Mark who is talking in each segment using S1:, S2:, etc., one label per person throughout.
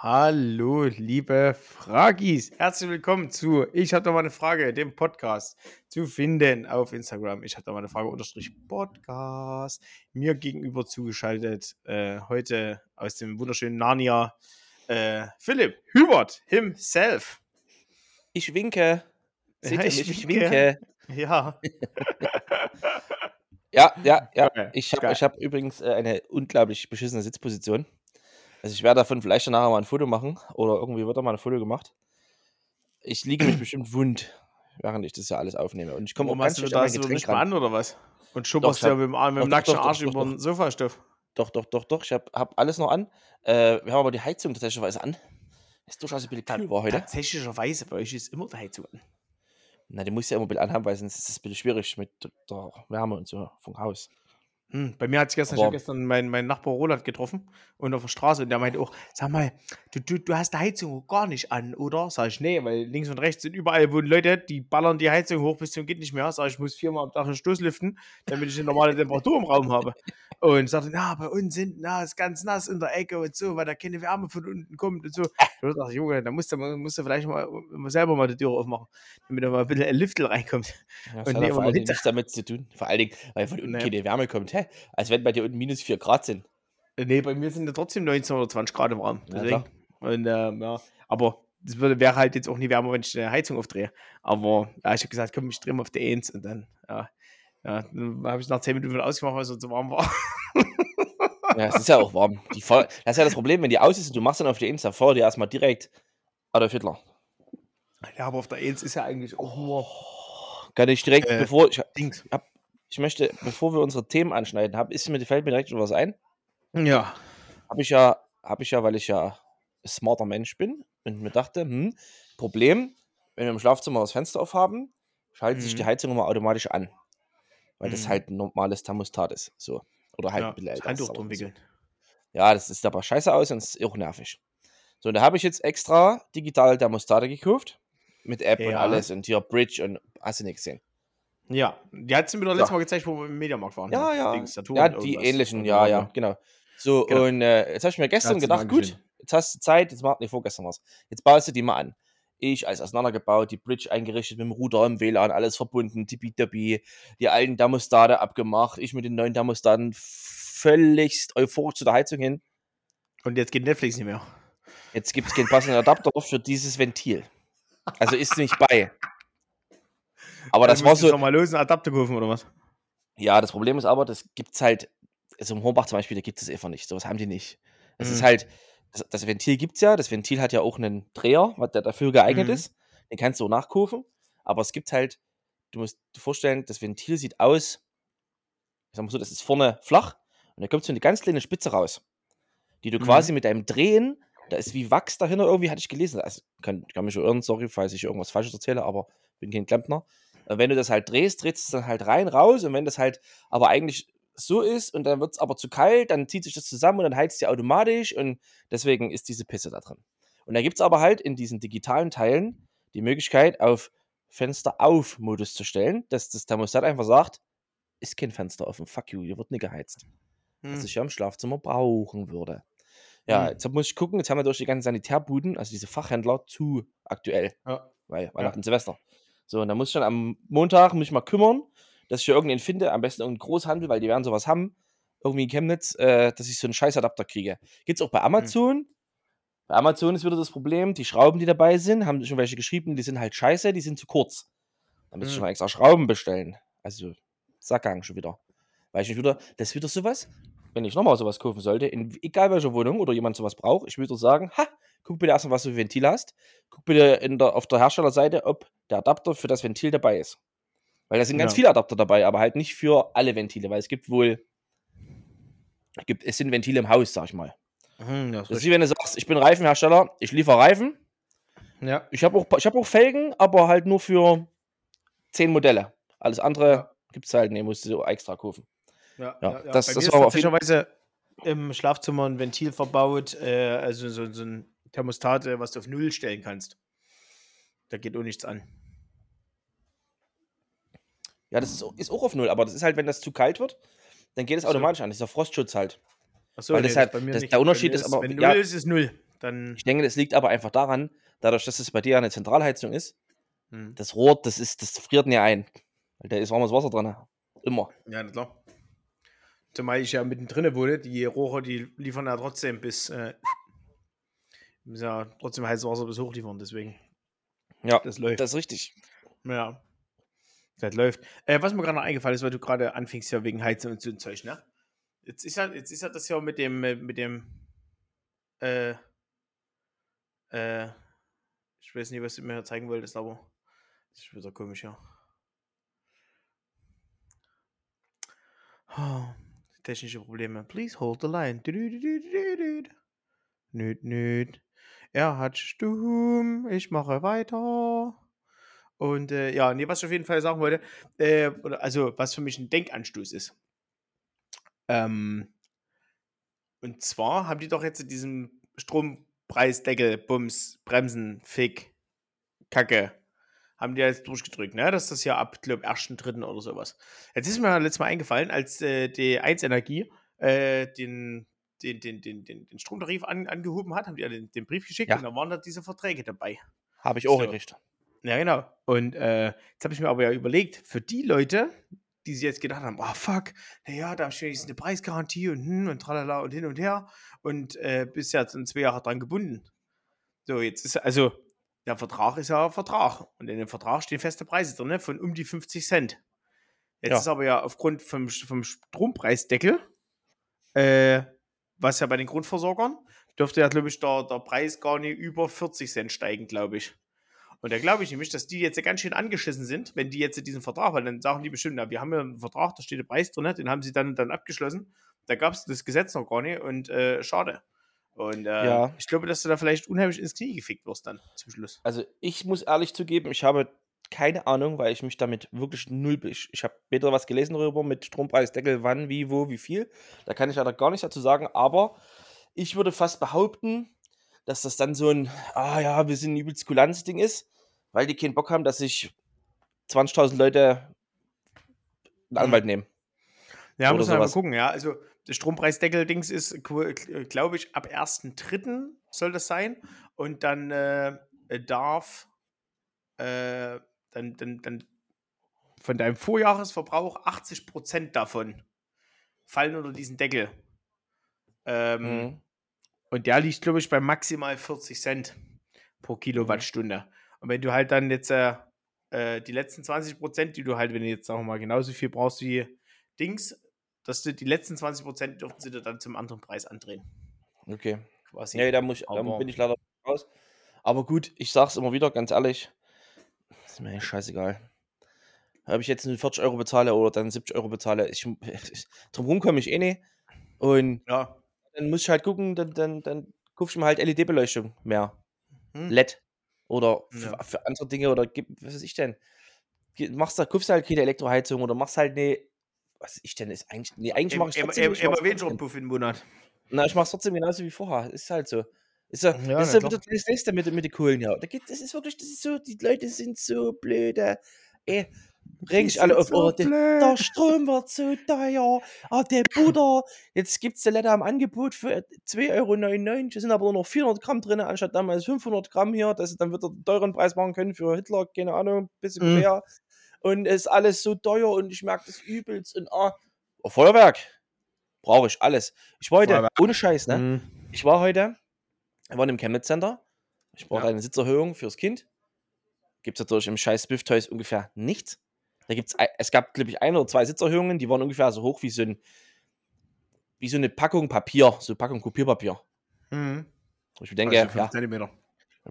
S1: Hallo, liebe Fragis. Herzlich willkommen zu Ich habe da mal eine Frage, dem Podcast zu finden auf Instagram. Ich habe da mal eine Frage unterstrich Podcast. Mir gegenüber zugeschaltet äh, heute aus dem wunderschönen Narnia äh, Philipp Hubert himself.
S2: Ich winke. Seht
S1: Ja,
S2: ihr
S1: ich
S2: mich? Ich
S1: winke. Ja.
S2: Ja, ja, ja.
S1: Geil,
S2: Ich habe hab übrigens äh, eine unglaublich beschissene Sitzposition. Also ich werde davon vielleicht nachher mal ein Foto machen oder irgendwie wird da mal ein Foto gemacht. Ich liege mich bestimmt wund, während ich das ja alles aufnehme. Und ich komme auch ganz
S1: du
S2: schlecht
S1: da
S2: an mein Getränk
S1: nicht mal
S2: ran.
S1: an oder was? Und schubberst ja mit mit dem
S2: doch, doch,
S1: nackten
S2: doch,
S1: Arsch
S2: doch,
S1: über den Sofastoff.
S2: Doch, doch, doch, doch. Ich habe hab alles noch an. Äh, wir haben aber die Heizung tatsächlich an. Ist durchaus ein bisschen kühl war heute.
S1: Tatsächlicherweise, bei euch ist immer der Heizung an.
S2: Na, die muss ja immer ein bisschen anhaben, weil sonst ist es ein bisschen schwierig mit der Wärme und so vom Haus.
S1: Hm, bei mir hat sich gestern, ich gestern mein, mein Nachbar Roland getroffen und auf der Straße und der meinte auch, sag mal, du, du, du hast die Heizung gar nicht an, oder? Sag ich, nee, weil links und rechts sind überall wohnen Leute, die ballern die Heizung hoch bis zum geht nicht mehr. Sag ich, ich muss viermal am Tag einen Stoß lüften, damit ich eine normale Temperatur im Raum habe. Und sagte, na, bei uns sind, na, ist ganz nass in der Ecke und so, weil da keine Wärme von unten kommt und so. Da dachte ich, Junge, da musst du, musst du vielleicht mal, selber mal die Tür aufmachen, damit da mal ein bisschen ein Lüftel reinkommt.
S2: Ja,
S1: Und
S2: das hat
S1: nee,
S2: vor allen nichts damit zu tun. Vor allen Dingen, weil von unten
S1: Nee.
S2: keine Wärme kommt. Hä? Als wenn bei dir unten minus 4 Grad sind.
S1: Nee, bei mir sind ja trotzdem 19 oder 20 Grad im Raum.
S2: Ja,
S1: und, ähm, ja. Aber das würde, wäre halt jetzt auch nie wärmer, wenn ich die Heizung aufdrehe. Aber ja, ich habe gesagt, komm, ich drehe mal auf die 1 und dann, ja. Ja, dann habe ich nach 10 Minuten wieder ausgemacht, weil es so zu warm war.
S2: Ja, es ist ja auch warm. Die voll, das ist ja das Problem, wenn die aus ist und du machst dann auf die Insta vor dir erstmal direkt Adolf Hitler.
S1: Ja, aber auf der 1 ist ja eigentlich auch nur
S2: Kann ich direkt,
S1: Äh,
S2: bevor ich,
S1: Dings.
S2: ich möchte, bevor wir unsere Themen anschneiden, hab, ist mir, fällt mir direkt schon was ein.
S1: Ja.
S2: Habe ich ja, habe ich ja, weil ich ja ein smarter Mensch bin und mir dachte, hm, Problem, wenn wir im Schlafzimmer das Fenster aufhaben, schaltet sich
S1: Mhm.
S2: die Heizung immer automatisch an. Weil das
S1: Mhm.
S2: halt ein normales Thermostat ist. So. Oder halt
S1: ja
S2: ein bisschen
S1: das
S2: älter.
S1: Handtuch
S2: ist,
S1: drum
S2: so.
S1: wickeln.
S2: Ja, das sieht aber scheiße aus und ist auch nervig. So, und da habe ich jetzt extra digital Thermostate gekauft. Mit App und
S1: Ja.
S2: alles und hier Bridge und hast du nicht gesehen.
S1: Ja, die hat sie mir doch letztes Mal gezeigt, wo wir im Mediamarkt waren.
S2: Ja, ja.
S1: Dings, Saturn,
S2: ja, die
S1: irgendwas.
S2: ähnlichen,
S1: Und
S2: ja, ja, genau. So,
S1: Genau.
S2: und äh, jetzt habe ich mir gestern gedacht, gut, jetzt hast du Zeit, jetzt macht, nee, vorgestern was. Jetzt baust du die mal an. Ich alles auseinandergebaut, die Bridge eingerichtet, mit dem Router im WLAN, alles verbunden, tippitoppi, die alten Thermostate abgemacht, ich mit den neuen Thermostaten völligst euphorisch zu der Heizung hin.
S1: Und jetzt geht Netflix nicht mehr.
S2: Jetzt gibt es keinen passenden Adapter für dieses Ventil. Also ist nicht bei. Aber das war so.
S1: mal los, einen Adapter kaufen oder was?
S2: Ja, das Problem ist aber, das gibt's halt. Also im Hornbach zum Beispiel, da gibt es einfach nicht. Sowas haben die nicht. Es ist
S1: Mhm.
S2: halt. Das, das Ventil gibt's ja. Das Ventil hat ja auch einen Dreher, was der dafür geeignet
S1: Mhm.
S2: ist. Den kannst du auch nachkaufen. Aber es gibt halt. Du musst dir vorstellen, das Ventil sieht aus. Ich sag mal so, das ist vorne flach. Und da kommt so eine ganz kleine Spitze raus. Die du
S1: Mhm.
S2: quasi mit deinem Drehen da ist wie Wachs dahinter, irgendwie hatte ich gelesen. Also, kann, kann mich schon irren, sorry, falls ich irgendwas Falsches erzähle, aber bin kein Klempner. Äh, Wenn du das halt drehst, drehst du es dann halt rein, raus. Und wenn das halt aber eigentlich so ist und dann wird es aber zu kalt, dann zieht sich das zusammen und dann heizt die automatisch. Und deswegen ist diese Pisse da drin. Und da gibt es aber halt in diesen digitalen Teilen die Möglichkeit, auf Fenster auf Modus zu stellen, dass das Thermostat einfach sagt, ist kein Fenster offen, fuck you, hier wird nicht geheizt was
S1: Hm.
S2: ich ja im Schlafzimmer brauchen würde. Ja,
S1: Hm.
S2: jetzt muss ich gucken, jetzt haben wir durch die ganzen Sanitärbuden, also diese Fachhändler, zu aktuell,
S1: Ja.
S2: weil Weihnachten, Silvester. So, und dann muss ich dann am Montag mich mal kümmern, dass ich hier irgendeinen finde, am besten irgendeinen Großhandel, weil die werden sowas haben, irgendwie in Chemnitz, äh, dass ich so einen Scheißadapter kriege. Gibt's auch bei Amazon. Bei Amazon ist wieder das Problem, die Schrauben, die dabei sind, haben schon welche geschrieben, die sind halt scheiße, die sind zu kurz. Da muss ich
S1: Hm.
S2: schon mal extra Schrauben bestellen. Also, Sackgang schon wieder. Weil ich mich wieder, das ist wieder sowas, wenn ich nochmal sowas kaufen sollte, in egal welcher Wohnung oder jemand sowas braucht, ich würde sagen, ha, guck bitte erstmal, was du für Ventil hast. Guck bitte der, auf der Herstellerseite, ob der Adapter für das Ventil dabei ist. Weil da sind ganz
S1: Ja.
S2: viele Adapter dabei, aber halt nicht für alle Ventile, weil es gibt wohl, es gibt, es sind Ventile im Haus, sag ich mal.
S1: Hm, das
S2: Das ist wie wenn du sagst, ich bin Reifenhersteller, ich liefere Reifen,
S1: ja.
S2: ich habe auch, ich hab auch Felgen, aber halt nur für zehn Modelle. Alles andere
S1: Ja.
S2: gibt's halt, nee, musst du extra kaufen.
S1: Ja,
S2: Ja, das-
S1: Bei
S2: das war
S1: ist
S2: auf jeden-
S1: tatsächlicherweise im Schlafzimmer ein Ventil verbaut, äh, also so, so ein Thermostat, äh, was du auf Null stellen kannst. Da geht auch nichts an.
S2: Ja, das ist, ist auch auf Null, aber das ist halt, wenn das zu kalt wird, dann geht es
S1: so.
S2: automatisch an. Das ist der Frostschutz halt.
S1: Achso,
S2: Weil das halt- das- der Unterschied ist aber-
S1: Wenn Null
S2: ja.
S1: ist, ist Null. dann.
S2: Ich denke, das liegt aber einfach daran, dadurch, dass es bei dir eine Zentralheizung ist,
S1: Hm.
S2: das Rohr, das ist, das friert nie ein. Weil da ist warmes Wasser drin. Immer.
S1: Ja, na klar. Zumal ich ja mittendrin wohne, die Rohre, die liefern ja trotzdem bis. Äh, ja trotzdem heißes Wasser bis hochliefern, deswegen.
S2: Ja,
S1: Das läuft.
S2: das ist richtig.
S1: Ja. Das läuft. Äh, was mir gerade noch eingefallen ist, weil du gerade anfingst ja wegen Heizung und so ein Zeug, ne? Jetzt ist ja, jetzt ist ja das ja mit dem, äh, mit dem, äh, äh, ich weiß nicht, was du mir zeigen wolltest, aber das ist wieder komisch, ja. Oh, technische Probleme. Please hold the line. Nüt, nüt. Er hat Stumm. Ich mache weiter. Und äh, ja, nee, was ich auf jeden Fall sagen wollte, äh, also was für mich ein Denkanstoß ist. Ähm, und zwar haben die doch jetzt diesen Strompreisdeckel, Bums, Bremsen, Fick, Kacke, haben die jetzt durchgedrückt, ne? Dass das ja ab, glaube ich, 1.3. oder sowas. Jetzt ist mir letztes Mal eingefallen, als äh, die 1 Energie äh, den, den, den, den, den, den Stromtarif an, angehoben hat, haben die ja den, den Brief geschickt
S2: Ja.
S1: und da waren da diese Verträge dabei.
S2: Habe ich auch
S1: So.
S2: gekriegt.
S1: Ja, genau. Und äh, jetzt habe ich mir aber ja überlegt, für die Leute, die sich jetzt gedacht haben, oh fuck, naja, da habe ich wenigstens eine Preisgarantie und hm und tralala und hin und her und äh, bist ja in zwei Jahre dran gebunden. So, jetzt ist also, der Vertrag ist ja ein Vertrag und in dem Vertrag stehen feste Preise drin, ne, von um die 50 Cent. Jetzt
S2: Ja.
S1: ist aber ja aufgrund vom, vom Strompreisdeckel, äh, was ja bei den Grundversorgern, dürfte ja, glaube ich, der, der Preis gar nicht über 40 Cent steigen, glaube ich. Und da glaube ich nämlich, dass die jetzt ganz schön angeschissen sind, wenn die jetzt diesen Vertrag, weil dann sagen die bestimmt, na, wir haben ja einen Vertrag, da steht der Preis drin, den haben sie dann, dann abgeschlossen. Da gab es das Gesetz noch gar nicht und äh, schade. Und äh,
S2: Ja.
S1: ich glaube, dass du da vielleicht unheimlich ins Knie gefickt wirst dann zum Schluss.
S2: Also ich muss ehrlich zugeben, ich habe keine Ahnung, weil ich mich damit wirklich null. Ich, ich habe weder was gelesen darüber mit Strompreisdeckel, wann, wie, wo, wie viel. Da kann ich leider gar nichts dazu sagen, aber ich würde fast behaupten, dass das dann so ein, ah ja, wir sind ein übelst kulantes Ding ist, weil die keinen Bock haben, dass sich 20.000 Leute einen Anwalt nehmen.
S1: Ja,
S2: Oder
S1: muss man mal
S2: sowas.
S1: gucken, ja. Also das Strompreisdeckel-Dings ist, glaube ich, ab 1.3. soll das sein. Und dann äh, darf äh, dann, dann, dann von deinem Vorjahresverbrauch 80% davon fallen unter diesen Deckel. Ähm,
S2: Mhm.
S1: Und der liegt, glaube ich, bei maximal 40 Cent pro Kilowattstunde. Und wenn du halt dann jetzt äh, äh, die letzten 20 Prozent, die du halt, wenn du jetzt sagen wir mal genauso viel brauchst wie Dings, dass du die letzten 20 Prozent dürfen sie dir dann zum anderen Preis andrehen.
S2: Okay.
S1: Quasi.
S2: Nee, da, muss ich, da bin ich leider raus. Aber gut, ich sag's immer wieder, ganz ehrlich. Ist mir scheißegal. Ob ich jetzt nur 40 Euro bezahle oder dann 70 Euro bezahle, ich, drumherum komme ich eh nicht. Und
S1: Ja.
S2: Dann muss ich halt gucken, dann, dann, dann kaufe ich mir halt LED-Beleuchtung mehr.
S1: Hm.
S2: LED. Oder für,
S1: Ja.
S2: für andere Dinge oder was weiß ich denn. Machst da, kaufst du halt keine Elektroheizung oder machst halt ne. Was ich denn? Ist eigentlich. Nee, eigentlich mache ich trotzdem.
S1: immer, weniger. Puff im Monat.
S2: Na, ich mach's trotzdem genauso wie vorher. Ist halt so. Ist ja,
S1: Ja,
S2: das ist ja wieder das nächste mit, mit den Kohlen, ja. Da geht, das ist wirklich, das ist so, die Leute sind so blöde. Ey, regen sich alle auf, oh, der, der Strom wird so teuer. Ah, der Butter. Jetzt gibt's der Letter am Angebot für 2,99 Euro. Da sind aber nur noch 400 Gramm drin, anstatt damals 500 Gramm hier, dass sie dann wieder einen teuren Preis machen können für Hitler, keine Ahnung, bisschen
S1: Mhm.
S2: fair. Und es ist alles so teuer und ich merke das übelst. Und ah, oh, Feuerwerk. Brauche ich alles. Ich war heute,
S1: Feuerwerk.
S2: ohne Scheiß, ne?
S1: Mhm.
S2: Ich war heute, wir waren im Chemnitz Center. Ich brauchte
S1: Ja.
S2: eine Sitzerhöhung fürs Kind. Gibt es natürlich im scheiß Spiff Toys ungefähr nichts. Da gibt's, es gab, glaube ich, ein oder zwei Sitzerhöhungen, die waren ungefähr so hoch wie so, ein, wie so eine Packung Papier, so eine Packung Kopierpapier.
S1: Mhm.
S2: Ich denke,
S1: Also
S2: ja,
S1: Zentimeter.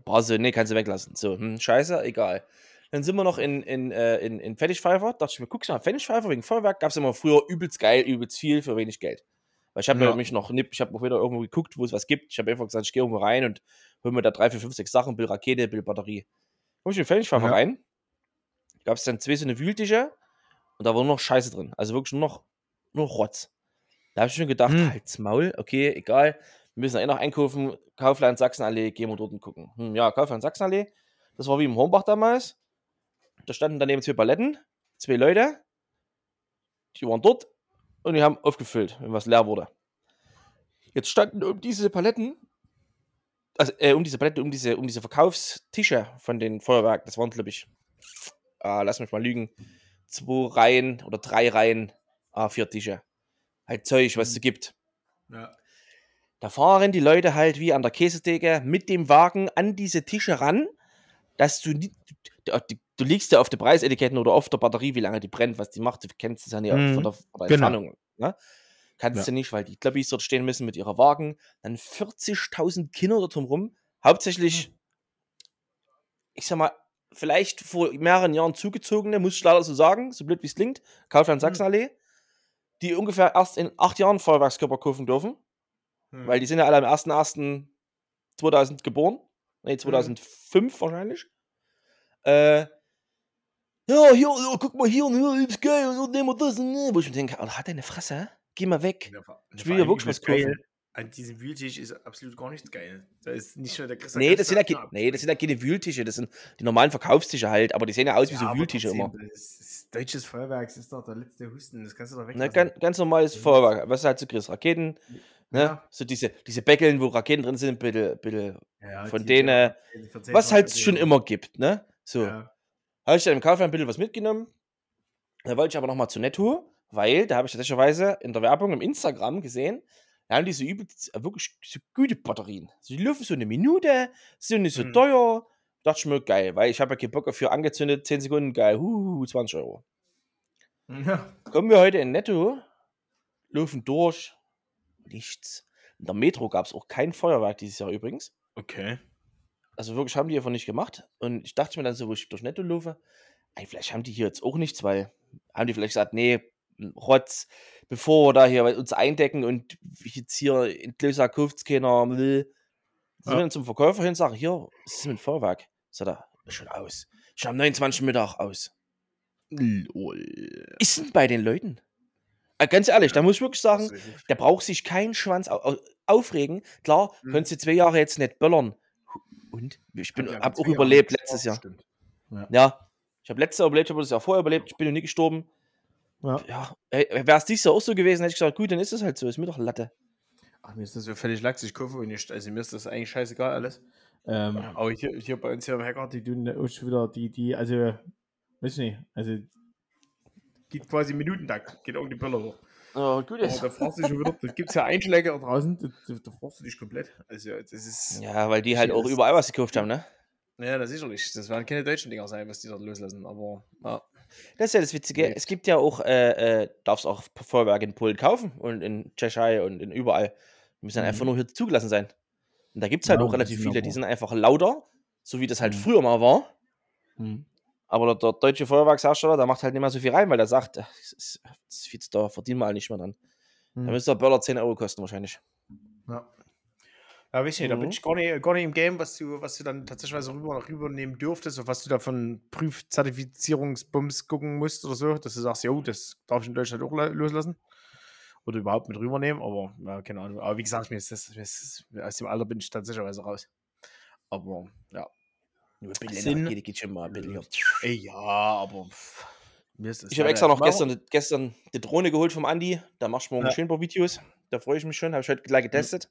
S2: brauchst nee, kannst du weglassen. So, hm, scheiße, egal. Dann sind wir noch in, in, äh, in, in Fettigpfeifer. Dachte ich mir, guckst du mal, Fettigpfeifer wegen Feuerwerk gab es immer früher übelst geil, übelst viel für wenig Geld. Weil ich habe
S1: Ja.
S2: mich noch ich habe auch wieder irgendwo geguckt, wo es was gibt. Ich habe einfach gesagt, ich gehe irgendwo rein und hol mir da drei, vier, fünf, sechs Sachen, Bill Rakete, Bill Batterie. Komm ich in den
S1: Ja.
S2: rein. Gab es dann zwei so eine Wühltische und da war nur noch Scheiße drin. Also wirklich nur noch, nur noch Rotz. Da habe ich schon gedacht,
S1: Hm.
S2: halt's Maul, okay, egal. Wir müssen eh noch einkaufen. Kaufland, Sachsenallee, gehen wir dort und gucken. Hm, ja, Kaufland, Sachsenallee. Das war wie im Hornbach damals. Da standen daneben zwei Paletten, zwei Leute. Die waren dort und die haben aufgefüllt, wenn was leer wurde. Jetzt standen um diese Paletten also, äh, um diese Plätze, um diese, um diese Verkaufstische von den Feuerwerken, das waren, glaube ich, äh, lass mich mal lügen, zwei Reihen oder drei Reihen A4 Tische. Halt Zeug, was es so gibt.
S1: Ja.
S2: Da fahren die Leute halt wie an der Käsetheke mit dem Wagen an diese Tische ran, dass du nicht, du, du, liegst ja auf den Preisetiketten oder auf der Batterie, wie lange die brennt, was die macht, du kennst es ja nicht
S1: Mhm.
S2: von der, von der
S1: Genau.
S2: Entfernung. Ne? Kannst
S1: Ja.
S2: du nicht, weil die Kloppis dort stehen müssen mit ihrer Wagen. Dann 40.000 Kinder dort rum. Hauptsächlich, ich sag mal, vielleicht vor mehreren Jahren zugezogene, muss ich leider so sagen, so blöd wie es klingt, Kaufland Sachsenallee, die ungefähr erst in acht Jahren Feuerwerkskörper kaufen dürfen,
S1: Hm.
S2: weil die sind ja alle am 1.1.2000 geboren. Nee, 2005 wahrscheinlich. Äh, ja, hier, ja, guck mal hier, und hier ist geil, und nehmen wir das, und ne. Wo ich mir denke, Alter, hat deine Fresse, geh mal weg.
S1: Ja, vor-
S2: Ich
S1: vor
S2: will ja wirklich was kaufen.
S1: An diesem Wühltisch ist absolut gar nichts geil. Da ist nicht nur der Christa
S2: Nee, das sind, ja, nee, das sind ja keine Wühltische, das sind die normalen Verkaufstische halt, aber die sehen ja aus wie
S1: Ja,
S2: so Wühltische immer.
S1: Das ist, deutsches Feuerwerk ist doch der letzte Husten. Das kannst du doch weglassen.
S2: ganz, ganz normales. Feuerwerk, was du halt so kriegst, Raketen, ne?
S1: Ja.
S2: So diese, diese Bäckeln, wo Raketen drin sind, bitte, bitte,
S1: Ja,
S2: von denen,
S1: 10
S2: was halt schon immer gibt, ne? So. Habe ich dann im Kaufland ein bisschen was mitgenommen. Da wollte ich aber nochmal zu Netto, weil da habe ich tatsächlich in der Werbung im Instagram gesehen, haben die so übel, wirklich so gute Batterien. Sie laufen so eine Minute, sind nicht so
S1: Mhm.
S2: teuer. Dachte ich mir, geil, weil ich habe ja keinen Bock auf für angezündet, 10 Sekunden, geil, huhu, 20 Euro.
S1: Ja.
S2: Kommen wir heute in Netto, laufen durch, nichts. In der Metro gab es auch kein Feuerwerk dieses Jahr übrigens.
S1: Okay.
S2: Also wirklich haben die einfach nicht gemacht. Und ich dachte mir dann so, wo ich durch Netto laufe, ey, vielleicht haben die hier jetzt auch nichts, weil haben die vielleicht gesagt, nee, Rotz, bevor wir da hier uns eindecken und jetzt hier in Klöser kauft keiner will. Sind
S1: Ja.
S2: wir dann zum Verkäufer hin und sagen, hier, was ist mit Feuerwerk? Sagt er, ist schon aus. Schon am 29. Mittag aus.
S1: Lol.
S2: Ist denn bei den Leuten? Äh, ganz ehrlich, da muss ich wirklich sagen, der braucht sich keinen Schwanz au au aufregen. Klar,
S1: Mhm.
S2: könntest du zwei Jahre jetzt nicht böllern. Und ich bin,
S1: Ja,
S2: hab auch
S1: Jahre
S2: überlebt
S1: nicht
S2: letztes Jahr.
S1: Stimmt.
S2: Ja, ich habe letztes Jahr überlebt, ich habe das Jahr vorher überlebt, ich bin noch nie gestorben.
S1: Ja.
S2: Ja, wäre es dieses Jahr auch so gewesen, hätte ich gesagt, gut, dann ist es halt so, ist mir doch Latte.
S1: Ach, mir ist das so völlig lax, ich kaufe und nicht. Also mir ist das eigentlich scheißegal alles. Ähm, aber hier, hier bei uns hier im Hacker, die tun auch schon wieder, die, die, also, weiß ich nicht, also geht quasi Minutentakt, geht irgendeine Böller hoch.
S2: Ja, gut
S1: Aber da fragst du dich schon wieder, da gibt es ja Einschläge da draußen, da, da, fragst du dich komplett. Also das ist, ja,
S2: Ja, weil die halt auch überall was gekauft haben, ne?
S1: das sicherlich. Das werden keine deutschen Dinger sein, was die dort loslassen, aber ja.
S2: Das ist ja das Witzige. Es gibt ja auch, äh, äh, darfst auch Feuerwerk in Polen kaufen und in Tschechei und in überall. Die müssen dann
S1: Mhm.
S2: einfach nur hier zugelassen sein. Und da gibt es halt
S1: Ja,
S2: auch relativ viele, die sind einfach lauter, so wie das halt
S1: Mhm.
S2: früher mal war.
S1: Hm.
S2: Aber der, der deutsche Feuerwerkshersteller, der macht halt nicht mehr so viel rein, weil der sagt, das ist, das ist viel zu teuer, verdienen wir halt nicht mehr dran. Da
S1: Hm.
S2: müsste der Böller 10 Euro kosten wahrscheinlich.
S1: Ja. Ja, weiß ich nicht, da bin
S2: Mhm.
S1: ich gar nicht, gar nicht im Game, was du, was du dann tatsächlich rüber, rübernehmen dürftest, auf was du da von Prüfzertifizierungsbums gucken musst oder so, dass du sagst, jo, das darf ich in Deutschland auch la- loslassen. Oder überhaupt mit rübernehmen, aber ja, keine Ahnung. Aber wie gesagt, mir ist das, mir ist, aus dem Alter bin ich tatsächlich raus. Aber ja.
S2: Nur ein bisschen
S1: Sinn-
S2: geht schon mal ein bisschen.
S1: Ey, ja, aber pff, mir ist das
S2: Ich habe extra noch gestern, gestern die Drohne geholt vom Andi. Da machst du morgen
S1: Ja.
S2: schön ein paar Videos. Da freue ich mich schon. Habe ich heute gleich getestet.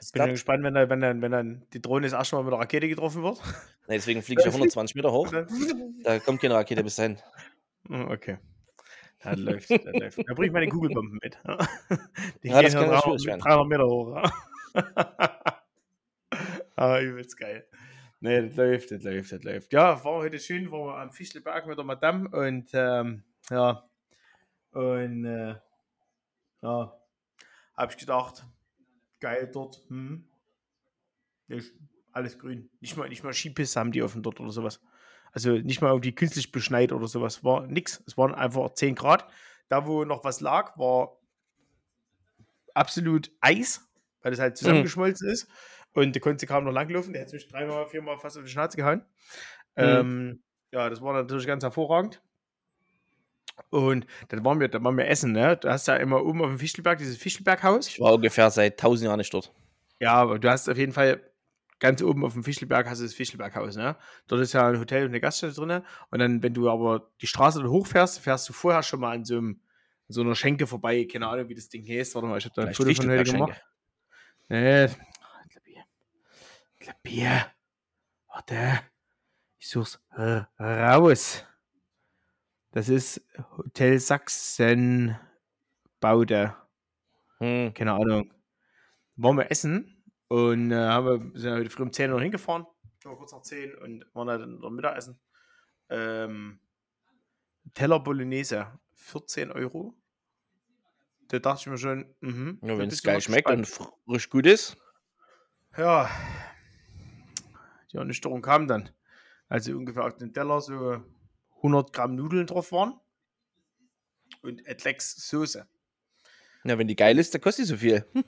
S2: Das
S1: Bin gespannt, wenn, dann, wenn, dann, wenn dann die Drohne das erste Mal mit der Rakete getroffen wird.
S2: Nee, deswegen fliege ich auf 120 Meter hoch.
S1: Dann-
S2: Da kommt keine Rakete bis dahin.
S1: Hm, Okay. Das läuft, das läuft. Da bringe ich meine Kugelbomben mit. Die
S2: Ja, das
S1: gehen dann
S2: schwierig
S1: 300,
S2: werden.
S1: 300 Meter hoch. Aber übelst geil. Nee, das läuft, das läuft, das läuft. Ja, war heute schön, war am Fischelberg mit der Madame und ähm, ja, und äh, ja, hab ich gedacht, geil dort, hm, ist alles grün. Nicht mal, nicht mal Skipiste haben die offen dort oder sowas. Also nicht mal irgendwie künstlich beschneit oder sowas. War nix. Es waren einfach 10 Grad. Da, wo noch was lag, war absolut Eis, weil das halt zusammengeschmolzen ist. Und der konnte kaum noch langlaufen. Der hat mich dreimal, viermal fast auf die Schnauze gehauen. Ähm, ja, das war natürlich ganz hervorragend. Und dann waren wir, dann waren wir essen, ne? Du hast ja immer oben auf dem Fichtelberg dieses Fichtelberghaus.
S2: Ich war ungefähr seit 1000 Jahren nicht dort.
S1: Ja, aber du hast auf jeden Fall ganz oben auf dem Fischelberg hast du das Fischelberghaus, ne? Dort ist ja ein Hotel und eine Gaststätte drin. Und dann, wenn du aber die Straße dann hochfährst, fährst du vorher schon mal an so, einem, an so einer Schenke vorbei. Keine Ahnung, wie das Ding heißt. Warte mal, ich habe da ein Foto von heute gemacht. Nee, glaube hier. Warte. Ich such's äh, raus. Das ist Hotel Sachsen Baude.
S2: Hm.
S1: Keine Ahnung. Waren wir essen und äh, haben wir, sind heute früh um 10 Uhr hingefahren. Nur kurz nach 10 und waren dann noch Mittagessen. Ähm, Teller Bolognese, 14 Euro. Da dachte ich mir schon, mhm,
S2: Ja, wenn es geil schmeckt und frisch gut ist.
S1: Ja. Die Ernüchterung kam dann. Also ungefähr auf den Teller so 100 Gramm Nudeln drauf waren und etwas Soße.
S2: Ja, wenn die geil ist, dann kostet die so viel.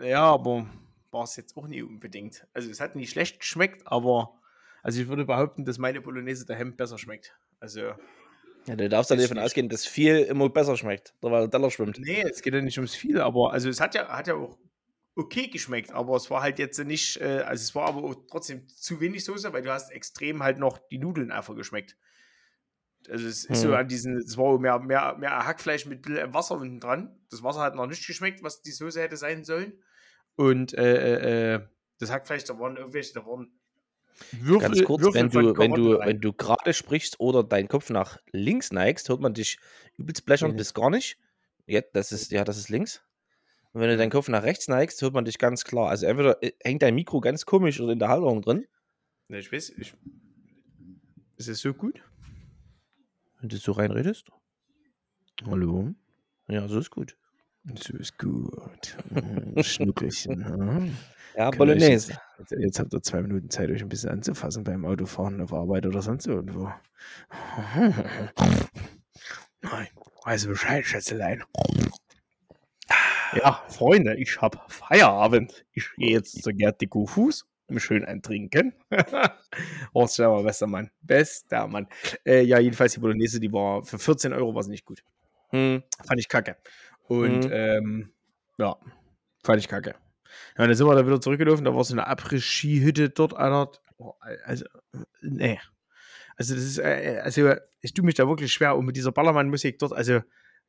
S1: Ja, aber war es jetzt auch nie unbedingt. Also es hat nicht schlecht geschmeckt, aber also ich würde behaupten, dass meine Bolognese daheim besser schmeckt. Also
S2: Ja, du darfst dann davon ausgehen, dass viel immer besser schmeckt, weil der Teller schwimmt.
S1: nee, es geht ja nicht ums viel, aber also es hat ja, hat ja auch okay geschmeckt, aber es war halt jetzt nicht, äh, also es war aber trotzdem zu wenig Soße, weil du hast extrem halt noch die Nudeln einfach geschmeckt. Also es ist so
S2: Hm.
S1: an diesen, es war mehr, mehr, mehr Hackfleisch mit Wasser unten dran. Das Wasser hat noch nicht geschmeckt, was die Soße hätte sein sollen. Und äh, äh, äh, das Hackfleisch, da waren irgendwelche, da waren Würfel,
S2: Ganz kurz,
S1: Würfel
S2: wenn du, wenn du,
S1: rein.
S2: wenn du gerade sprichst oder deinen Kopf nach links neigst, hört man dich übelst blechern
S1: Nee.
S2: bis gar nicht. Ja, das ist, ja, das ist links. Und wenn du deinen Kopf nach rechts neigst, hört man dich ganz klar. Also entweder äh, hängt dein Mikro ganz komisch oder in der Halterung drin.
S1: Ne, ich weiß, ich, ist es so gut?
S2: Wenn du so reinredest.
S1: Hallo?
S2: Ja, so ist gut.
S1: So ist gut. Mm, Schnuckelchen. hm?
S2: Ja,
S1: Kann
S2: Bolognese.
S1: Jetzt, jetzt habt ihr zwei Minuten Zeit, euch ein bisschen anzufassen beim Autofahren auf Arbeit oder sonst irgendwo. Nein, weiß Bescheid, Schätzelein. Ja, Freunde, ich hab Feierabend. Ich gehe jetzt zu Gerd Fuß, schön ein Trinken. Horst Schauer, bester Mann. Bester Mann. Äh, ja, jedenfalls die Bolognese, die war für 14 Euro war sie nicht gut.
S2: Hm.
S1: Fand ich kacke. Und
S2: Mhm.
S1: ähm, ja, fand ich kacke. Ja, dann sind wir da wieder zurückgelaufen, da war so eine Après-Ski-Hütte dort einer. Oh, also, äh, nee. Also, das ist, äh, also, ich tue mich da wirklich schwer und mit dieser Ballermann-Musik dort, also,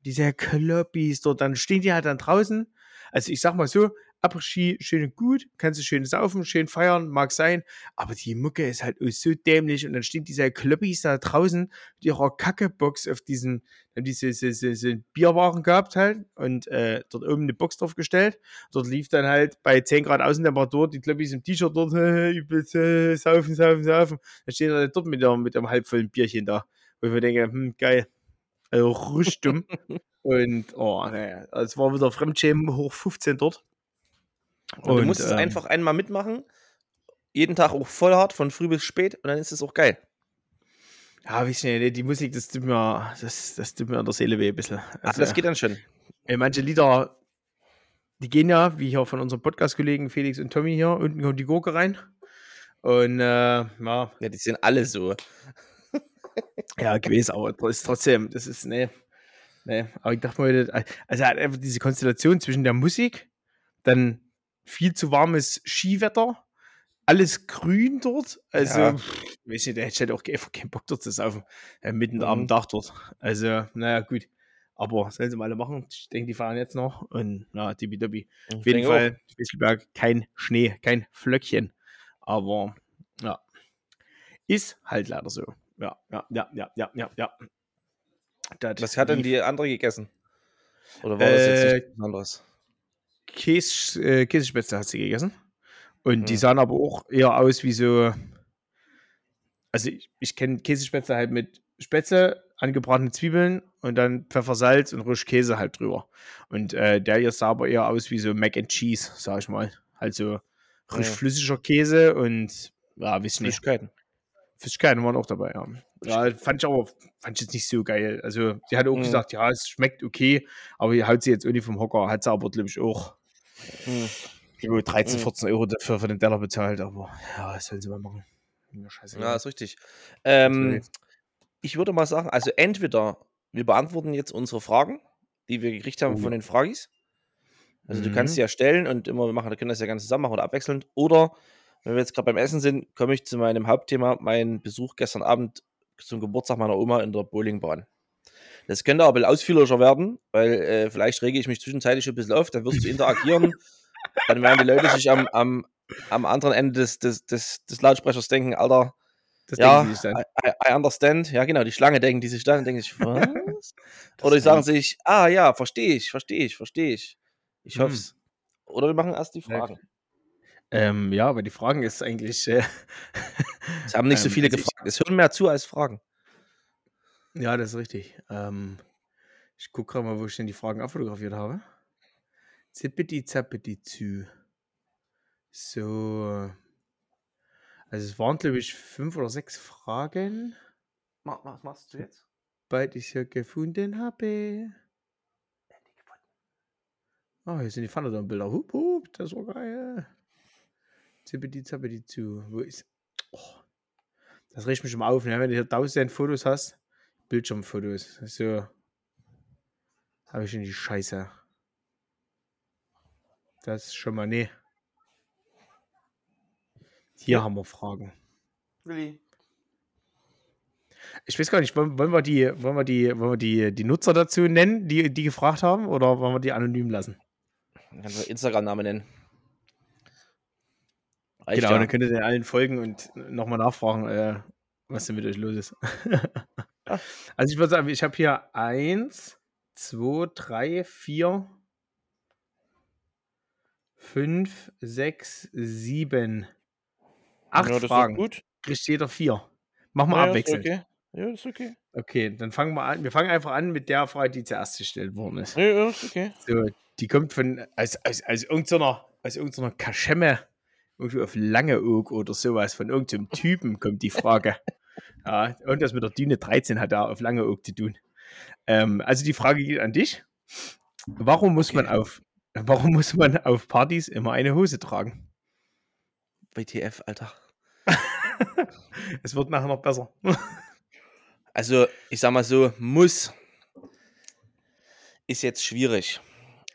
S1: diese Kloppis dort, dann stehen die halt dann draußen. Also, ich sag mal so, Après-Ski schön und gut, kannst du schön saufen, schön feiern, mag sein, aber die Mucke ist halt so dämlich und dann stehen diese Kloppis da draußen mit ihrer Kackebox auf diesen, haben diese, diese, diese, Bierwaren gehabt halt und äh, dort oben eine Box drauf gestellt. Dort lief dann halt bei 10 Grad Außentemperatur die Kloppis im T-Shirt dort, äh, übelst, äh, saufen, saufen, saufen. Dann stehen er dort mit, der, mit einem halbvollen Bierchen da, wo ich mir denke, hm, geil. Also richtig dumm. und, oh, naja, es war wieder Fremdschämen hoch 15 dort.
S2: Und du musst es
S1: ähm,
S2: einfach einmal mitmachen. Jeden Tag auch voll hart, von früh bis spät, und dann ist es auch geil.
S1: Ja, weiß ich nicht, die Musik, das tut mir, das, das tut mir an der Seele weh ein bisschen.
S2: Ach,
S1: Also,
S2: das geht dann schon.
S1: ey, manche Lieder, die gehen ja, wie hier von unseren Podcast-Kollegen Felix und Tommy hier, unten kommt die Gurke rein. Und, äh, ja,
S2: Ja, die sind alle so.
S1: ja, gewesen, aber ist trotzdem, das ist, ne, ne, aber ich dachte mal, das- also halt einfach diese Konstellation zwischen der Musik, dann viel zu warmes Skiwetter, alles grün dort, also,
S2: Ja.
S1: pff, weiß nicht, da hätte ich halt auch einfach keinen Bock dort zu saufen, äh, mitten
S2: Mhm.
S1: am Dach dort, also, naja, gut, aber sollen sie mal alle machen, ich denke, die fahren jetzt noch und, na, tippitoppi. Auf jeden Fall, Spiegelberg, kein Schnee, kein Flöckchen, aber, ja, ist halt leider so. Ja, ja, ja, ja, ja, ja, ja. Das
S2: Was hat denn die andere gegessen? Oder war das jetzt
S1: Äh,
S2: nichts anderes?
S1: Käse, äh, Käsespätzle hat sie gegessen. Und die
S2: Hm.
S1: sahen aber auch eher aus wie so. Also, ich, ich kenne Käsespätzle halt mit Spätzle, angebratene Zwiebeln und dann Pfeffer, Salz und Risch Käse halt drüber. Und äh, der hier sah aber eher aus wie so Mac and Cheese, sag ich mal. Halt so frisch
S2: Ja.
S1: flüssiger Käse und ja, wisst nicht.
S2: Flüssigkeiten.
S1: Flüssigkeiten waren auch dabei, ja. Ja, fand ich aber fand ich jetzt nicht so geil. Also, sie hat auch
S2: Mhm.
S1: gesagt, ja, es schmeckt okay, aber die haut sie jetzt irgendwie vom Hocker. Hat sie aber, glaube ich, auch
S2: Hm.
S1: über 13,
S2: Mhm.
S1: 14 Euro dafür für den Teller bezahlt. Aber ja, was sollen sie mal machen? Mir scheiße.
S2: Ja, ist richtig. Ähm, ich würde mal sagen, also entweder wir beantworten jetzt unsere Fragen, die wir gekriegt haben
S1: Oh.
S2: von den Fragis. Also du kannst
S1: Mhm.
S2: sie ja stellen und immer wir machen, wir können das ja ganz zusammen machen oder abwechselnd. Oder wenn wir jetzt gerade beim Essen sind, komme ich zu meinem Hauptthema, mein Besuch gestern Abend zum Geburtstag meiner Oma in der Bowlingbahn. Das könnte aber ein bisschen ausführlicher werden, weil äh, vielleicht rege ich mich zwischenzeitlich ein bisschen auf, dann wirst du interagieren, dann werden die Leute sich am, am am anderen Ende des, des, des, des Lautsprechers denken, Alter,
S1: Das
S2: ja,
S1: denken sich dann.
S2: I, I, understand. Ja, genau, die Schlange denken die sich dann, denken sich, was? Oder die sagen sich, ah ja, verstehe ich, verstehe ich, verstehe ich. Ich
S1: Hm.
S2: hoffe es. Oder wir machen erst die. Fragen.
S1: Ähm, ja, aber die Fragen ist eigentlich. Äh,
S2: Es haben nicht so
S1: Ähm,
S2: viele
S1: also
S2: gefragt. Es hören mehr zu als Fragen.
S1: Ja, das ist richtig. Ähm, ich gucke gerade mal, wo ich denn die Fragen abfotografiert habe. Zippiti zappiti zu. So. Also es waren, glaube ich, fünf oder sechs Fragen,
S2: Was machst du jetzt?
S1: weil ich sie gefunden habe. Ah, hier sind die Pfanne-Bilder. Hup, hup, das war geil. Zippiti zappiti zu. Wo ist. Oh, das riecht mich schon mal auf, ne? wenn du hier tausend Fotos hast. Bildschirmfotos. So. Habe ich schon die Scheiße. Das ist schon mal nee. Hier
S2: Ja.
S1: haben wir Fragen.
S2: Willi.
S1: Ich weiß gar nicht, wollen, wollen wir, die, wollen wir, die, wollen wir die, die Nutzer dazu nennen, die, die gefragt haben, oder wollen wir die anonym lassen?
S2: Kannst du Instagram-Namen nennen. Reicht
S1: genau,
S2: ja.
S1: dann könnt ihr den allen folgen und nochmal nachfragen, äh, was denn mit euch los ist. also ich würde sagen, ich habe hier eins, zwei, drei, vier, fünf, sechs, sieben, acht
S2: ja,
S1: Fragen.
S2: gut.
S1: Kriegt jeder vier. Machen wir
S2: Ja,
S1: abwechselnd.
S2: okay. Ja, ist okay.
S1: Okay, dann fangen wir an. Wir fangen einfach an mit der Frage, die zuerst gestellt worden ist.
S2: Ja, ja, ist okay.
S1: So, die kommt von aus, aus, aus irgendeiner, aus irgendeiner Kaschemme, irgendwie auf Langeoog oder sowas, von irgendeinem Typen kommt die Frage. Ja, irgendwas mit der Düne 13 hat da auf Langeoog zu tun. Ähm, also die Frage geht an dich. Warum muss man
S2: Okay.
S1: auf warum muss man auf Partys immer eine Hose tragen?
S2: WTF, Alter.
S1: Es wird nachher noch besser.
S2: Also, ich sag mal so, muss ist jetzt schwierig.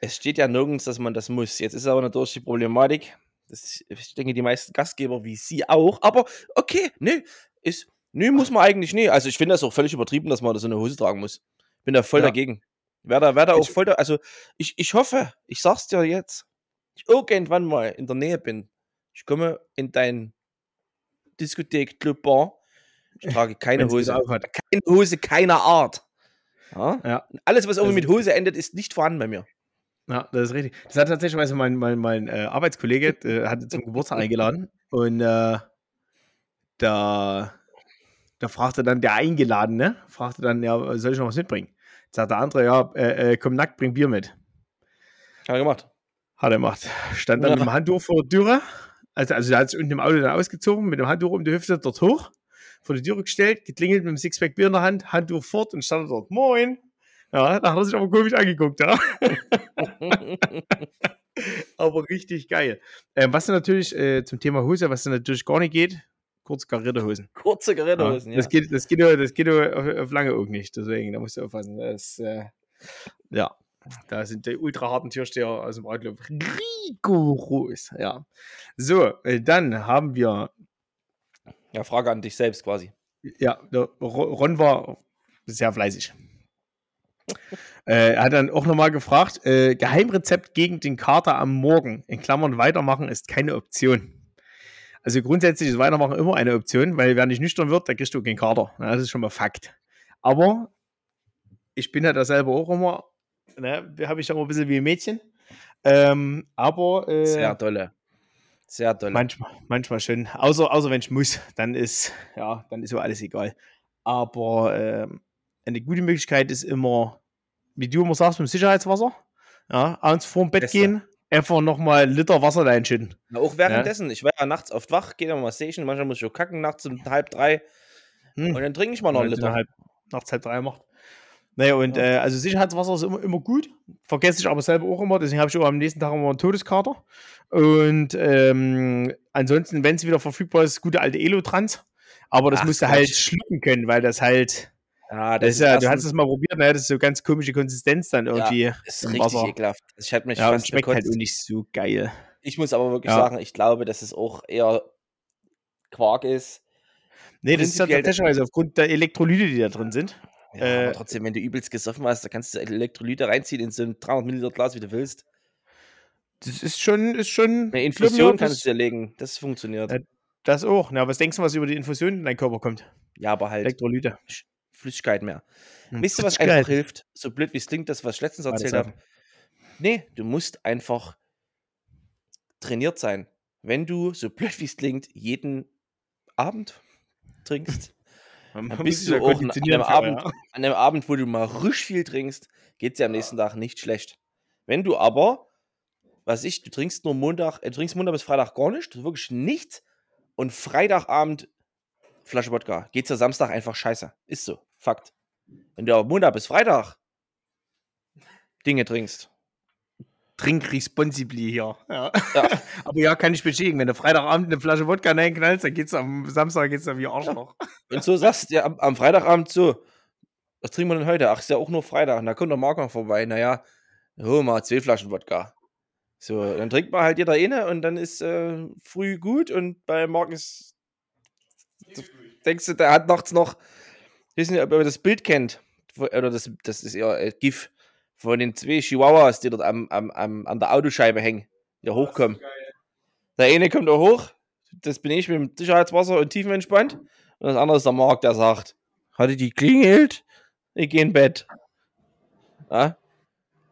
S2: Es steht ja nirgends, dass man das muss. Jetzt ist aber natürlich die Problematik, das, ich denke, die meisten Gastgeber wie Sie auch, aber okay, nee, ist, nee, muss man eigentlich nicht. Also, ich finde das auch völlig übertrieben, dass man da so eine Hose tragen muss. Bin da voll
S1: Ja.
S2: dagegen. Wer da, wer da auch voll da, also, ich, ich hoffe, ich sag's dir jetzt, ich irgendwann mal in der Nähe bin, ich komme in dein Diskothek, Club, Bar, ich trage keine Hose. Keine Hose keiner Art. Ja?
S1: Ja.
S2: Alles, was irgendwie
S1: Das
S2: mit Hose endet, ist nicht vorhanden bei mir.
S1: Ja, das ist richtig. Das hat tatsächlich also mein, mein, mein äh, Arbeitskollege äh, hatte zum Geburtstag eingeladen und äh, da, da fragte dann der Eingeladene, fragte dann, ja, soll ich noch was mitbringen? Sagt der andere, ja, äh, äh, komm nackt, bring Bier mit.
S2: Hat er gemacht.
S1: Hat er gemacht. Stand dann
S2: Ja.
S1: mit dem Handtuch vor der Türe. Also, also der hat sich unten im Auto dann ausgezogen, mit dem Handtuch um die Hüfte dort hoch, vor die Türe gestellt, geklingelt mit dem Sixpack Bier in der Hand, Handtuch fort und stand dort, moin. Ja, da hat er sich aber komisch angeguckt, ja. aber richtig geil. Ähm, was dann natürlich äh, zum Thema Hose, was dann natürlich gar nicht geht, kurz karierte Hosen.
S2: Kurze
S1: Ja,
S2: Gerätehosen, ja.
S1: Das geht, das geht, nur- das geht auf, auf lange auch nicht, deswegen, da musst du aufpassen. Das, äh, ja, da sind die ultra harten Türsteher aus dem Radclub rigoros, ja. So, äh, dann haben wir,
S2: Ja, Frage an dich selbst quasi.
S1: ja, Ron war sehr fleißig. äh, er hat dann auch nochmal gefragt, äh, Geheimrezept gegen den Kater am Morgen, in Klammern weitermachen ist keine Option. Also grundsätzlich ist Weitermachen immer eine Option, weil wer nicht nüchtern wird, der kriegst du keinen Kater. Ja, das ist schon mal Fakt. Aber ich bin ja da selber auch immer, ne, habe ich ja immer ein bisschen wie ein Mädchen. Ähm, aber äh,
S2: Sehr dolle. Sehr dolle.
S1: Manchmal, manchmal schon. Außer, außer wenn ich muss, dann ist, ja, dann ist so alles egal. Aber ähm, eine gute Möglichkeit ist immer, wie du immer sagst, mit dem Sicherheitswasser. Ja, abends vorm Bett
S2: Beste.
S1: gehen, einfach nochmal einen Liter Wasser reinschütten.
S2: Na, auch währenddessen. Ich war ja nachts oft wach, gehe dann mal Station, manchmal muss ich auch kacken nachts um halb drei
S1: Hm.
S2: und dann trinke ich mal noch einen Liter.
S1: er Halb, nachts halb drei macht. Naja, und
S2: Ja.
S1: äh, also Sicherheitswasser ist immer, immer gut. Vergesse ich aber selber auch immer, deswegen habe ich auch am nächsten Tag immer einen Todeskater. Und ähm, ansonsten, wenn es wieder verfügbar ist, gute alte Elotrans. Aber das
S2: Ach,
S1: musst du halt schlucken können, weil das halt,
S2: Ja,
S1: das ist ja, du hast es mal probiert, ne? das ist so ganz komische Konsistenz dann irgendwie
S2: ist
S1: im
S2: richtig
S1: Wasser.
S2: ekelhaft. Ich hatte mich
S1: Ja,
S2: fast
S1: schmeckt halt
S2: gekotzt.
S1: auch nicht so geil.
S2: Ich muss aber wirklich
S1: Ja.
S2: sagen, ich glaube, dass es auch eher Quark ist.
S1: Nee, das ist ja tatsächlich aufgrund der Elektrolyte, die da drin sind.
S2: Ja,
S1: Äh,
S2: aber trotzdem, wenn du übelst gesoffen hast, da kannst du Elektrolyte reinziehen in so ein 300 Milliliter Glas, wie du willst.
S1: Das ist schon, ist schon.
S2: Eine Infusion kannst
S1: das,
S2: du dir legen. Das funktioniert.
S1: Äh, das auch. Na, was denkst du, was über die Infusion in deinen Körper kommt?
S2: Ja, aber halt
S1: Elektrolyte.
S2: Flüssigkeit mehr.
S1: Hm,
S2: Wisst ihr, was einfach hilft? So blöd wie es klingt, das, was ich letztens erzählt habe. Nee, du musst einfach trainiert sein. Wenn du, so blöd wie es klingt, jeden Abend trinkst, dann bist du
S1: ja
S2: auch an einem, Abend,
S1: ja.
S2: an einem Abend, wo du mal risch viel trinkst, geht es dir am nächsten Tag nicht schlecht. Wenn du aber, was ich, du trinkst nur Montag, äh, du trinkst Montag bis Freitag gar nicht, wirklich nichts und Freitagabend Flasche Wodka, geht's dir Samstag einfach scheiße. Ist so, Fakt. Wenn du aber Montag bis Freitag Dinge trinkst,
S1: Trink responsibly hier. Ja.
S2: Ja.
S1: Aber ja, kann ich bestätigen. Wenn du Freitagabend eine Flasche Wodka reinknallst, dann geht's am Samstag geht's dann wie Arschloch.
S2: Und so sagst du ja am, am Freitagabend so, was trinken wir denn heute? Ach, ist ja auch nur Freitag. Und da kommt der Marc noch vorbei. Naja, hol mal zwei Flaschen Wodka. So, dann trinkt man halt jeder eine und dann ist äh, früh gut und bei ist. Denkst du, der hat nachts noch. Ich weiß nicht, ob ihr das Bild kennt. Oder das, das ist ja äh, GIF von den zwei Chihuahuas, die dort am, am, am, an der Autoscheibe hängen, die da hochkommen. Der eine kommt da hoch, das bin ich mit dem Sicherheitswasser und tiefenentspannt. Und das andere ist der Marc, der sagt, hatte die klingelt, ich gehe in Bett. Ja?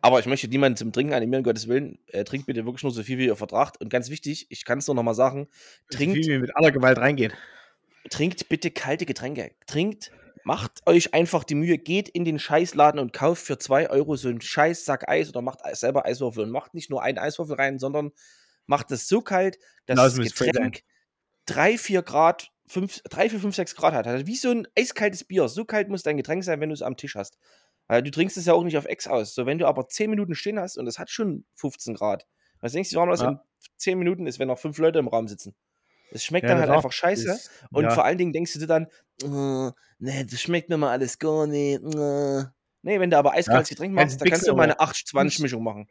S2: Aber ich möchte niemanden zum Trinken animieren, Gottes Willen. Äh, trinkt bitte wirklich nur so viel, wie ihr vertragt. Und ganz wichtig, ich kann es nur noch mal sagen,
S1: Trinkt.
S2: trinkt,
S1: Wie wir mit aller Gewalt reingehen.
S2: trinkt bitte kalte Getränke. Trinkt, macht euch einfach die Mühe, geht in den Scheißladen und kauft für 2 Euro so einen Scheißsack Eis oder macht selber Eiswürfel und macht nicht nur einen Eiswürfel rein, sondern macht es so kalt, dass das Getränk 3, 4 Grad, 5, 3, 4, 5, 6 Grad hat. Also wie so ein eiskaltes Bier. So kalt muss dein Getränk sein, wenn du es am Tisch hast. Weil du trinkst es ja auch nicht auf Ex aus. So, wenn du aber 10 Minuten stehen hast und es hat schon 15 Grad, was denkst du, warm das
S1: Ja.
S2: in 10 Minuten ist, wenn noch fünf Leute im Raum sitzen? Es schmeckt
S1: Ja,
S2: dann halt
S1: klar.
S2: einfach scheiße.
S1: Das-
S2: Und
S1: ja.
S2: vor allen Dingen denkst du dir dann, oh, nee, das schmeckt mir mal alles gar nicht. äh." Nee, wenn du aber eiskaltes Getränk
S1: kannst
S2: machst, dann kannst du mal eine
S1: aber
S2: 80-20-Mischung machen.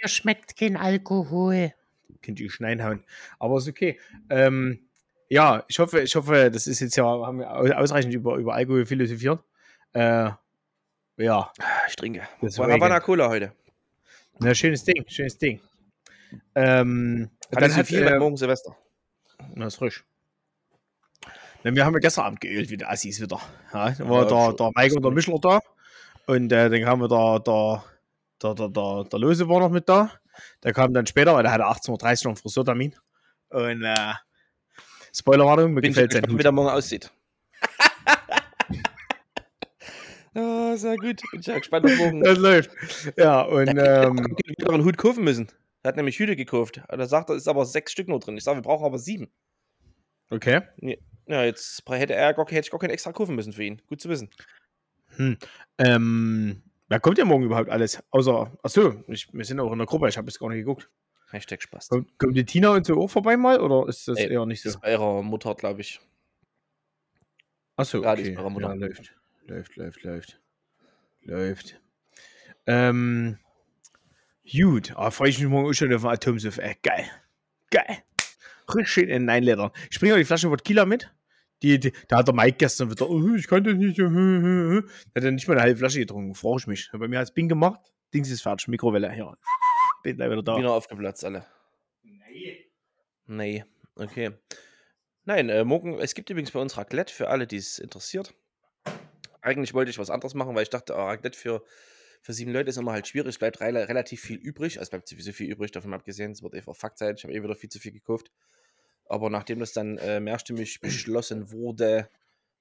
S1: Mir schmeckt kein Alkohol. Könnt ihr schneinhauen. Aber ist okay. Ähm, ja, ich hoffe, ich hoffe, das ist jetzt ja, haben wir au- ausreichend über, über Alkohol philosophiert. Äh, ja,
S2: Ich trinke. Havana Cola heute.
S1: na, schönes Ding, schönes Ding. Ähm,
S2: Dann hat, viel
S1: äh,
S2: morgen Silvester.
S1: Na, ist frisch. Na, wir haben ja gestern Abend geölt, wie der Assis wieder. Ja, da war
S2: Ja,
S1: der, der Mike und der Mischler da. Und äh, dann kam der, der, der, der, der, der Lose war noch mit da. Der kam dann später, weil der hatte 18.30 Uhr noch einen Friseurtermin. Und äh, Spoilerwarnung, mir
S2: Bin
S1: gefällt sein
S2: gespannt, wie
S1: Hut.
S2: der morgen aussieht. ja, sehr gut. Bin ich ja gespannt auf morgen.
S1: Das läuft. Ja, und ähm,
S2: wieder einen Hut kaufen müssen. Er hat nämlich Hüte gekauft. Da sagt er, ist aber sechs Stück nur drin. Ich sage, wir brauchen aber sieben.
S1: okay.
S2: Ja, jetzt hätte, er gar, hätte ich gar keinen extra kaufen müssen für ihn. Gut zu wissen.
S1: Ähm, wer kommt ja morgen überhaupt alles? Außer, achso, ich, wir sind auch in der Gruppe, ich habe jetzt gar nicht geguckt.
S2: Hashtag Spaß.
S1: Kommt, kommt die Tina und so auch vorbei mal oder ist das
S2: Ey,
S1: eher nicht so?
S2: Das ist bei ihrer Mutter, glaube ich.
S1: Achso,
S2: Ja,
S1: okay.
S2: ist bei ihrer Mutter.
S1: Ja, läuft. Läuft, läuft, läuft. Läuft. Ähm, gut, ah, freue ich mich morgen auch schon auf den Atomsuff. Äh, geil. Geil. Richtig schön in Nein Leder. Ich bringe auch die Flasche Wodka mit. Die, die, da hat der Mike gestern wieder, oh, ich kann das nicht. äh, äh, äh. Da hat er nicht mal eine halbe Flasche getrunken. Freue ich mich. Bei mir hat es Bing gemacht. Dings ist fertig. Mikrowelle. Ja. Bin gleich wieder da.
S2: Wieder aufgeplatzt, alle. Nee, okay. Nein, äh, morgen, es gibt übrigens bei uns Raclette für alle, die es interessiert. Eigentlich wollte ich was anderes machen, weil ich dachte, ah, Raclette für, für sieben Leute ist immer halt schwierig. Es bleibt rela- relativ viel übrig. Also es bleibt sowieso viel übrig, davon abgesehen. Es wird eh verfuckt sein. Ich habe eh wieder viel zu viel gekauft. Aber nachdem das dann äh, mehrstimmig beschlossen wurde,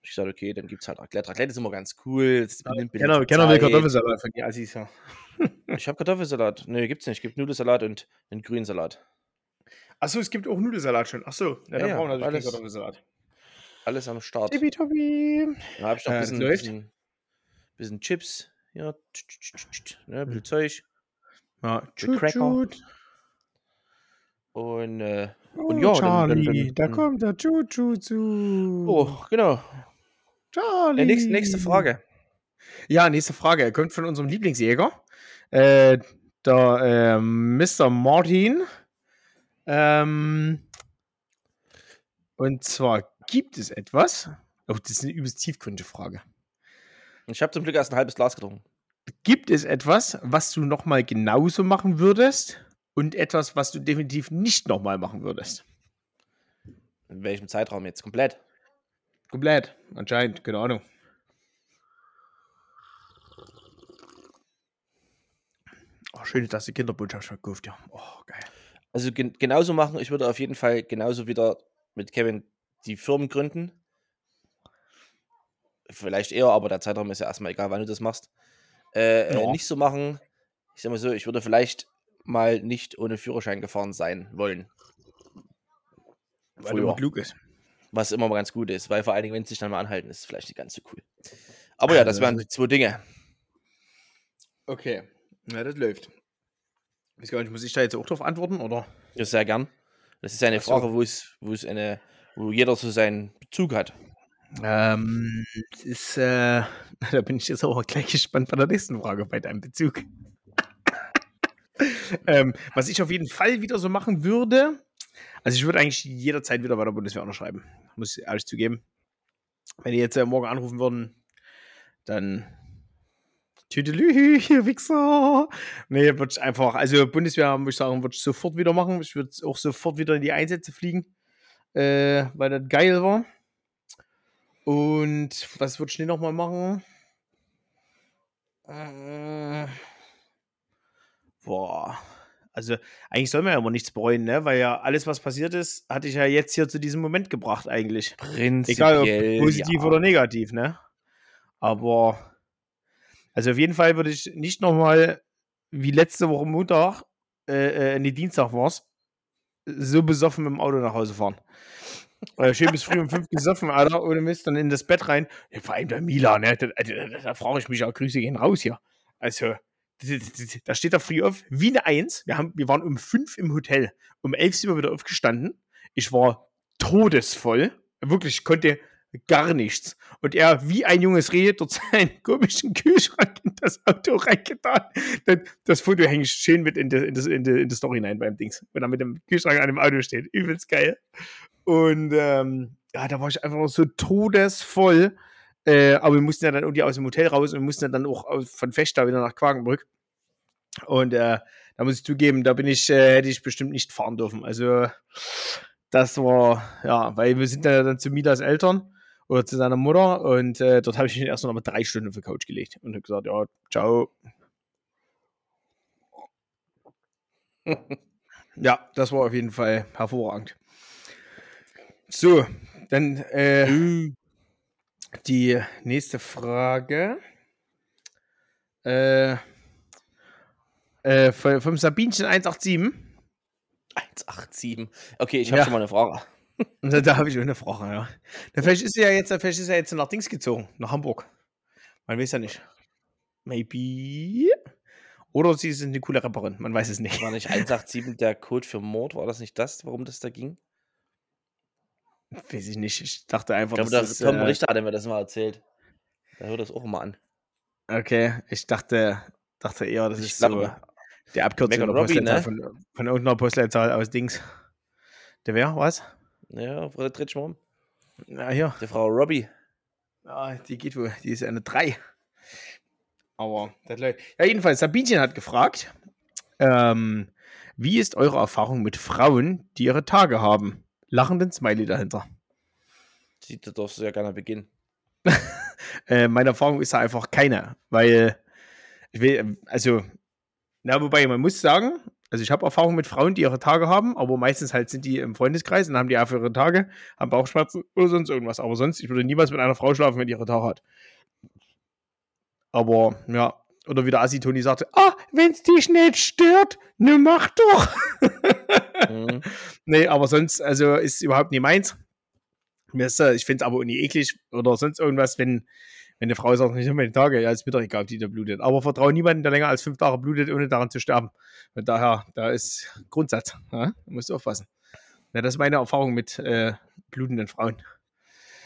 S2: ich gesagt, okay, dann gibt es halt Raclette. Raclette ist immer ganz cool. Bisschen
S1: Kenner, Kenner will. Kartoffelsalat von die Assis, ja.
S2: Ich habe Kartoffelsalat. Nee, gibt's nicht. Es gibt Nudelsalat und einen Grünsalat.
S1: Achso, es gibt auch Nudelsalat schon. Achso, ja,
S2: Ja,
S1: dann brauchen wir natürlich
S2: alles.
S1: Kartoffelsalat.
S2: Alles am Start.
S1: Tippitoppi.
S2: Da habe ich noch
S1: Äh,
S2: ein bisschen, bisschen, bisschen Chips. Ja, tsch, tsch, tsch, tsch, tsch, ne, ein
S1: Hm.
S2: bisschen Zeug.
S1: Ja, tschut,
S2: Cracker. Und, äh,
S1: Oh,
S2: Und ja, dann-
S1: Charlie,
S2: dann- dann-
S1: da
S2: dann-
S1: kommt der Chuchu zu.
S2: oh, genau.
S1: Charlie.
S2: Äh, nächste, nächste Frage.
S1: Ja, nächste Frage. Kommt von unserem Lieblingsjäger. Äh, der äh, Mr. Martin. Ähm, und zwar gibt es etwas. Oh, das ist eine übelst tiefgründige Frage.
S2: Ich habe zum Glück erst ein halbes Glas getrunken.
S1: Gibt es etwas, was du nochmal genauso machen würdest? und etwas, was du definitiv nicht nochmal machen würdest.
S2: In welchem Zeitraum jetzt? Komplett?
S1: Komplett, anscheinend, keine Ahnung. Oh, schön, dass die Kinderbotschaft schon gekauft, ja. Oh, geil.
S2: Also gen genauso machen. Ich würde auf jeden Fall genauso wieder mit Kevin die Firmen gründen. Vielleicht eher, aber der Zeitraum ist ja erstmal egal, wann du das machst. Äh, äh,
S1: Ja.
S2: nicht so machen. Ich sag mal so, ich würde vielleicht mal nicht ohne Führerschein gefahren sein wollen.
S1: Weil
S2: Früher.
S1: du immer klug ist.
S2: Was immer mal ganz gut ist, weil vor allen Dingen, wenn sie sich dann mal anhalten, ist es vielleicht nicht ganz so cool. Aber ja, das
S1: Also,
S2: wären die zwei Dinge.
S1: Okay. Ja, das läuft. Weiß gar nicht, muss ich da jetzt auch drauf antworten, oder?
S2: Ja, sehr gern. Das ist eine
S1: so.
S2: Frage, wo es, wo es eine, wo jeder so seinen Bezug hat.
S1: Ähm, ist, äh, da bin ich jetzt auch gleich gespannt bei der nächsten Frage, bei deinem Bezug. ähm, was ich auf jeden Fall wieder so machen würde, also ich würde eigentlich jederzeit wieder bei der Bundeswehr unterschreiben, muss ich ehrlich zugeben. Wenn die jetzt äh, morgen anrufen würden, dann Tüdelü, ihr Wichser. Nee, würde ich einfach, also Bundeswehr, muss ich sagen, würde ich sofort wieder machen. Ich würde auch sofort wieder in die Einsätze fliegen, äh, weil das geil war. Und was würde ich denn nochmal machen? Äh, boah. Also, eigentlich soll man ja immer nichts bereuen, ne? Weil ja alles, was passiert ist, hatte ich ja jetzt hier zu diesem Moment gebracht, eigentlich. Egal ob
S2: Prinzipiell.
S1: positiv
S2: ja.
S1: oder negativ, ne? Aber, also auf jeden Fall würde ich nicht nochmal, wie letzte Woche Montag, äh, äh, nee, Dienstag war's, so besoffen mit dem Auto nach Hause fahren. Schön bis früh um fünf gesoffen, Alter, ohne Mist, dann in das Bett rein. Ja, vor allem der Mila, ne? Da, da, da, frage ich mich ja, Grüße gehen raus hier. Also, da steht er früh auf, wie eine Eins. Wir, haben, wir waren um fünf im Hotel. Um elf sind wir wieder aufgestanden. Ich war todesvoll. Wirklich, ich konnte gar nichts. Und er, wie ein junges Reh, dort seinen komischen Kühlschrank in das Auto reingetan. Das, Foto hänge ich schön mit in die, in, das, in, die, in die Story hinein beim Dings. Wenn er mit dem Kühlschrank an dem Auto steht. Übelst geil. Und ähm, ja, da war ich einfach so todesvoll. Äh, aber wir mussten ja dann irgendwie aus dem Hotel raus und mussten ja dann auch aus, von Fechter wieder nach Quakenbrück. Und äh, da muss ich zugeben, da bin ich, äh, hätte ich bestimmt nicht fahren dürfen. Also das war, ja, weil wir sind ja dann zu Midas Eltern oder zu seiner Mutter und äh, dort habe ich mich erst noch mal drei Stunden auf die Couch gelegt und habe gesagt, ja, ciao. ja, das war auf jeden Fall hervorragend. So, dann äh, die nächste Frage. Äh, äh, vom vom Sabinchen 187.
S2: 187. Okay, ich habe
S1: Ja.
S2: schon mal eine Frage.
S1: Da, da habe ich auch eine Frage, ja. Na, Vielleicht ist sie ja jetzt, vielleicht ist ja jetzt nach Dings gezogen, nach Hamburg. Man weiß ja nicht. Maybe. Oder sie ist eine coole Rapperin, man weiß es nicht.
S2: War nicht 187 der Code für Mord? War das nicht das, warum das da ging?
S1: Weiß ich nicht. Ich dachte einfach,
S2: Ich glaube,
S1: dass
S2: das Tom
S1: äh,
S2: Richter hat mir das mal erzählt. Da hört das auch immer an.
S1: Okay, ich dachte, dachte eher, das
S2: Ich
S1: ist so die Abkürzung der
S2: Robbie, ne?
S1: von, von irgendeiner Postleitzahl aus Dings. Der wer? Was?
S2: Ja, Frau Tretschmann.
S1: Ja, hier.
S2: Die Frau Robbie.
S1: Ja, die geht wohl. Die ist eine 3. Aber das läuft. Ja, jedenfalls, Sabinchen hat gefragt, ähm, wie ist eure Erfahrung mit Frauen, die ihre Tage haben? Lachenden Smiley dahinter.
S2: Sie da darfst du ja gerne beginnen.
S1: Äh, meine Erfahrung ist da einfach keine, weil ich will, also, na, wobei man muss sagen, also ich habe Erfahrung mit Frauen, die ihre Tage haben, aber meistens halt sind die im Freundeskreis und haben die einfach ihre Tage, haben Bauchschmerzen oder sonst irgendwas. Aber sonst, ich würde niemals mit einer Frau schlafen, wenn die ihre Tage hat. Aber, ja, oder wie der Assi Toni sagte, ah, wenn's dich nicht stört, ne mach doch.
S2: Mhm.
S1: Nee, aber sonst, also ist überhaupt nie meins. Äh, ich finde es aber nie eklig oder sonst irgendwas, wenn, wenn eine Frau sagt, ich habe meine Tage, ja, ist mir doch egal, ob die da blutet. Aber vertraue niemanden, der länger als fünf Tage blutet, ohne daran zu sterben. Von daher, da ist Grundsatz. Ja? Da musst du aufpassen. Ja, das ist meine Erfahrung mit äh, blutenden Frauen,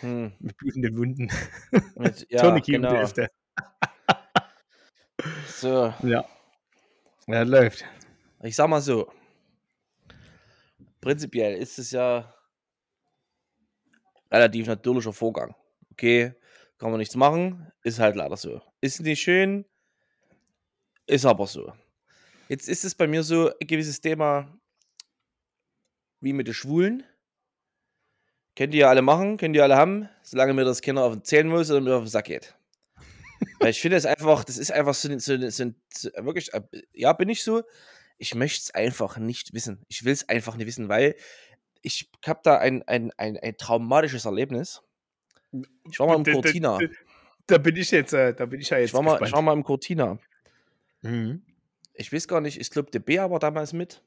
S2: Hm.
S1: mit blutenden Wunden.
S2: Mit, ja, genau.
S1: Hälfte.
S2: So,
S1: Ja. Ja, läuft.
S2: ich sag mal so. Prinzipiell ist es ja relativ natürlicher Vorgang. Okay, kann man nichts machen, ist halt leider so. Ist nicht schön, ist aber so. Jetzt ist es bei mir so ein gewisses Thema wie mit den Schwulen. Könnt ihr ja alle machen, könnt ihr alle haben, solange mir das Kinder auf den Zählen muss oder mir auf den Sack geht. Weil ich finde es einfach, das ist einfach so, so, so, so wirklich, äh, ja, bin ich so. Ich möchte es einfach nicht wissen. Ich will es einfach nicht wissen, weil ich habe da ein, ein, ein, ein traumatisches Erlebnis. Ich war mal im
S1: Da-
S2: Cortina.
S1: da- Da bin ich jetzt, äh, da bin ich ja jetzt
S2: Ich war mal, ich war mal im Cortina.
S1: Mhm.
S2: Ich weiß gar nicht, ich glaube, der Bea war damals mit.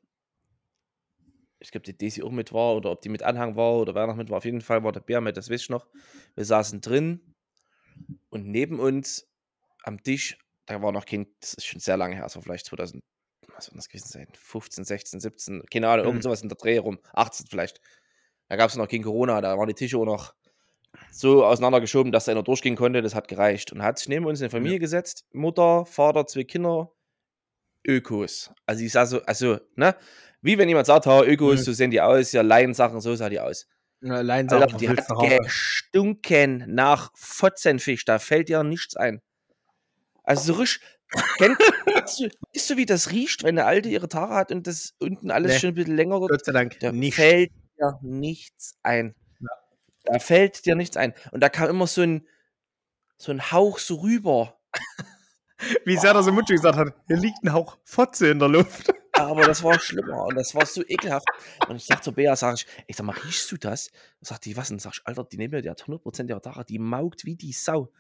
S2: Ich glaube, die Daisy auch mit war oder ob die mit Anhang war oder wer noch mit war. Auf jeden Fall war der Bär mit, das weiß ich noch. Wir saßen drin und neben uns am Tisch, da war noch kein, das ist schon sehr lange her, das war vielleicht 2000, was soll das gewesen sein? 15, 16, 17, keine Ahnung, irgend
S1: Mhm.
S2: sowas in der Dreh rum, 18 vielleicht. Da gab es noch kein Corona, da waren die Tische auch noch so auseinandergeschoben, dass einer durchgehen konnte, das hat gereicht. Und hat sich neben uns eine Familie gesetzt, Mutter, Vater, zwei Kinder, Ökos. Also ich sah so, also, ne? Wie wenn jemand sagt, ha, Ökos,
S1: Mhm.
S2: so sehen die aus, ja, Laiensachen, so sah die aus.
S1: Allein
S2: Alter, die hat gestunken nach Fotzenfisch, da fällt dir nichts ein. Also so richtig, kennt, weißt, du, weißt du, wie das riecht, wenn eine Alte ihre Haare hat und das unten alles
S1: Nee.
S2: schon ein bisschen länger wird?
S1: Gott sei Dank
S2: Da
S1: nicht.
S2: fällt dir nichts ein. Da fällt dir nichts ein. Und da kam immer so ein, so ein Hauch so rüber.
S1: Wie sehr das im Mund gesagt hat, hier liegt ein Hauch Fotze in der Luft.
S2: Aber das war schlimmer und das war so ekelhaft. Und ich sag zu Bea, sag ich, ich sag mal, riechst du das? Sagt die, was? Und sag ich, Alter, die neben mir, die hat 100% ihrer Haare, die maugt wie die Sau.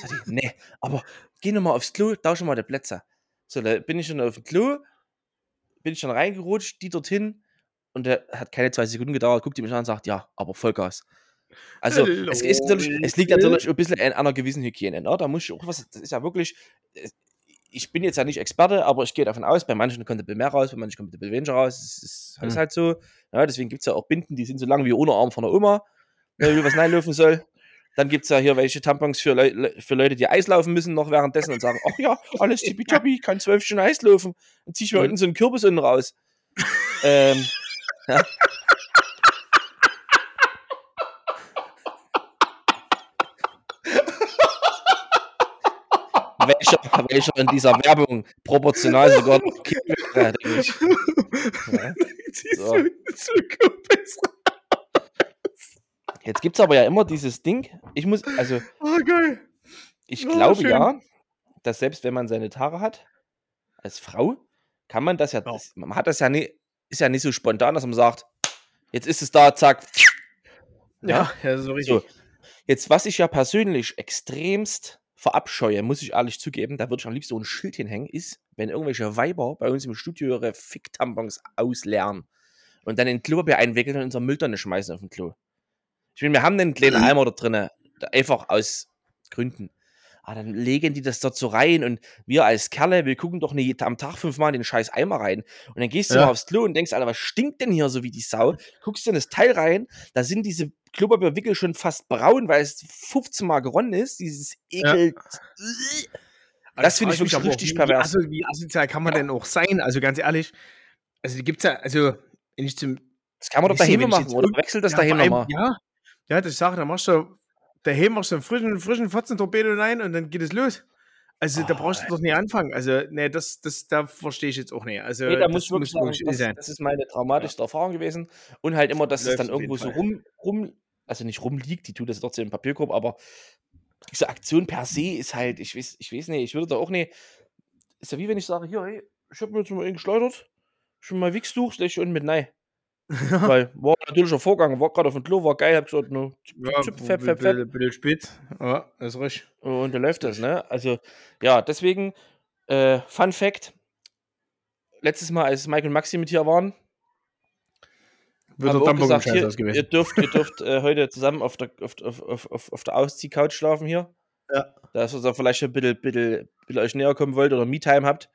S2: Sag die, nee, aber geh noch mal aufs Klo, tausche mal die Plätze. So, da bin ich schon auf dem Klo, bin ich schon reingerutscht, die dorthin und der hat keine zwei Sekunden gedauert, guckt die mich an und sagt, ja, aber Vollgas. Also, es, ist natürlich, es liegt natürlich ein bisschen an einer gewissen Hygiene. Ne? Da muss ich auch was, das ist ja wirklich, äh, ich bin jetzt ja nicht Experte, aber ich gehe davon aus, bei manchen kommt ein bisschen mehr raus, bei manchen kommt ein bisschen weniger raus. Es ist, das ist
S1: Mhm.
S2: halt so. Ja, deswegen gibt es ja auch Binden, die sind so lang wie ohne Arm von der Oma, wenn was reinlaufen soll. Dann gibt es ja hier welche Tampons für, Le- für Leute, die Eis laufen müssen noch währenddessen und sagen, ach ja, alles tippitoppi, ich kann zwölf Stunden Eis laufen. Dann zieh ich mir
S1: Und-
S2: unten so einen Kürbis unten raus. ähm, welcher, welcher in dieser Werbung proportional sogar noch wäre, denke ich. Ja. So. Jetzt gibt es aber ja immer dieses Ding. Ich muss, also
S1: Oh, geil.
S2: ich
S1: Oh,
S2: glaube
S1: schön.
S2: ja, dass selbst wenn man seine Haare hat, als Frau, kann man das ja, das, man hat das ja nicht, ist ja nicht so spontan, dass man sagt, jetzt ist es da, zack.
S1: Ja, ja, so richtig.
S2: So. Jetzt, was ich ja persönlich extremst verabscheue, muss ich ehrlich zugeben, da würde ich am liebsten so ein Schild hinhängen, ist, wenn irgendwelche Weiber bei uns im Studio ihre Fick-Tampons ausleeren und dann in Klopapier einwickeln und unsere Mülltonne schmeißen auf dem Klo. Ich meine, wir haben einen kleinen
S1: Mhm.
S2: Eimer da drinne, da einfach aus Gründen. Aber dann legen die das dort so rein und wir als Kerle, wir gucken doch nicht am Tag fünfmal in den scheiß Eimer rein. Und dann gehst du
S1: Ja.
S2: mal aufs Klo und denkst, Alter, was stinkt denn hier so wie die Sau? Guckst du in das Teil rein, da sind diese Klopapierwickel schon fast braun, weil es 15 Mal geronnen ist. Dieses Ekel. Das finde ich wirklich
S1: aber
S2: richtig
S1: wie,
S2: pervers.
S1: Wie, assi- wie asozial kann man denn auch sein? Also ganz ehrlich, also die gibt's ja, also wenn ich zum
S2: Das kann man doch daheim machen, oder? Wechselt das
S1: ja,
S2: daheim nochmal.
S1: Ja, ja, das ich sage, da machst du daheim machst du einen frischen, frischen Fotzen-Torpedo rein und dann geht es los. Also da
S2: Oh,
S1: brauchst du doch nicht anfangen. Also, nee, das, das, da verstehe ich jetzt auch nicht. Also,
S2: Nee, da muss ich wirklich sagen, das,
S1: sein.
S2: das ist meine traumatischste Erfahrung gewesen. Und halt immer, dass es
S1: Läuft
S2: dann
S1: auf
S2: irgendwo so rum, rum, also nicht rumliegt, die tut das trotzdem im Papierkorb, aber diese Aktion per se ist halt, ich weiß, ich weiß nicht, ich würde da auch nicht, ist ja wie wenn ich sage, hier, hey, ich habe mir jetzt mal geschleudert, schon mal Wichstuch, unten mit nein. Weil, war ein natürlicher Vorgang, war gerade auf dem Klo, war geil, hab gesagt, ne,
S1: Ja,
S2: zip.
S1: Ein bisschen spät. Ja, ist richtig.
S2: Und da läuft das, ne? Also, ja, deswegen, äh, Fun Fact: Letztes Mal, als Mike und Maxi mit hier waren,
S1: Wird
S2: haben
S1: der
S2: wir auch gesagt,
S1: Tampon
S2: hier,
S1: gewesen.
S2: ihr dürft, ihr dürft äh, heute zusammen auf der, auf, auf, auf, auf, auf der Ausziehcouch schlafen hier.
S1: Ja.
S2: Dass ihr da vielleicht ein bisschen, bisschen, bisschen euch näher kommen wollt oder Me-Time habt.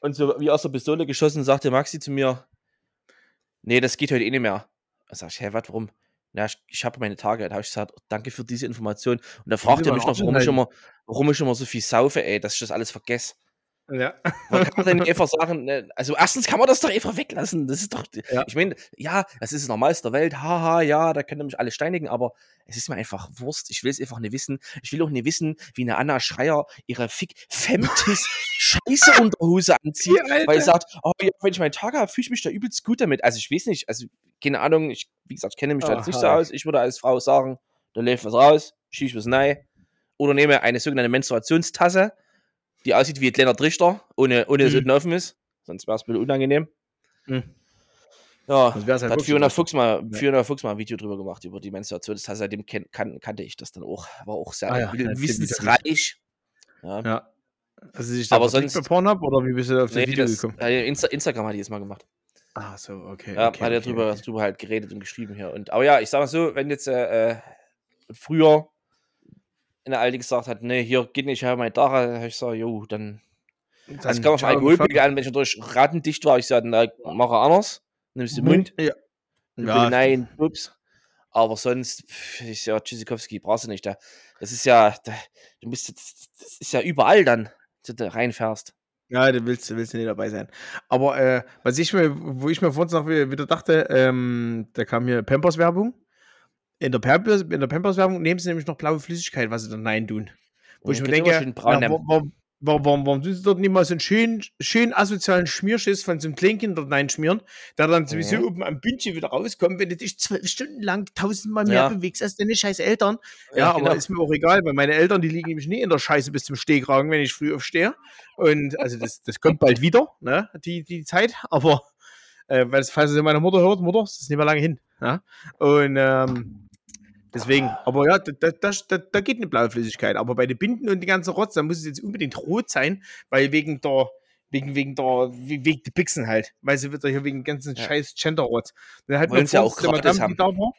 S2: Und so wie aus der Pistole geschossen, sagte Maxi zu mir: Nee, das geht heute eh nicht mehr. Da sag ich, hä, was, warum? Ja, ich, ich habe meine Tage. Da habe ich gesagt, oh, danke für diese Information. Und da fragt er mich noch, warum ich, immer, warum ich immer so viel saufe, ey, dass ich das alles vergesse.
S1: Ja.
S2: Man kann dann einfach sagen, ne, also erstens kann man das doch einfach weglassen. Das ist doch,
S1: Ja.
S2: ich meine, ja, das ist das Normalste der Welt, haha, ja, da können mich alle steinigen, aber es ist mir einfach Wurst. Ich will es einfach nicht wissen. Ich will auch nicht wissen, wie eine Anna Schreier ihre Fick Femtis Scheiße Unterhose anzieht,
S1: Alter.
S2: weil sie sagt, oh, ja, wenn ich meinen Tag habe, fühle ich mich da übelst gut damit. Also ich weiß nicht, also keine Ahnung, ich, wie gesagt, ich kenne mich da jetzt nicht so aus. Ich würde als Frau sagen, da läuft was raus, schiebe ich was rein oder nehme eine sogenannte Menstruationstasse, die aussieht wie ein kleiner Trichter, ohne, ohne dass
S1: Mhm.
S2: unten offen ist. Sonst wäre es ein bisschen unangenehm.
S1: Mhm.
S2: Ja,
S1: Das halt
S2: hat Fiona. Fuchs, mal,
S1: Ja.
S2: Fiona Fuchs mal ein Video drüber gemacht, über die Menstruationstasse. Seitdem ken, kan, kannte ich das dann auch. War auch sehr
S1: Ah ja, das
S2: wissensreich. Ja.
S1: Ja. Also sich da
S2: Aber sonst-
S1: Pornhub oder wie bist du auf das
S2: Nee,
S1: Video
S2: das,
S1: gekommen?
S2: Insta, Instagram hat die jetzt mal gemacht.
S1: Ah, so, okay.
S2: Ja,
S1: okay,
S2: hat er
S1: okay,
S2: drüber,
S1: okay.
S2: drüber halt geredet und geschrieben hier. Und, aber ja, ich sag mal so, wenn jetzt äh, äh, früher eine Alte gesagt hat, nee, hier geht nicht, ich habe meine Dare, hab ich gesagt, jo, dann
S1: Dann
S2: Also kam auf Alkoholpegel an, wenn ich natürlich rattendicht war, ich sagte, na, mach er anders, nimmst den Mund,
S1: Ja.
S2: ja. nein, ups. Aber sonst, pff, ich ja, Tschüssikowski, brauchst du nicht. Da. Das ist ja, da, du bist jetzt, das ist ja überall dann, wenn du da reinfährst.
S1: Ja, du willst, du willst nicht dabei sein. Aber äh, was ich mir, wo ich mir vorhin noch wieder dachte, ähm, da kam hier Pampers-Werbung. In der Pampers, in der Pampers-Werbung nehmen sie nämlich noch blaue Flüssigkeit, was sie dann rein tun. Wo ich mir denke, ja, warum, warum, warum, warum tun sie dort nicht mal so einen schönen, schönen asozialen Schmierschiss von so einem Kleinkind dort reinschmieren, der dann sowieso
S2: Mhm.
S1: oben am Bündchen wieder rauskommt, wenn du dich zwölf Stunden lang tausendmal mehr
S2: Ja.
S1: bewegst als deine scheiß Eltern. Ja,
S2: Ja,
S1: aber
S2: genau.
S1: ist mir auch egal, weil meine Eltern, die liegen nämlich nie in der Scheiße bis zum Stehkragen, wenn ich früh aufstehe. Und also das, das kommt bald wieder, ne, die, die Zeit. Aber äh, weil es, falls es meine Mutter hört, Mutter, das ist nicht mehr lange hin. Ja? Und ähm, deswegen, aber ja, da, da, da, da geht eine blaue Flüssigkeit. Aber bei den Binden und die ganze Rotz, da muss es jetzt unbedingt rot sein, weil wegen der, wegen, wegen der, we- wegen der Pixen halt. Weil sie wird ja hier wegen dem ganzen
S2: Ja.
S1: scheiß Gender-Rotz. Dann hat
S2: Wollen's ja auch gratis
S1: die da war,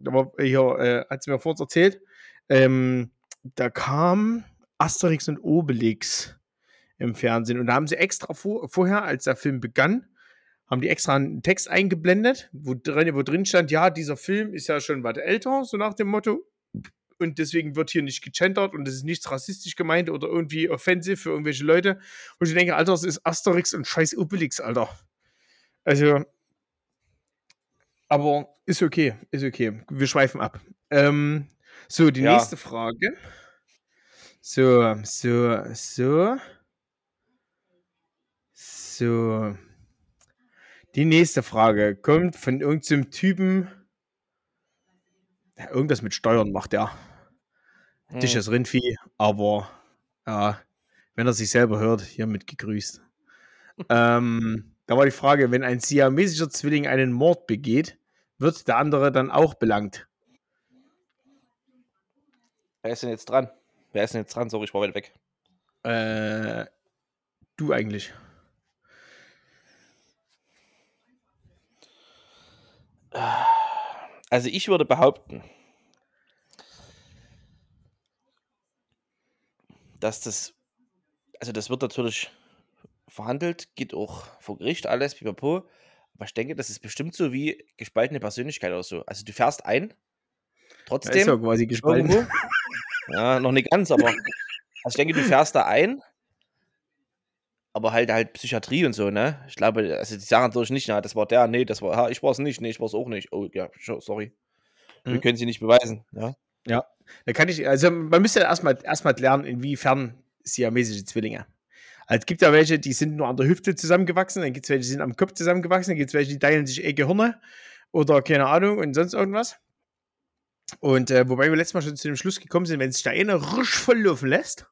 S1: da war hier, äh, hat sie mir vorhin erzählt, ähm, da kam Asterix und Obelix im Fernsehen. Und da haben sie extra vor, vorher, als der Film begann, haben die extra einen Text eingeblendet, wo drin, wo drin stand, ja, dieser Film ist ja schon was älter, so nach dem Motto. Und deswegen wird hier nicht gegendert und es ist nichts rassistisch gemeint oder irgendwie offensiv für irgendwelche Leute. Und ich denke, Alter, das ist Asterix und scheiß Obelix, Alter. Also, aber ist okay, ist okay. Wir schweifen ab. Ähm, so, die
S2: Ja.
S1: nächste Frage. So, so, so. So. Die nächste Frage kommt von irgendeinem Typen. Irgendwas mit Steuern macht er.
S2: Hm.
S1: Dich das Rindvieh, aber ja, wenn er sich selber hört, hiermit gegrüßt. ähm, da war die Frage, wenn ein siamesischer Zwilling einen Mord begeht, wird der andere dann auch belangt?
S2: Wer ist denn jetzt dran? Wer ist denn jetzt dran? Sorry, ich war weit weg.
S1: Äh, du eigentlich.
S2: Also ich würde behaupten, dass das, also das wird natürlich verhandelt, geht auch vor Gericht, alles, pipapo. Aber ich denke, das ist bestimmt so wie gespaltene Persönlichkeit oder so. Also du fährst ein, trotzdem
S1: ist ja quasi gespalten.
S2: irgendwo. Ja, noch nicht ganz, aber also ich denke, du fährst da ein, aber halt halt Psychiatrie und so, ne? Ich glaube, also die sagen natürlich nicht, na, das war der, nee, das war, ha, ich war es nicht, nee, ich war es auch nicht. Oh, ja, sorry. Wir
S1: Mhm.
S2: können sie nicht beweisen, ja.
S1: Da kann ich, also man müsste ja erstmal erstmal lernen, inwiefern siamesische Zwillinge. Also es gibt ja welche, die sind nur an der Hüfte zusammengewachsen, dann gibt es welche, die sind am Kopf zusammengewachsen, dann gibt es welche, die teilen sich eh Gehirne oder keine Ahnung und sonst irgendwas. Und äh, wobei wir letztes Mal schon zu dem Schluss gekommen sind, wenn sich der eine rusch volllaufen lässt,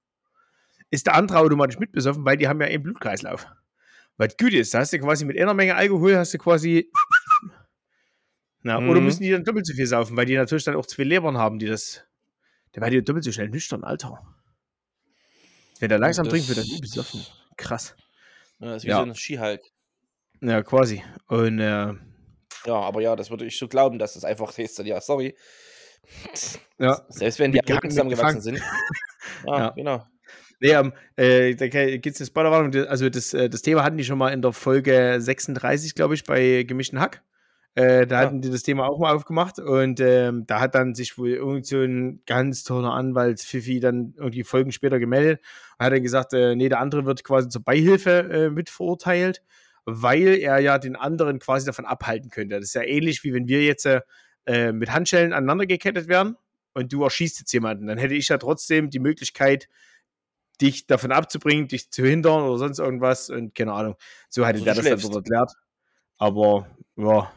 S1: ist der andere automatisch mitbesoffen, weil die haben ja einen Blutkreislauf. Was gut ist, da hast du quasi mit einer Menge Alkohol, hast du quasi. Na, Oder
S2: Mhm.
S1: müssen die dann doppelt so viel saufen, weil die natürlich dann auch zwei Lebern haben, die das. Der war die doppelt so schnell nüchtern, Alter. Wenn der langsam
S2: Das-
S1: trinkt, wird er nie besoffen. Krass.
S2: ja das ist wie
S1: Ja.
S2: so ein Skihulk.
S1: Ja, quasi. Und äh,
S2: Ja, aber ja, das würde ich so glauben, dass das einfach ist. Ja, sorry.
S1: ja.
S2: Selbst wenn die
S1: mit
S2: zusammengewachsen sind. Ja,
S1: Ja.
S2: genau.
S1: Nee, ähm, äh, da gibt es eine Spoilerwarnung. Also das, äh, das Thema hatten die schon mal in der Folge 36, glaube ich, bei gemischten Hack. Äh, da
S2: Ja.
S1: hatten die das Thema auch mal aufgemacht und ähm, da hat dann sich wohl irgend so ein ganz toller Anwalt Fifi dann irgendwie Folgen später gemeldet und hat dann gesagt, äh, nee, der andere wird quasi zur Beihilfe äh, mit verurteilt, weil er ja den anderen quasi davon abhalten könnte. Das ist ja ähnlich wie wenn wir jetzt äh, mit Handschellen aneinander gekettet werden und du erschießt jetzt jemanden. Dann hätte ich ja trotzdem die Möglichkeit, dich davon abzubringen, dich zu hindern oder sonst irgendwas und keine Ahnung. So hatte
S2: Also
S1: der das dann
S2: schläfst.
S1: dort erklärt. Aber ja,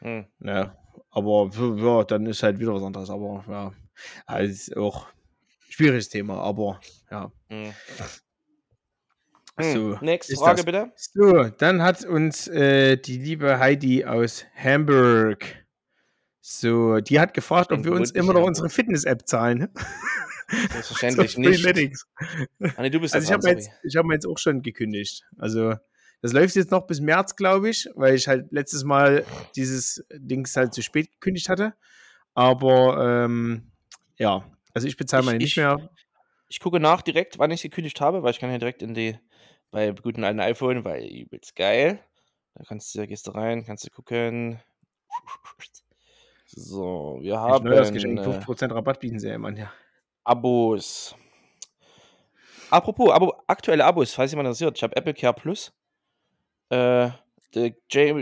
S2: Hm.
S1: ja, aber ja, dann ist halt wieder was anderes. Aber ja, also ist auch ein schwieriges Thema, aber ja.
S2: Hm.
S1: So,
S2: Hm. Nächste Frage
S1: das.
S2: bitte.
S1: So, dann hat uns äh, die liebe Heidi aus Hamburg. So, die hat gefragt, ob wir uns immer noch unsere Fitness-App zahlen.
S2: Selbstverständlich nicht.
S1: Freeletics.
S2: Ah, nee, du bist
S1: Also ich habe jetzt- ich hab mir jetzt auch schon gekündigt. Also das läuft jetzt noch bis März, glaube ich, weil ich halt letztes Mal dieses Dings halt zu spät gekündigt hatte. Aber ähm, ja, also ich bezahle
S2: Ich-
S1: meine nicht
S2: ich-
S1: mehr.
S2: Ich gucke nach direkt, wann ich gekündigt habe, weil ich kann ja direkt in die, bei guten alten iPhone, weil übelst geil. Da kannst du, gehst du rein, kannst du gucken. So, wir
S1: Ich
S2: haben
S1: Neujahrsgeschenk,
S2: äh,
S1: 5% Rabatt bieten sie ja immer. Ja.
S2: Abos. Apropos, Abo, aktuelle Abos, falls jemand interessiert. Ich habe Apple Care Plus. Äh, der,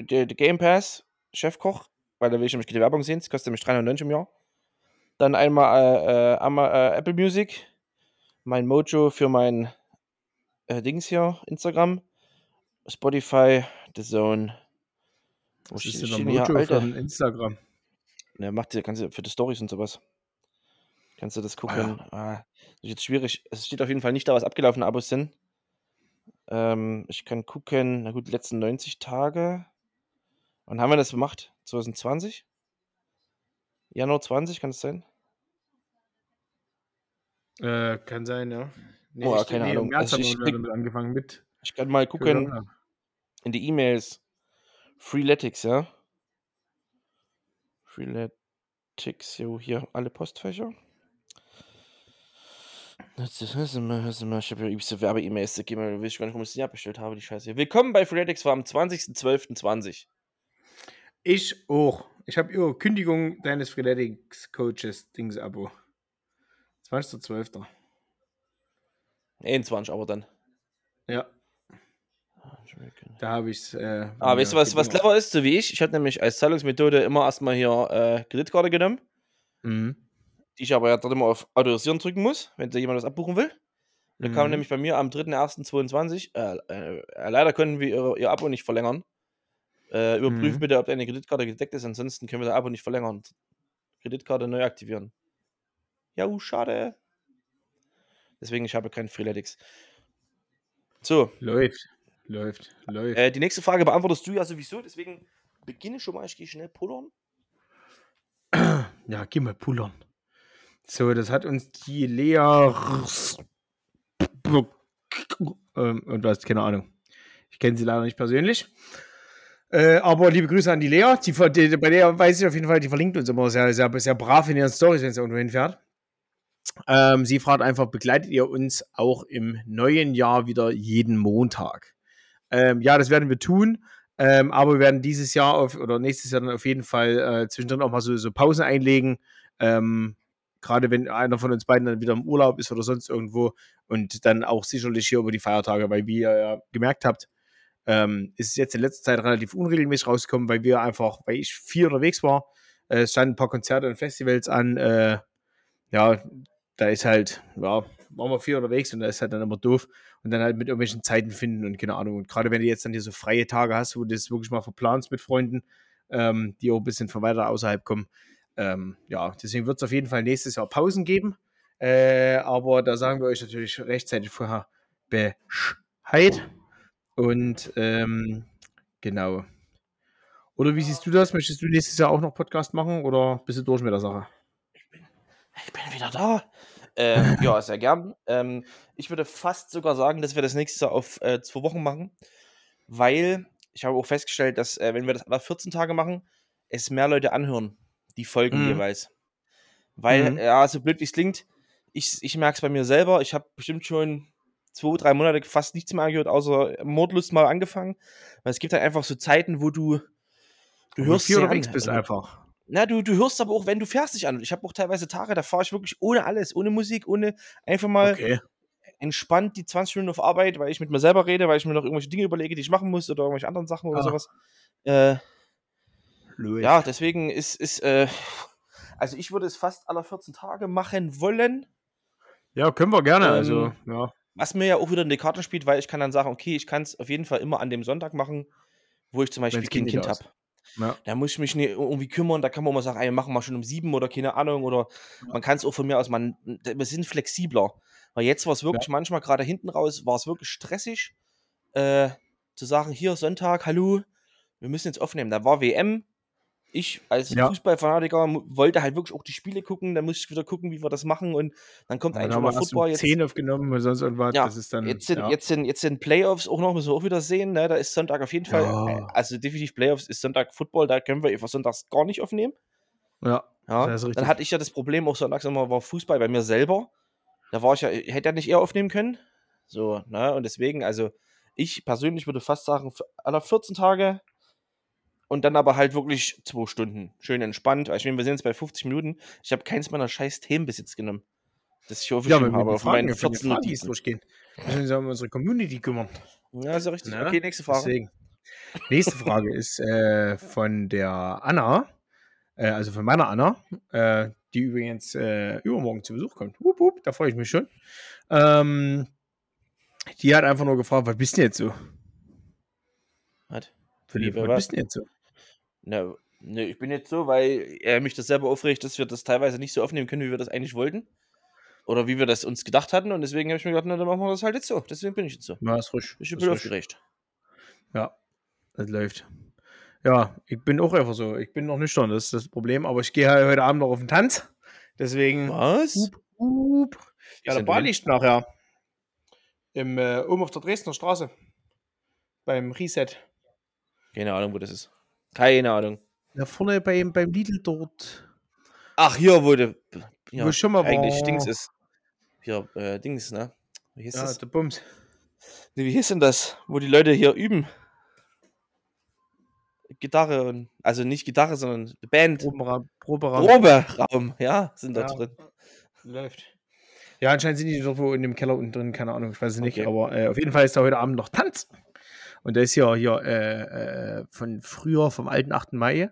S2: der Game Pass, Chefkoch, weil da will ich nämlich die Werbung sehen. Das kostet nämlich 3,99 im Jahr. Dann einmal äh, äh, äh, Apple Music. Mein Mojo für mein äh, Dings hier, Instagram. Spotify, The Zone. Wo
S1: Das ist
S2: stehen
S1: der Mojo von Instagram.
S2: Ne, macht kannst du für die Stories und sowas. Kannst du das gucken. Ah, das ist jetzt schwierig. Es steht auf jeden Fall nicht da, was abgelaufene Abos sind. Ähm, ich kann gucken, na gut, die letzten 90 Tage. Wann haben wir das gemacht? 2020? Januar 20, kann das sein?
S1: Äh, kann sein, ja. Nee,
S2: Oh,
S1: ich-
S2: keine
S1: nee,
S2: Ahnung.
S1: März
S2: Also
S1: haben
S2: ich
S1: wir
S2: krieg-
S1: damit angefangen mit.
S2: Ich kann mal gucken
S1: Corona.
S2: in die E-Mails. Freeletics, ja? Freeletics, jo, hier alle Postfächer. Das ist- hörst du mal, hörst du mal, Ich habe ja übelste Werbe-E-Mails, mal, weiß ich gar nicht, warum ich sie abbestellt habe, die Scheiße. Willkommen bei Freeletics war am 20.12.20.
S1: Ich auch. Ich habe ihre Kündigung deines Freeletics-Coaches Dings-Abo. 20.12.
S2: 21 aber dann.
S1: Ja, da habe ich es. Äh,
S2: Ah, weißt du, was, was clever ist, so wie ich? Ich hatte nämlich als Zahlungsmethode immer erstmal hier äh, Kreditkarte genommen,
S1: Mhm.
S2: Die ich aber ja dort immer auf Autorisieren drücken muss, wenn da jemand was abbuchen will. Da kam
S1: Mhm.
S2: nämlich bei mir am 3.1.22, äh, äh, äh, leider können wir ihr, ihr Abo nicht verlängern. Äh, überprüf
S1: Mhm.
S2: bitte, ob deine Kreditkarte gedeckt ist, ansonsten können wir das Abo nicht verlängern. Kreditkarte neu aktivieren. Ja, uh, schade. Deswegen, ich habe keinen Freeletics. So,
S1: Läuft. Läuft. Läuft.
S2: äh, die nächste Frage beantwortest du ja sowieso, deswegen beginne schon mal, ich gehe schnell pullern.
S1: Ja, geh mal pullern. So, das hat uns die Lea. Ähm, und was, keine Ahnung. Ich kenne sie leider nicht persönlich. Äh, aber liebe Grüße an die Lea. Die, die, bei der weiß ich auf jeden Fall, die verlinkt uns immer sehr, sehr, sehr brav in ihren Stories, wenn sie irgendwo hinfährt. Ähm, sie fragt einfach, begleitet ihr uns auch im neuen Jahr wieder jeden Montag? Ähm, ja, das werden wir tun. Ähm, aber wir werden dieses Jahr auf, oder nächstes Jahr dann auf jeden Fall äh, zwischendrin auch mal so, so Pausen einlegen. Ähm, Gerade wenn einer von uns beiden dann wieder im Urlaub ist oder sonst irgendwo und dann auch sicherlich hier über die Feiertage, weil wie ihr ja gemerkt habt, ähm, ist es jetzt in letzter Zeit relativ unregelmäßig rausgekommen, weil wir einfach, weil ich viel unterwegs war, äh, es standen ein paar Konzerte und Festivals an, äh, ja, da ist halt, ja, waren wir viel unterwegs und da ist halt dann immer doof und dann halt mit irgendwelchen Zeiten finden und keine Ahnung. Und gerade wenn du jetzt dann hier so freie Tage hast, wo du das wirklich mal verplanst mit Freunden, ähm, die auch ein bisschen von weiter außerhalb kommen, ähm, ja, deswegen wird es auf jeden Fall nächstes Jahr Pausen geben. Äh, aber da sagen wir euch natürlich rechtzeitig vorher Bescheid. Und ähm, genau. Oder wie siehst du das? Möchtest du nächstes Jahr auch noch Podcast machen oder bist du durch mit der Sache?
S2: Ich bin wieder da. Ähm, ja, sehr gern. Ähm, ich würde fast sogar sagen, dass wir das nächste Jahr auf äh, zwei Wochen machen, weil ich habe auch festgestellt, dass äh, wenn wir das alle 14 Tage machen, es mehr Leute anhören, die Folgen
S1: Mhm.
S2: jeweils. Weil,
S1: Mhm.
S2: ja, so blöd wie es klingt, ich, ich merke es bei mir selber, ich habe bestimmt schon zwei, drei Monate fast nichts mehr angehört, außer Mordlust mal angefangen. Weil es gibt halt einfach so Zeiten, wo du Du
S1: du
S2: hörst sie
S1: unterwegs bist
S2: Also,
S1: einfach.
S2: na, du, du hörst aber auch, wenn du fährst dich an. Ich habe auch teilweise Tage, da fahre ich wirklich ohne alles, ohne Musik, ohne einfach mal
S1: Okay.
S2: entspannt die 20 Minuten auf Arbeit, weil ich mit mir selber rede, weil ich mir noch irgendwelche Dinge überlege, die ich machen muss oder irgendwelche anderen Sachen oder
S1: Ah.
S2: sowas. Äh,
S1: Läuft.
S2: ja, deswegen ist, ist äh, also ich würde es fast alle 14 Tage machen wollen,
S1: Ja, können wir gerne. also,
S2: Ähm,
S1: ja.
S2: was mir ja auch wieder in die Karten spielt, weil ich kann dann sagen, okay, ich kann es auf jeden Fall immer an dem Sonntag machen, wo ich zum Beispiel
S1: Wenn's
S2: kein
S1: Kind
S2: Kind habe.
S1: ja.
S2: Da muss ich mich nicht irgendwie kümmern, da kann man mal sagen, ey, machen wir schon um sieben oder keine Ahnung, oder man kann es auch von mir aus, man, wir sind flexibler. Weil jetzt war es wirklich manchmal, gerade hinten raus, war es wirklich stressig, äh, zu sagen, hier Sonntag, hallo, wir müssen jetzt aufnehmen. Da war WM. Ich als
S1: Ja.
S2: Fußballfanatiker wollte halt wirklich auch die Spiele gucken, dann musste ich wieder gucken, wie wir das machen und dann kommt
S1: Ja,
S2: eigentlich
S1: wir
S2: mal Football jetzt.
S1: 10 aufgenommen oder sonst irgendwas.
S2: Ja,
S1: das ist dann.
S2: Jetzt sind,
S1: ja.
S2: jetzt, sind, jetzt sind Playoffs auch noch, müssen wir auch wieder sehen. Ne? Da ist Sonntag auf jeden Fall, äh,
S1: Ja.
S2: also definitiv Playoffs ist Sonntag Football, da können wir einfach sonntags gar nicht aufnehmen.
S1: ja.
S2: Ja,
S1: Das ist richtig.
S2: dann hatte ich ja das Problem auch sonntags immer war Fußball bei mir selber. Da war ich ja, ich hätte ja nicht eher aufnehmen können. So, ne? Und deswegen, also ich persönlich würde fast sagen, alle 14 Tage und dann aber halt wirklich zwei Stunden. Schön entspannt. Ich meine, wir sind jetzt bei 50 Minuten. Ich habe keins meiner scheiß Themen bis jetzt genommen. Das ich
S1: Ja,
S2: aufgeschrieben
S1: wir
S2: habe auf
S1: Fragen,
S2: meinen
S1: wenn die
S2: 14
S1: Fragen
S2: Notizen.
S1: durchgehen. Wir müssen uns ja um unsere Community kümmern.
S2: Ja, ist ja richtig.
S1: Ne?
S2: Okay, nächste Frage.
S1: Deswegen. Nächste Frage ist äh, von der Anna, äh, also von meiner Anna, äh, die übrigens äh, übermorgen zu Besuch kommt. Wup, wup, da freue ich mich schon. Ähm, die hat einfach nur gefragt, was bist du jetzt so?
S2: Was?
S1: Philipp, was
S2: was?
S1: bist du denn jetzt so?
S2: Ne, ne, ich bin jetzt so, weil er mich das selber aufregt, dass wir das teilweise nicht so aufnehmen können, wie wir das eigentlich wollten. Oder wie wir das uns gedacht hatten. Und deswegen habe ich mir gedacht, na, dann machen wir das halt jetzt so. Deswegen bin ich jetzt so.
S1: Ja, ist frisch.
S2: Ich bin aufgeregt.
S1: Ja, das läuft. Ja, ich bin auch einfach so. Ich bin noch nüchtern, das ist das Problem. Aber ich gehe halt heute Abend noch auf den Tanz. Deswegen.
S2: Was?
S1: Hup, hup. Ja, der
S2: denn
S1: Bar
S2: drin?
S1: liegt nachher. Im, äh, oben auf der Dresdner Straße. Beim Reset.
S2: Keine Ahnung, wo das ist. Keine Ahnung.
S1: Da vorne beim, beim Lidl dort.
S2: Ach, hier, wo du. Ja,
S1: Wo schon mal
S2: eigentlich
S1: war.
S2: Dings ist. Hier, äh, Dings, ne? Wie hieß
S1: Ja,
S2: das?
S1: der Bums.
S2: Nee, wie hieß denn das? Wo die Leute hier üben? Gitarre und. Also nicht Gitarre, sondern Band.
S1: Proberaum. Proberaum.
S2: Proberaum, ja, sind da
S1: Ja.
S2: drin.
S1: Läuft. Ja, anscheinend sind die dort wo in dem Keller unten drin, keine Ahnung, ich weiß es nicht.
S2: Okay.
S1: Aber äh, auf jeden Fall ist da heute Abend noch Tanz. Und da ist hier, hier äh, äh, von früher, vom alten 8. Mai,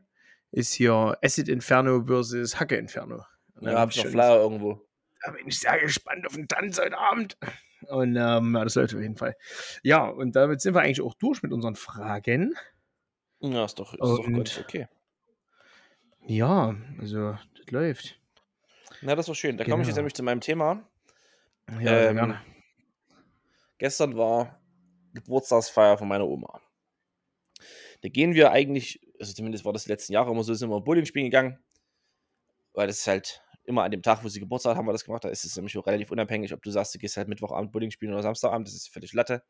S1: ist hier Acid Inferno versus Hacke Inferno. Und da
S2: Ja, hab
S1: ich
S2: noch Flyer irgendwo.
S1: Da bin ich sehr gespannt auf den Tanz heute Abend. Und ähm, ja, das läuft auf jeden Fall. Ja, und damit sind wir eigentlich auch durch mit unseren Fragen.
S2: Ja, ist doch, ist doch
S1: Und-
S2: ganz okay.
S1: Ja, also, das läuft.
S2: Na, das war schön. Da komme ich jetzt
S1: Genau.
S2: nämlich zu meinem Thema.
S1: Ja, sehr
S2: Ähm,
S1: gerne.
S2: Gestern war Geburtstagsfeier von meiner Oma. Da gehen wir eigentlich, also zumindest war das die letzten Jahre immer so, sind wir Bowling spielen gegangen. Weil das ist halt immer an dem Tag, wo sie Geburtstag hat, haben wir das gemacht. Da ist es nämlich auch relativ unabhängig, ob du sagst, du gehst halt Mittwochabend Bowling spielen oder Samstagabend. Das ist völlig Latte.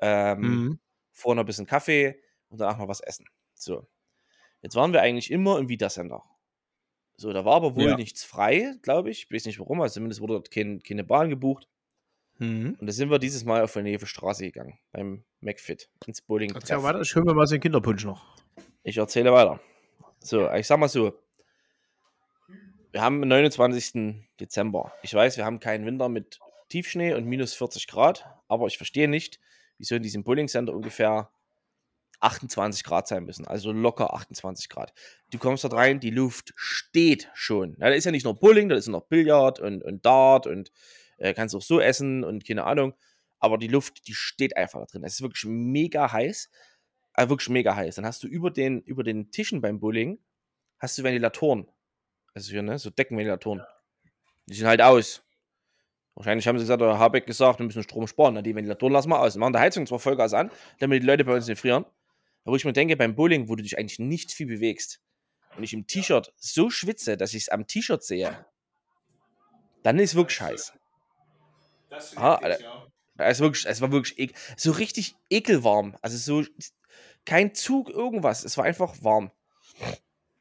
S2: Ähm,
S1: Mhm.
S2: Vorher noch ein bisschen Kaffee und danach noch was essen. So. Jetzt waren wir eigentlich immer im Vita Center. So, da war aber wohl
S1: Ja.
S2: nichts frei, glaube ich. Ich weiß nicht warum, also zumindest wurde dort kein, keine Bahn gebucht.
S1: Mhm.
S2: Und da sind wir dieses Mal auf die Nefe Straße gegangen, beim McFit, ins Bowling.
S1: Erzähl weiter, ich höre mir mal so einen Kinderpunsch noch.
S2: Ich erzähle weiter. So, ich sag mal so. Wir haben den 29. Dezember. Ich weiß, wir haben keinen Winter mit Tiefschnee und minus 40 Grad, aber ich verstehe nicht, wieso in diesem Bowling Center ungefähr 28 Grad sein müssen. Also locker 28 Grad. Du kommst dort rein, die Luft steht schon. Ja, da ist ja nicht nur Bowling, da ist noch Billard und, und Dart und äh, kannst auch so essen und keine Ahnung. Aber die Luft, die steht einfach da drin. Es ist wirklich mega heiß. Äh, wirklich mega heiß. Dann hast du über den, über den Tischen beim Bowling hast du Ventilatoren. Also hier, ne, so Deckenventilatoren. Die sind halt aus. Wahrscheinlich haben sie gesagt, oder Habeck gesagt, wir müssen Strom sparen. Na, die Ventilatoren lassen wir aus. Wir machen die Heizung zwar Vollgas an, damit die Leute bei uns nicht frieren. Aber wo ich mir denke, beim Bowling, wo du dich eigentlich nicht viel bewegst und ich im T-Shirt so schwitze, dass ich es am T-Shirt sehe, dann ist wirklich heiß.
S1: Das
S2: Ah, Alter. Es, war wirklich, es war wirklich ek so richtig ekelwarm. Also so kein Zug, irgendwas. Es war einfach warm.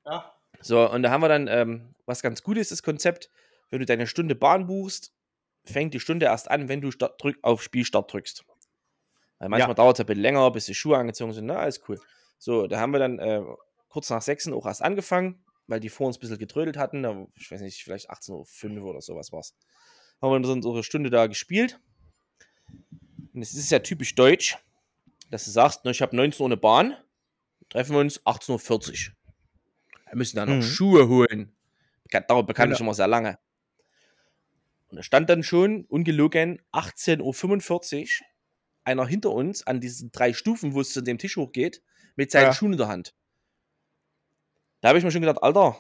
S1: Ja.
S2: So, und da haben wir dann, ähm, was ganz gut ist, das Konzept, wenn du deine Stunde Bahn buchst, fängt die Stunde erst an, wenn du Start, drück, auf Spielstart drückst. Weil manchmal
S1: Ja.
S2: dauert es ein bisschen länger, bis die Schuhe angezogen sind. Na, alles cool. So, da haben wir dann äh, kurz nach 6 auch erst angefangen, weil die vor uns ein bisschen getrödelt hatten. Ich weiß nicht, vielleicht 18.05 Uhr oder sowas war es. Haben wir dann unsere Stunde da gespielt. Und es ist ja typisch deutsch, dass du sagst, ne, ich habe 19 Uhr eine Bahn, treffen wir uns 18.40 Uhr. Wir müssen dann noch
S1: Mhm.
S2: Schuhe holen. Dauert bekanntlich
S1: Ja.
S2: immer sehr lange. Und da stand dann schon, ungelogen, 18.45 Uhr, einer hinter uns an diesen drei Stufen, wo es zu dem Tisch hochgeht, mit seinen
S1: Ja.
S2: Schuhen in der Hand. Da habe ich mir schon gedacht, Alter,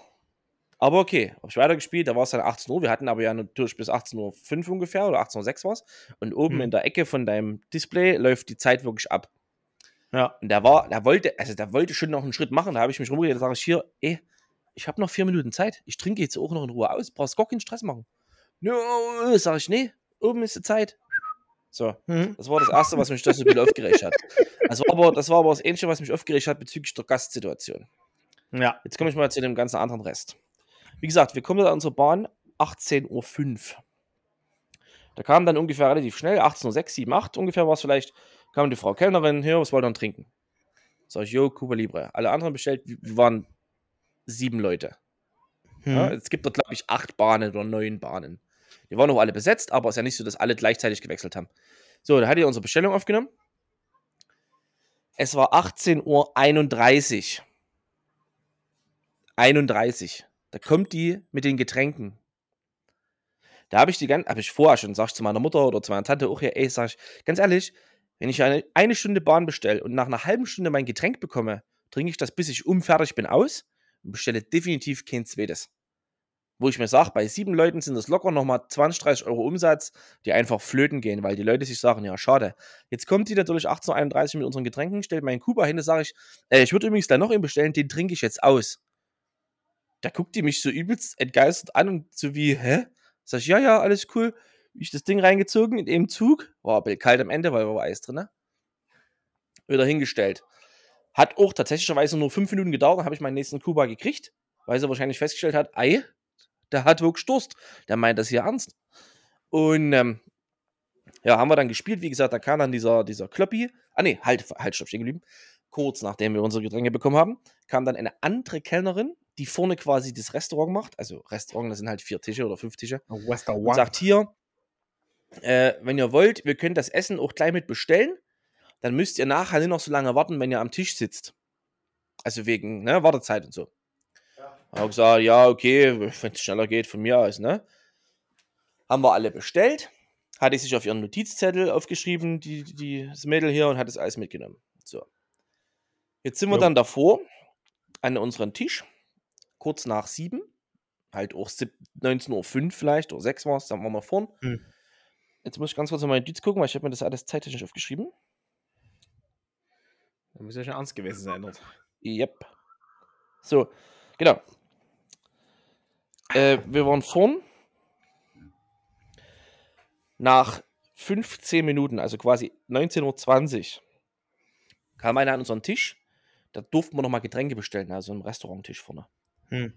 S2: aber okay, habe ich weitergespielt, da war es dann 18 Uhr, wir hatten aber ja natürlich bis 18.05 Uhr ungefähr oder 18.06 Uhr war es und oben
S1: Hm.
S2: in der Ecke von deinem Display läuft die Zeit wirklich ab.
S1: Ja.
S2: Und der war, der wollte, also der wollte schon noch einen Schritt machen, da habe ich mich rumgedreht, da sage ich hier, ey, ich habe noch vier Minuten Zeit, ich trinke jetzt auch noch in Ruhe aus, brauchst gar keinen Stress machen. Nö, sage ich, nee, oben ist die Zeit. So,
S1: Mhm.
S2: das war das Erste, was mich das so ein bisschen aufgeregt hat. Das war, aber, das war aber das Ähnliche, was mich aufgeregt hat bezüglich der Gastsituation.
S1: Ja.
S2: Jetzt komme ich mal zu dem ganzen anderen Rest. Wie gesagt, wir kommen da an unsere Bahn 18.05 Uhr. Da kam dann ungefähr relativ schnell, 18.06 7, 8 ungefähr war es vielleicht, kam die Frau Kellnerin, hier, was wollt ihr denn trinken? Sag ich, jo, Cuba Libre. Alle anderen bestellt, wir waren sieben Leute. Ja,
S1: Mhm.
S2: es gibt dort, glaube ich, acht Bahnen oder neun Bahnen. Die waren auch alle besetzt, aber es ist ja nicht so, dass alle gleichzeitig gewechselt haben. So, da hat ihr unsere Bestellung aufgenommen. Es war 18.31 Uhr. 31. Da kommt die mit den Getränken. Da habe ich die ganz, habe ich vorher schon, sag ich zu meiner Mutter oder zu meiner Tante auch hier, ey, sag ich, ganz ehrlich, wenn ich eine, eine Stunde Bahn bestelle und nach einer halben Stunde mein Getränk bekomme, trinke ich das, bis ich umfertig bin, aus und bestelle definitiv kein zweites. Wo ich mir sage, bei sieben Leuten sind das locker nochmal 20, 30 Euro Umsatz, die einfach flöten gehen, weil die Leute sich sagen, ja, schade. Jetzt kommt die natürlich 18.31 Uhr mit unseren Getränken, stellt meinen Kuba hin, da sage ich, äh, ich würde übrigens da noch einen bestellen, den trinke ich jetzt aus. Da guckt die mich so übelst entgeistert an und so wie, hä? Sag ich, ja, ja, alles cool. Ich das Ding reingezogen in dem Zug, war aber kalt am Ende, weil war Eis drin, ne? Wieder hingestellt. Hat auch tatsächlicherweise nur fünf Minuten gedauert, dann habe ich meinen nächsten Kuba gekriegt, weil sie wahrscheinlich festgestellt hat, ei, der hat wirklich Durst. Der meint das hier ernst. Und ähm, ja, haben wir dann gespielt. Wie gesagt, da kam dann dieser, dieser Kloppi. Ah, nee, halt, halt, stopp, stehen geblieben. Kurz nachdem wir unsere Getränke bekommen haben, kam dann eine andere Kellnerin, die vorne quasi das Restaurant macht. Also, Restaurant, das sind halt vier Tische oder fünf Tische. Und sagt hier, äh, wenn ihr wollt, wir können das Essen auch gleich mit bestellen. Dann müsst ihr nachher nicht noch so lange warten, wenn ihr am Tisch sitzt. Also wegen ne, Wartezeit und so. Habe gesagt, ja, okay, wenn es schneller geht, von mir aus, ne? Haben wir alle bestellt. Hatte sich auf ihren Notizzettel aufgeschrieben, die, die, das Mädel hier, und hat das alles mitgenommen. So. Jetzt sind wir
S1: Jo.
S2: dann davor an unseren Tisch, kurz nach sieben, halt auch sieb- 19.05 Uhr vielleicht, oder 6 war es, dann waren wir vorn.
S1: Hm.
S2: Jetzt muss ich ganz kurz auf meine Notiz gucken, weil ich habe mir das alles zeittechnisch aufgeschrieben.
S1: Da muss ja schon ernst gewesen sein dort.
S2: Yep. So, genau. Äh, wir waren vorn. Nach 15 Minuten, also quasi 19.20 Uhr, kam einer an unseren Tisch. Da durften wir nochmal Getränke bestellen, also im Restauranttisch vorne.
S1: Hm.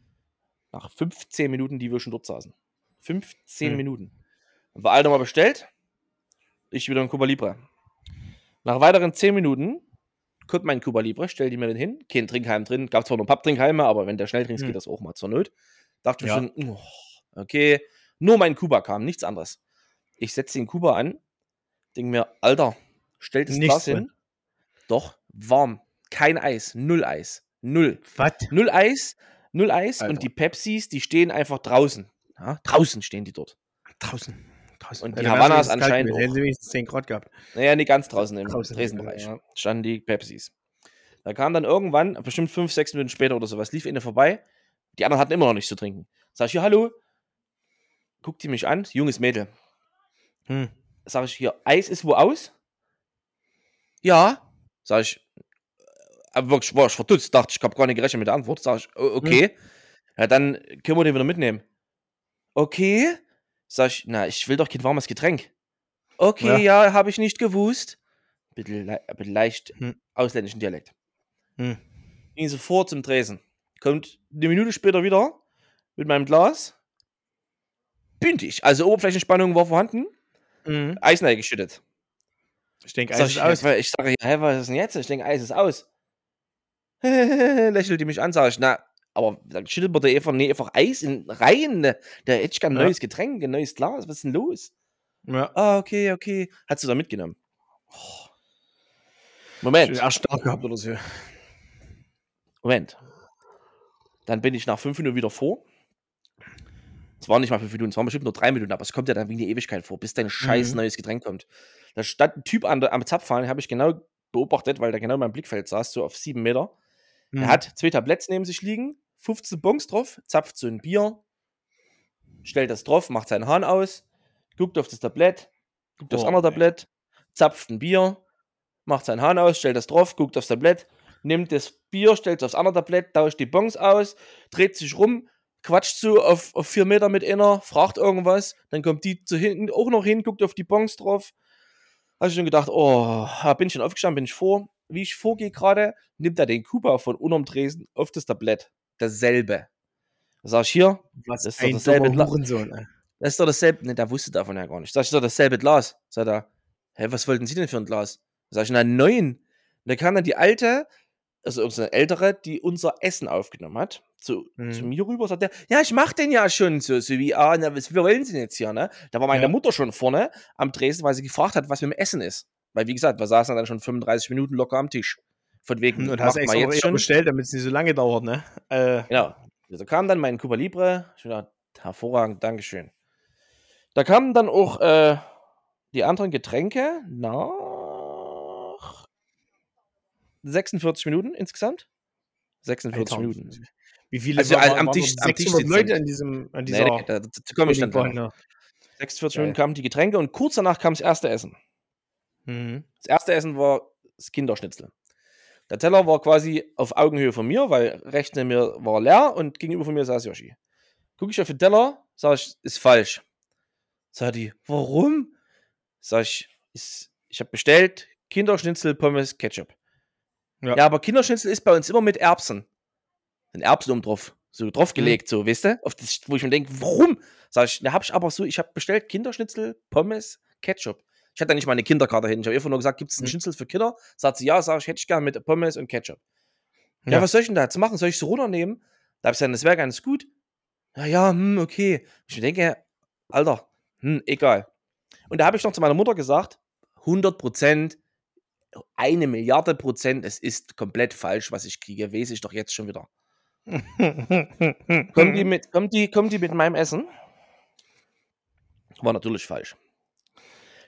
S2: Nach 15 Minuten, die wir schon dort saßen. 15
S1: Hm.
S2: Minuten. Wir alle nochmal bestellt. Ich wieder ein Cuba Libre. Nach weiteren 10 Minuten kommt mein Cuba Libre, stell die mir den hin. Kein Trinkheim drin. Gab zwar noch Papptrinkheime, aber wenn der schnell trinkst,
S1: Hm.
S2: geht das auch mal zur Not. Dachte ich
S1: Ja.
S2: schon, oh, okay. Nur mein Kuba kam, nichts anderes. Ich setze den Kuba an, denke mir, Alter, stell das
S1: Nichts
S2: Glas
S1: drin.
S2: hin. Doch, warm. Kein Eis. Null Eis. Null.
S1: Was?
S2: Null Eis, null Eis
S1: Alter.
S2: und die Pepsis, die stehen einfach draußen. Ja, draußen stehen die dort.
S1: Draußen. Draußen.
S2: Und die
S1: Ja,
S2: Havanas
S1: kalt
S2: anscheinend
S1: gewesen. Hätten sie wenigstens 10 Grad gehabt.
S2: Naja, nicht ganz draußen im
S1: Draußen,
S2: Tresenbereich.
S1: ja.
S2: Standen die Pepsis. Da kam dann irgendwann, bestimmt fünf, sechs Minuten später oder sowas, lief eine vorbei. Die anderen hatten immer noch nichts zu trinken. Sag ich, hier, hallo. Guckt die mich an, junges Mädel.
S1: Hm.
S2: Sag ich, hier, Eis ist wo aus? Ja. Sag ich, aber wirklich war ich verdutzt, dachte ich, ich habe gar nicht gerechnet mit der Antwort. Sag ich, "O- okay. Ja, dann können wir den wieder mitnehmen. Okay. Sag ich, na, ich will doch kein warmes Getränk. Okay, ja, habe ich nicht gewusst. Bitte, le bitte leicht
S1: Hm.
S2: ausländischen Dialekt.
S1: Hm.
S2: Ging sofort zum Tresen. Kommt eine Minute später wieder mit meinem Glas. Bündig. Also Oberflächenspannung war vorhanden.
S1: Mhm.
S2: Eis geschüttet.
S1: Ich denke, Eis ist aus.
S2: ich sage, hä, was ist denn jetzt? Ich denke, Eis ist aus. lächelt die mich an, sag ich, na, aber dann schüttelt man da einfach, nee, einfach Eis in Reihen. ne? Da hätte ich gern ein
S1: Ja.
S2: neues Getränk, ein neues Glas. Was ist denn los?
S1: Ja.
S2: Ah, okay, okay. Hat sie da mitgenommen. Oh. Moment.
S1: Ersten Tag gehabt oder so.
S2: Moment. Dann bin ich nach fünf Minuten wieder vor. Es waren nicht mal fünf Minuten, es waren bestimmt nur drei Minuten, aber es kommt ja dann wie eine Ewigkeit vor, bis dein scheiß
S1: Mhm.
S2: neues Getränk kommt. Da stand ein Typ an der, am Zapfhahn, habe ich genau beobachtet, weil der genau in meinem Blickfeld saß, so auf sieben Meter.
S1: Mhm.
S2: Er hat zwei Tabletts neben sich liegen, 15 Bons drauf, zapft so ein Bier, stellt das drauf, macht seinen Hahn aus, guckt auf das Tablett, guckt aufs
S1: Oh,
S2: andere
S1: nee.
S2: Tablett, zapft ein Bier, macht seinen Hahn aus, stellt das drauf, guckt aufs Tablett, nimmt das Bier, stellt es aufs andere Tablett, tauscht die Bons aus, dreht sich rum, quatscht so auf, auf vier Meter mit einer, fragt irgendwas, dann kommt die zu hinten auch noch hin, guckt auf die Bons drauf. Habe ich schon gedacht, oh, ja, bin ich schon aufgestanden, bin ich vor. Wie ich vorgehe gerade, nimmt er den Kuba von unterm Tresen auf das Tablett. Dasselbe. Da sag ich hier,
S1: Was
S2: Das ist doch dasselbe
S1: dummer
S2: Gla-
S1: Hurensohn. ey.
S2: das ist doch dasselbe. Ne, der wusste davon ja gar nicht. Sag ich, das ist doch dasselbe Glas. Sagt er, hä, was wollten Sie denn für ein Glas? Sag ich, na, neun. Und da kam dann die alte, also irgendeine ältere, die unser Essen aufgenommen hat, zu,
S1: Mhm.
S2: zu mir rüber, sagt er, ja, ich mach den ja schon so, so wie, ah, na, was wollen Sie denn jetzt hier, ne? Da war meine
S1: Ja.
S2: Mutter schon vorne am Tresen, weil sie gefragt hat, was mit dem Essen ist. Weil, wie gesagt, wir saßen dann schon 35 Minuten locker am Tisch. Von wegen,
S1: Und
S2: macht
S1: hast extra
S2: jetzt schon.
S1: bestellt, damit es nicht so lange dauert, ne? Äh,
S2: Genau. Da kam dann mein Cuba Libre. Ich dachte, hervorragend, Dankeschön. Da kamen dann auch äh, die anderen Getränke nach 46 Minuten insgesamt. 46
S1: Alter,
S2: Minuten.
S1: Wie viele
S2: Also,
S1: waren-
S2: also am
S1: waren
S2: Tisch- am Tisch
S1: 600
S2: sitzen.
S1: Leute an diesem an dieser
S2: Nee, nee, da, da komme ich dann
S1: Bowlingbahn,
S2: drauf.
S1: ne?
S2: 46
S1: Geil.
S2: Minuten kamen die Getränke und kurz danach kam das erste Essen.
S1: Mhm.
S2: Das erste Essen war das Kinderschnitzel. Der Teller war quasi auf Augenhöhe von mir, weil rechts neben mir war leer und gegenüber von mir saß Yoshi. Gucke ich auf den Teller, sage ich, ist falsch. Sagt die, warum? Sag ich, ist, ich habe bestellt Kinderschnitzel, Pommes, Ketchup.
S1: Ja.
S2: Ja. aber Kinderschnitzel ist bei uns immer mit Erbsen. Sind Erbsen oben drauf. So draufgelegt, so, weißt du? Auf das, wo ich mir denke, warum? Sag ich, da hab ich aber so, ich habe bestellt Kinderschnitzel, Pommes, Ketchup. Ich hatte nicht mal eine Kinderkarte hin. Ich habe einfach nur gesagt, gibt es einen
S1: Mhm.
S2: Schnitzel für Kinder? Sagt sie, ja, sag ich, hätte ich gerne mit Pommes und Ketchup. Ja.
S1: Ja.
S2: was soll ich denn da jetzt machen? Soll ich so runternehmen? Da habe ich gesagt, das wäre ganz gut. Ja, ja, hm, okay. Ich denke, Alter, hm, egal. Und da habe ich noch zu meiner Mutter gesagt, 100 Prozent, eine Milliarde Prozent, es ist komplett falsch, was ich kriege, weiß ich doch jetzt schon wieder.
S1: Mhm.
S2: die mit, kommt die, kommt die mit meinem Essen? War natürlich falsch.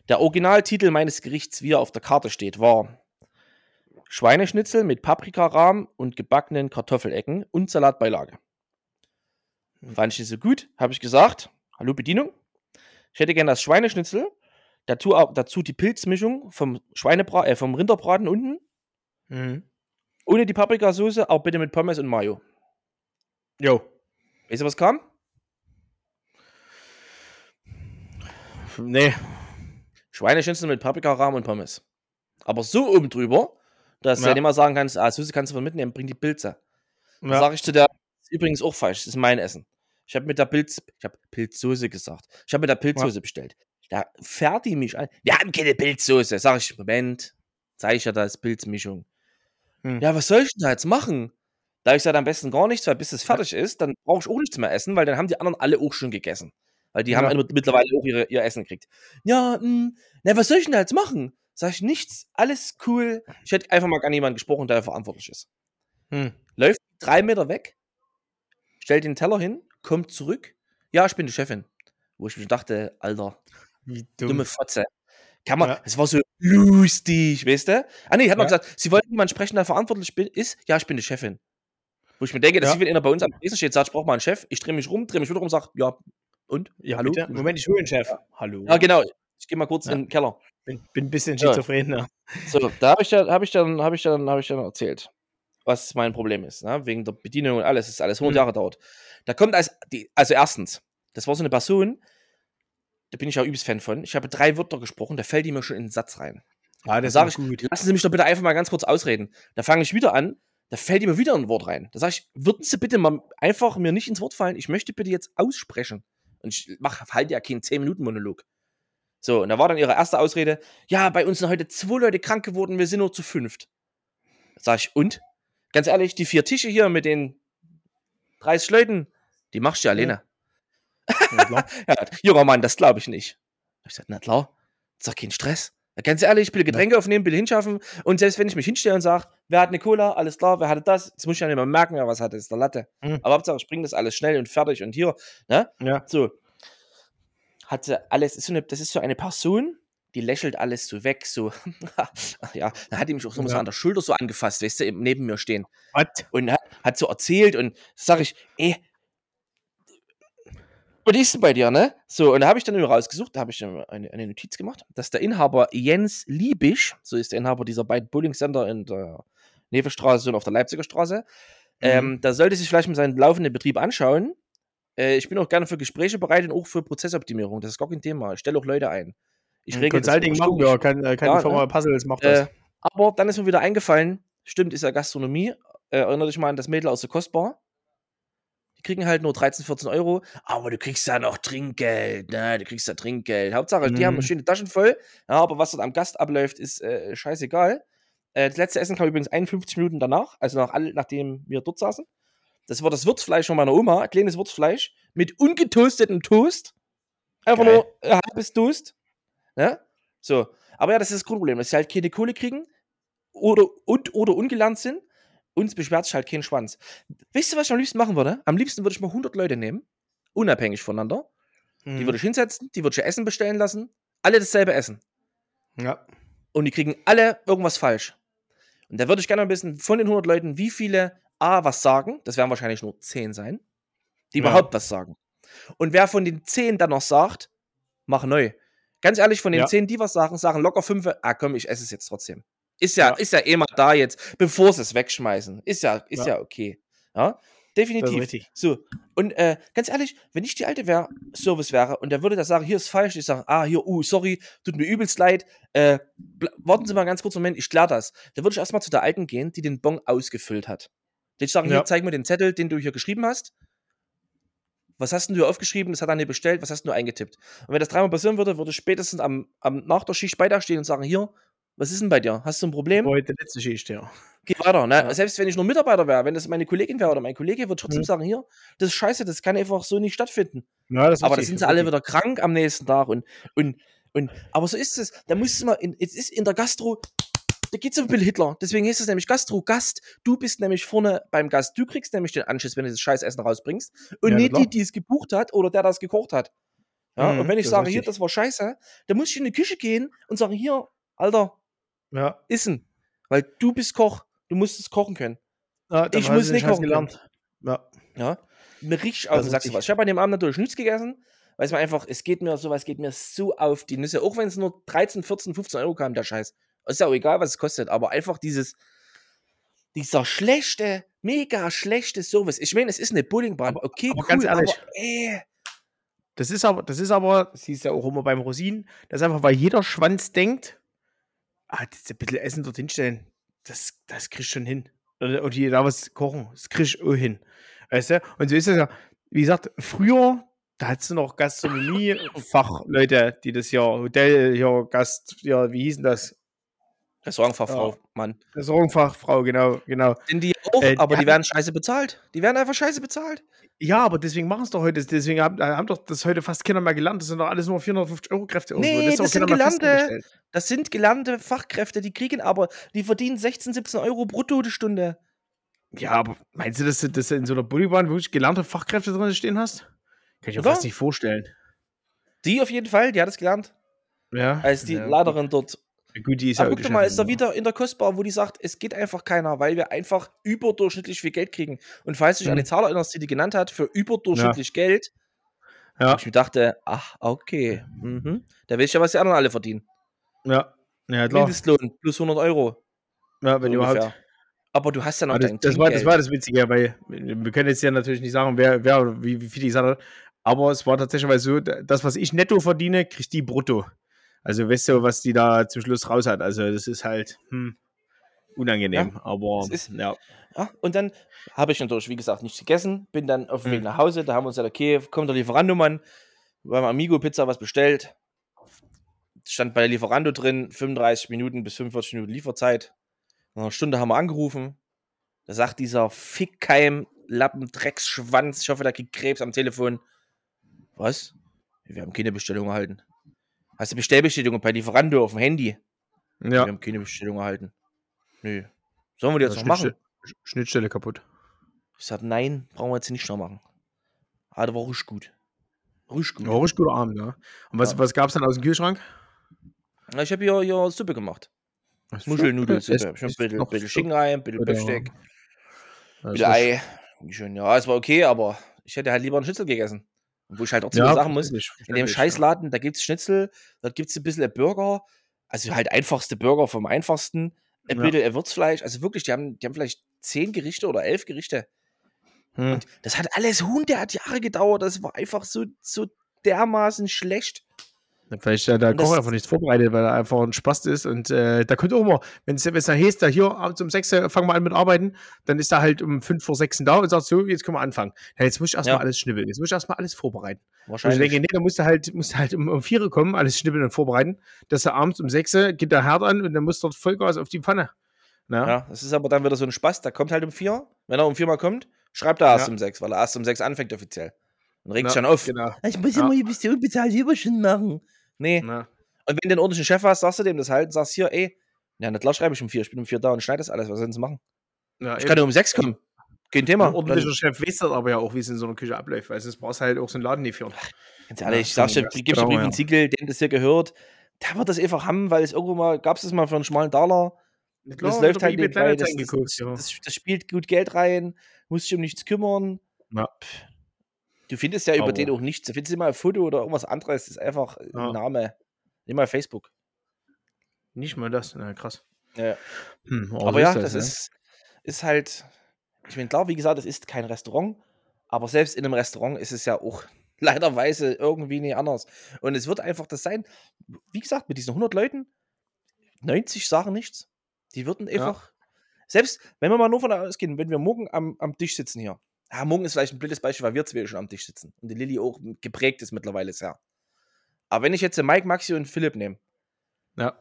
S2: Der Originaltitel meines Gerichts, wie er auf der Karte steht, war Schweineschnitzel mit Paprikarahm und gebackenen Kartoffelecken und Salatbeilage. Fand ich nicht so gut, habe ich gesagt. Hallo Bedienung. Ich hätte gerne das Schweineschnitzel, dazu, dazu die Pilzmischung vom, Schweinebra äh, vom Rinderbraten unten,
S1: Mhm.
S2: ohne die Paprikasauce, auch bitte mit Pommes und Mayo.
S1: Jo.
S2: Weißt du, was kam?
S1: Nee.
S2: Schweineschnitzel mit Paprikarahm und Pommes. Aber so oben drüber, dass du
S1: Ja.
S2: ja nicht mal sagen kannst, ah, Soße kannst du von mitnehmen, bring die Pilze. Dann
S1: Ja.
S2: sage ich zu der, ist übrigens auch falsch, das ist mein Essen. Ich habe mit der Pilz, ich habe Pilzsoße gesagt. Ich habe mit der Pilzsoße bestellt. Da fährt die mich an. Wir haben keine Pilzsoße. Sag ich, Moment, zeige ich ja das Pilzmischung.
S1: Hm.
S2: Ja, was soll ich denn da jetzt machen? Da ich sage am besten gar nichts, weil bis es fertig ist, dann brauche ich auch nichts mehr essen, weil dann haben die anderen alle auch schon gegessen. Weil die
S1: Ja.
S2: haben mit- mittlerweile auch ihre, ihr Essen gekriegt. Ja, mh, na, was soll ich denn da jetzt machen? Sag ich nichts, alles cool. Ich hätte einfach mal an jemanden gesprochen, der verantwortlich ist.
S1: Hm.
S2: Läuft drei Meter weg, stellt den Teller hin, kommt zurück. Ja, ich bin die Chefin. Wo ich mir dachte, Alter,
S1: Wie
S2: dumme
S1: dumm.
S2: Fotze. Kann man,
S1: Ja.
S2: es war so lustig, weißt du? Ah, nee, hat man
S1: Ja.
S2: gesagt, sie wollten jemanden sprechen, der verantwortlich bin, ist. Ja, ich bin die Chefin. Wo ich mir denke, dass
S1: Ja.
S2: sie, wenn einer bei uns am Tresen steht, sagt, ich brauche mal einen Chef. Ich drehe mich rum, drehe mich wieder rum, sag, ja, und?
S1: Ja,
S2: Hallo?
S1: bitte? Moment, ich hole den Chef. Hallo.
S2: Ja, genau. Ich gehe mal kurz
S1: Ja.
S2: in den Keller.
S1: Bin, bin ein bisschen
S2: Ja.
S1: schizophren. ne?
S2: So, da habe ich, dann- hab ich, dann- hab ich, dann- hab ich dann erzählt, was mein Problem ist. Ne? Wegen der Bedienung und alles. Das ist alles 100
S1: Mhm.
S2: Jahre dauert. Da kommt als, die, also erstens, das war so eine Person, da bin ich ja übelst Fan von. Ich habe drei Wörter gesprochen, da fällt die mir schon in den Satz rein.
S1: Ah,
S2: Da
S1: das
S2: sage ich,
S1: gut.
S2: lassen Sie mich doch bitte einfach mal ganz kurz ausreden. Da fange ich wieder an, da fällt mir wieder ein Wort rein. Da sage ich, würden Sie bitte mal einfach mir nicht ins Wort fallen, ich möchte bitte jetzt aussprechen. Und ich mache halt ja keinen 10-Minuten-Monolog. So, und da war dann ihre erste Ausrede, ja, bei uns sind heute zwei Leute krank geworden, wir sind nur zu fünft. Sag ich, und? Ganz ehrlich, die vier Tische hier mit den 30 Leuten, die machst du ja alleine.
S1: Ja.
S2: Ja, junger Mann, das glaube ich nicht. Ich gesagt, na klar, ist doch kein Stress. Ja, ganz ehrlich, bitte Getränke aufnehmen, bitte hinschaffen. Und selbst wenn ich mich hinstelle und sage, wer hat eine Cola, alles klar, wer hatte das, jetzt muss ich ja nicht mehr merken, wer was hatte, ist der Latte.
S1: Mhm.
S2: Aber Hauptsache, ich bringe das alles schnell und fertig und hier, ne?
S1: Ja.
S2: So. Hat sie alles, ist so eine, das ist so eine Person, die lächelt alles so weg, so, ja, dann hat die mich auch so, so
S1: Ja.
S2: an der Schulter so angefasst, weißt du, eben neben mir stehen
S1: Was?
S2: und hat, hat so erzählt und sag ich, ey, was ist denn bei dir, ne? So, und da habe ich dann rausgesucht, da habe ich eine, eine Notiz gemacht, dass der Inhaber Jens Liebisch, so ist der Inhaber dieser beiden Bowling-Center in der Nevestraße und auf der Leipziger Straße, ähm, da sollte sich vielleicht mal seinen laufenden Betrieb anschauen. Äh, ich bin auch gerne für Gespräche bereit und auch für Prozessoptimierung, das ist gar kein Thema. Ich stelle auch Leute ein. Ich regel das
S1: Consulting
S2: immer
S1: machen wir, kann, äh, kann
S2: Ja,
S1: Firma
S2: ne?
S1: Puzzles macht das.
S2: Äh, aber dann ist mir wieder eingefallen, stimmt, ist ja Gastronomie. Äh, erinnere dich mal an das Mädel aus der Kostbar. Die kriegen halt nur 13, 14 Euro, aber du kriegst ja noch Trinkgeld, ne? Du kriegst ja Trinkgeld. Hauptsache, die haben
S1: Mhm.
S2: schöne Taschen voll, ja, aber was dort am Gast abläuft, ist äh, scheißegal. Äh, das letzte Essen kam übrigens 51 Minuten danach, also nach nachdem wir dort saßen. Das war das Würzfleisch von meiner Oma, kleines Würzfleisch mit ungetoastetem Toast. Einfach
S1: Geil.
S2: nur ein halbes Toast. Ne? So. Aber ja, das ist das Grundproblem, dass sie halt keine Kohle kriegen oder, und oder ungelernt sind. Uns beschwert sich halt kein Schwanz. Wisst ihr, was ich am liebsten machen würde? Am liebsten würde ich mal 100 Leute nehmen, unabhängig voneinander. Die
S1: Mhm.
S2: würde ich hinsetzen, die würde ich Essen bestellen lassen. Alle dasselbe Essen.
S1: ja.
S2: Und die kriegen alle irgendwas falsch. Und da würde ich gerne mal wissen, von den 100 Leuten, wie viele A was sagen, das werden wahrscheinlich nur 10 sein, die
S1: Ja.
S2: überhaupt was sagen. Und wer von den 10 dann noch sagt, mach neu. Ganz ehrlich, von den
S1: Ja.
S2: 10, die was sagen, sagen locker 5, ah komm, ich esse es jetzt trotzdem. Ist ja,
S1: Ja.
S2: ist ja eh mal da jetzt, bevor sie es wegschmeißen. Ist ja, ist ja.
S1: Ja.
S2: okay. Ja, definitiv. So, und äh, ganz ehrlich, wenn ich die alte wär, Service wäre und der würde da sagen, hier ist falsch, ich sage, ah, hier, uh, sorry, tut mir übelst leid, äh, warten Sie mal einen ganz kurzen Moment, ich klär das. Da würde ich erstmal zu der Alten gehen, die den Bon ausgefüllt hat. Da würde ich sagen, hier,
S1: Ja.
S2: zeig mir den Zettel, den du hier geschrieben hast. Was hast denn du aufgeschrieben? Das hat er nicht bestellt. Was hast du eingetippt? Und wenn das dreimal passieren würde, würde ich spätestens am, am nach der Schicht bei dir stehen und sagen, hier, was ist denn bei dir? Hast du ein Problem?
S1: Heute letzte Schicht, ja.
S2: Geh weiter, ne?
S1: Ja.
S2: Selbst wenn ich nur Mitarbeiter wäre, wenn das meine Kollegin wäre oder mein Kollege, würde ich trotzdem
S1: Mhm.
S2: sagen, hier, das ist scheiße, das kann einfach so nicht stattfinden.
S1: ja das
S2: Aber da
S1: richtig,
S2: sind sie alle wieder krank am nächsten Tag und, und, und aber so ist es. Da muss man, in, es ist in der Gastro, da geht's um Bill Hitler. Deswegen heißt es nämlich Gastro, Gast. Du bist nämlich vorne beim Gast. Du kriegst nämlich den Anschiss, wenn du das Scheißessen rausbringst. Und
S1: Ja,
S2: nicht
S1: klar.
S2: die, die es gebucht hat oder der das gekocht hat. Ja,
S1: Mhm,
S2: und wenn ich sage, hier, das war scheiße, dann muss ich in die Küche gehen und sagen, hier, Alter,
S1: Ja.
S2: issen. Weil du bist Koch. Du musst es kochen können.
S1: ja
S2: Ich muss nicht kochen
S1: gelernt. Ja.
S2: Ja. Mir richtig auf
S1: Das
S2: den Sack was. Ich habe an dem Abend natürlich nichts gegessen, weil es mir einfach, es geht mir sowas geht mir so auf die Nüsse. Auch wenn es nur 13, 14, 15 Euro kam, der Scheiß. Ist ja auch egal, was es kostet, aber einfach dieses, dieser schlechte, mega schlechte Service. Ich meine, es ist eine Bowlingbahn. Okay,
S1: aber
S2: cool,
S1: ganz ehrlich,
S2: aber äh,
S1: Das ist aber, das ist aber, siehst du ja auch immer beim Rosinen, das ist einfach, weil jeder Schwanz denkt, ah, jetzt ein bisschen Essen dorthin stellen, das, das kriegst du schon hin. Oder, oder hier da was kochen, das kriegst du auch hin. Weißt du? Und so ist es ja, wie gesagt, früher, da hattest du noch Gastronomie-Fachleute, die das ja, Hotel, hier, Gast, ja, wie hießen das?
S2: Restaurantfachfrau,
S1: Ja.
S2: Mann.
S1: Restaurantfachfrau, genau, genau.
S2: Sind die auch,
S1: Äh, die
S2: aber die
S1: hatten-
S2: werden scheiße bezahlt. Die werden einfach scheiße bezahlt.
S1: Ja, aber deswegen machen es doch heute, deswegen haben, haben doch das heute fast Kinder mehr gelernt, das sind doch alles nur 450 Euro Kräfte irgendwo.
S2: Nee,
S1: doch
S2: das sind Gelernte. Das sind gelernte Fachkräfte, die kriegen aber, die verdienen 16, 17 Euro brutto die Stunde.
S1: Ja, aber meinst du, dass du, dass du in so einer Bullybahn wirklich gelernte Fachkräfte drin stehen hast? Kann ich mir fast nicht vorstellen.
S2: Die auf jeden Fall, die hat es gelernt,
S1: Ja.
S2: als die
S1: ja,
S2: Leiterin dort.
S1: Gut, die ist
S2: Aber
S1: ja
S2: guck doch mal, ist da wieder in der Kostbar, wo die sagt, es geht einfach keiner, weil wir einfach überdurchschnittlich viel Geld kriegen. Und falls du dich an die
S1: Mhm.
S2: Zahl erinnerst, die die genannt hat, für überdurchschnittlich Geld,
S1: Ja,
S2: ich mir dachte, ach, okay, mhm. da weiß ich ja, was die anderen alle verdienen.
S1: ja. Ja, klar.
S2: Mindestlohn plus 100 Euro.
S1: Ja, wenn
S2: so
S1: überhaupt.
S2: ungefähr. Aber du hast ja noch
S1: das,
S2: dein
S1: das, war, das war das Witzige, weil wir können jetzt ja natürlich nicht sagen, wer, wer oder wie, wie viel die gesagt hat, aber es war tatsächlich so, das, was ich netto verdiene, kriegt die brutto. Also weißt du, was die da zum Schluss raus hat. Also das ist halt hm, unangenehm. aber
S2: es ist-
S1: ja.
S2: Ja, und dann habe ich natürlich, wie gesagt, nichts gegessen, bin dann auf dem Weg
S1: Mhm.
S2: nach Hause, da haben wir uns gesagt, okay, kommt der Lieferandomann, beim Amigo Pizza was bestellt, stand bei der Lieferando drin, 35 Minuten bis 45 Minuten Lieferzeit, nach einer Stunde haben wir angerufen, Da sagt dieser Fickkeim, Lappen, Drecksschwanz, ich hoffe, der kriegt Krebs am Telefon. Was? Wir haben keine Bestellung erhalten. Hast du Bestellbestätigung bei Lieferando auf dem Handy?
S1: Ja.
S2: Wir haben keine Bestellung erhalten. Nö. Sollen wir die jetzt noch machen?
S1: Schnittstelle, Schnittstelle kaputt.
S2: Ich sag, nein, brauchen wir jetzt nicht noch machen. Ah, der war ruhig gut. Ruhig gut.
S1: Ja, richtig guter Abend, ja. Und was,
S2: Ja.
S1: was gab es dann aus dem Kühlschrank?
S2: Na, Ich habe hier, hier Suppe gemacht. Muschelnudelsuppe. Ich habe ein bisschen, Schinken rein, ein bisschen Bifsteck, ein bisschen Ei. Schön, ja, es war okay, aber ich hätte halt lieber einen Schnitzel gegessen. Und wo ich halt auch zu
S1: ja,
S2: sagen muss, in dem Scheißladen, da gibt es Schnitzel, da gibt es ein bisschen Burger, also halt einfachste Burger vom einfachsten, ein
S1: Ja.
S2: bisschen äh, Würzfleisch, also wirklich, die haben, die haben vielleicht zehn Gerichte oder elf Gerichte.
S1: Ja. Hm.
S2: Und das hat alles hundert Jahre gedauert, das war einfach so, so dermaßen schlecht.
S1: Vielleicht hat der Koch einfach nichts vorbereitet, weil er einfach ein Spast ist. Und äh, da könnte auch immer, wenn es dann heißt, da hier abends um 6 Uhr fangen wir an mit Arbeiten, dann ist er halt um 5 vor 6 da und sagt so, jetzt können wir anfangen. Ja, jetzt muss ich erstmal
S2: Ja.
S1: alles schnibbeln, jetzt muss ich erstmal alles vorbereiten. Und ich
S2: Wahrscheinlich.
S1: denke, nee, da musst du halt, musst du halt um, um 4 Uhr kommen, alles schnibbeln und vorbereiten, dass er abends um 6 Uhr geht der Herd an und dann muss dort Vollgas auf die Pfanne. Na?
S2: Ja, das ist aber dann wieder so ein Spaß, der kommt halt um vier. Wenn er um vier mal kommt, schreibt er erst
S1: Ja.
S2: um sechs, weil er erst um sechs anfängt offiziell. Und regt
S1: Na,
S2: sich dann auf.
S1: Genau.
S2: Ich muss
S1: Ja.
S2: immer hier bis die unbezahlte Überstunden machen. Nee.
S1: Na.
S2: Und wenn du einen ordentlichen Chef hast, sagst du dem das halt und sagst hier, ey, ja, na klar schreibe ich um vier, ich bin um vier da und schneide das alles, was sollen sie machen?
S1: Ja,
S2: Ich
S1: eben.
S2: kann ja um sechs kommen. Kein Thema.
S1: Ein ordentlicher Chef weiß das aber ja auch, wie es in so einer Küche abläuft, weil sonst brauchst du halt auch so einen Laden nicht führen.
S2: Ganz ehrlich,
S1: Ja,
S2: ich sag's dir, gibst Brief
S1: ja.
S2: und Siegel, dem das hier gehört, der wird das einfach haben, weil es irgendwo mal, gab es das mal für einen schmalen Dollar. das läuft halt nebenbei, das, das, das, das, spielt gut Geld rein, musst dich um nichts kümmern.
S1: Ja.
S2: Du findest ja über
S1: Aber-
S2: den auch nichts. Du findest immer ein Foto oder irgendwas anderes, das ist einfach
S1: Ja.
S2: ein Name. Nimm mal Facebook.
S1: Nicht mal das, na krass.
S2: Ja.
S1: Hm,
S2: Aber
S1: so
S2: ja,
S1: das,
S2: das
S1: ne?
S2: ist, ist halt, ich meine, klar, wie gesagt, es ist kein Restaurant, aber selbst in einem Restaurant ist es ja auch leiderweise irgendwie nicht anders. Und es wird einfach das sein, wie gesagt, mit diesen 100 Leuten, 90 sagen nichts. Die würden
S1: Ja.
S2: einfach, selbst wenn wir mal nur von ausgehen, wenn wir morgen am, am Tisch sitzen hier, ja, morgen ist vielleicht ein blödes Beispiel, weil wir zwei schon am Tisch sitzen und die Lilly auch geprägt ist mittlerweile sehr. Aber wenn ich jetzt den Mike, Maxi und Philipp nehme,
S1: Ja.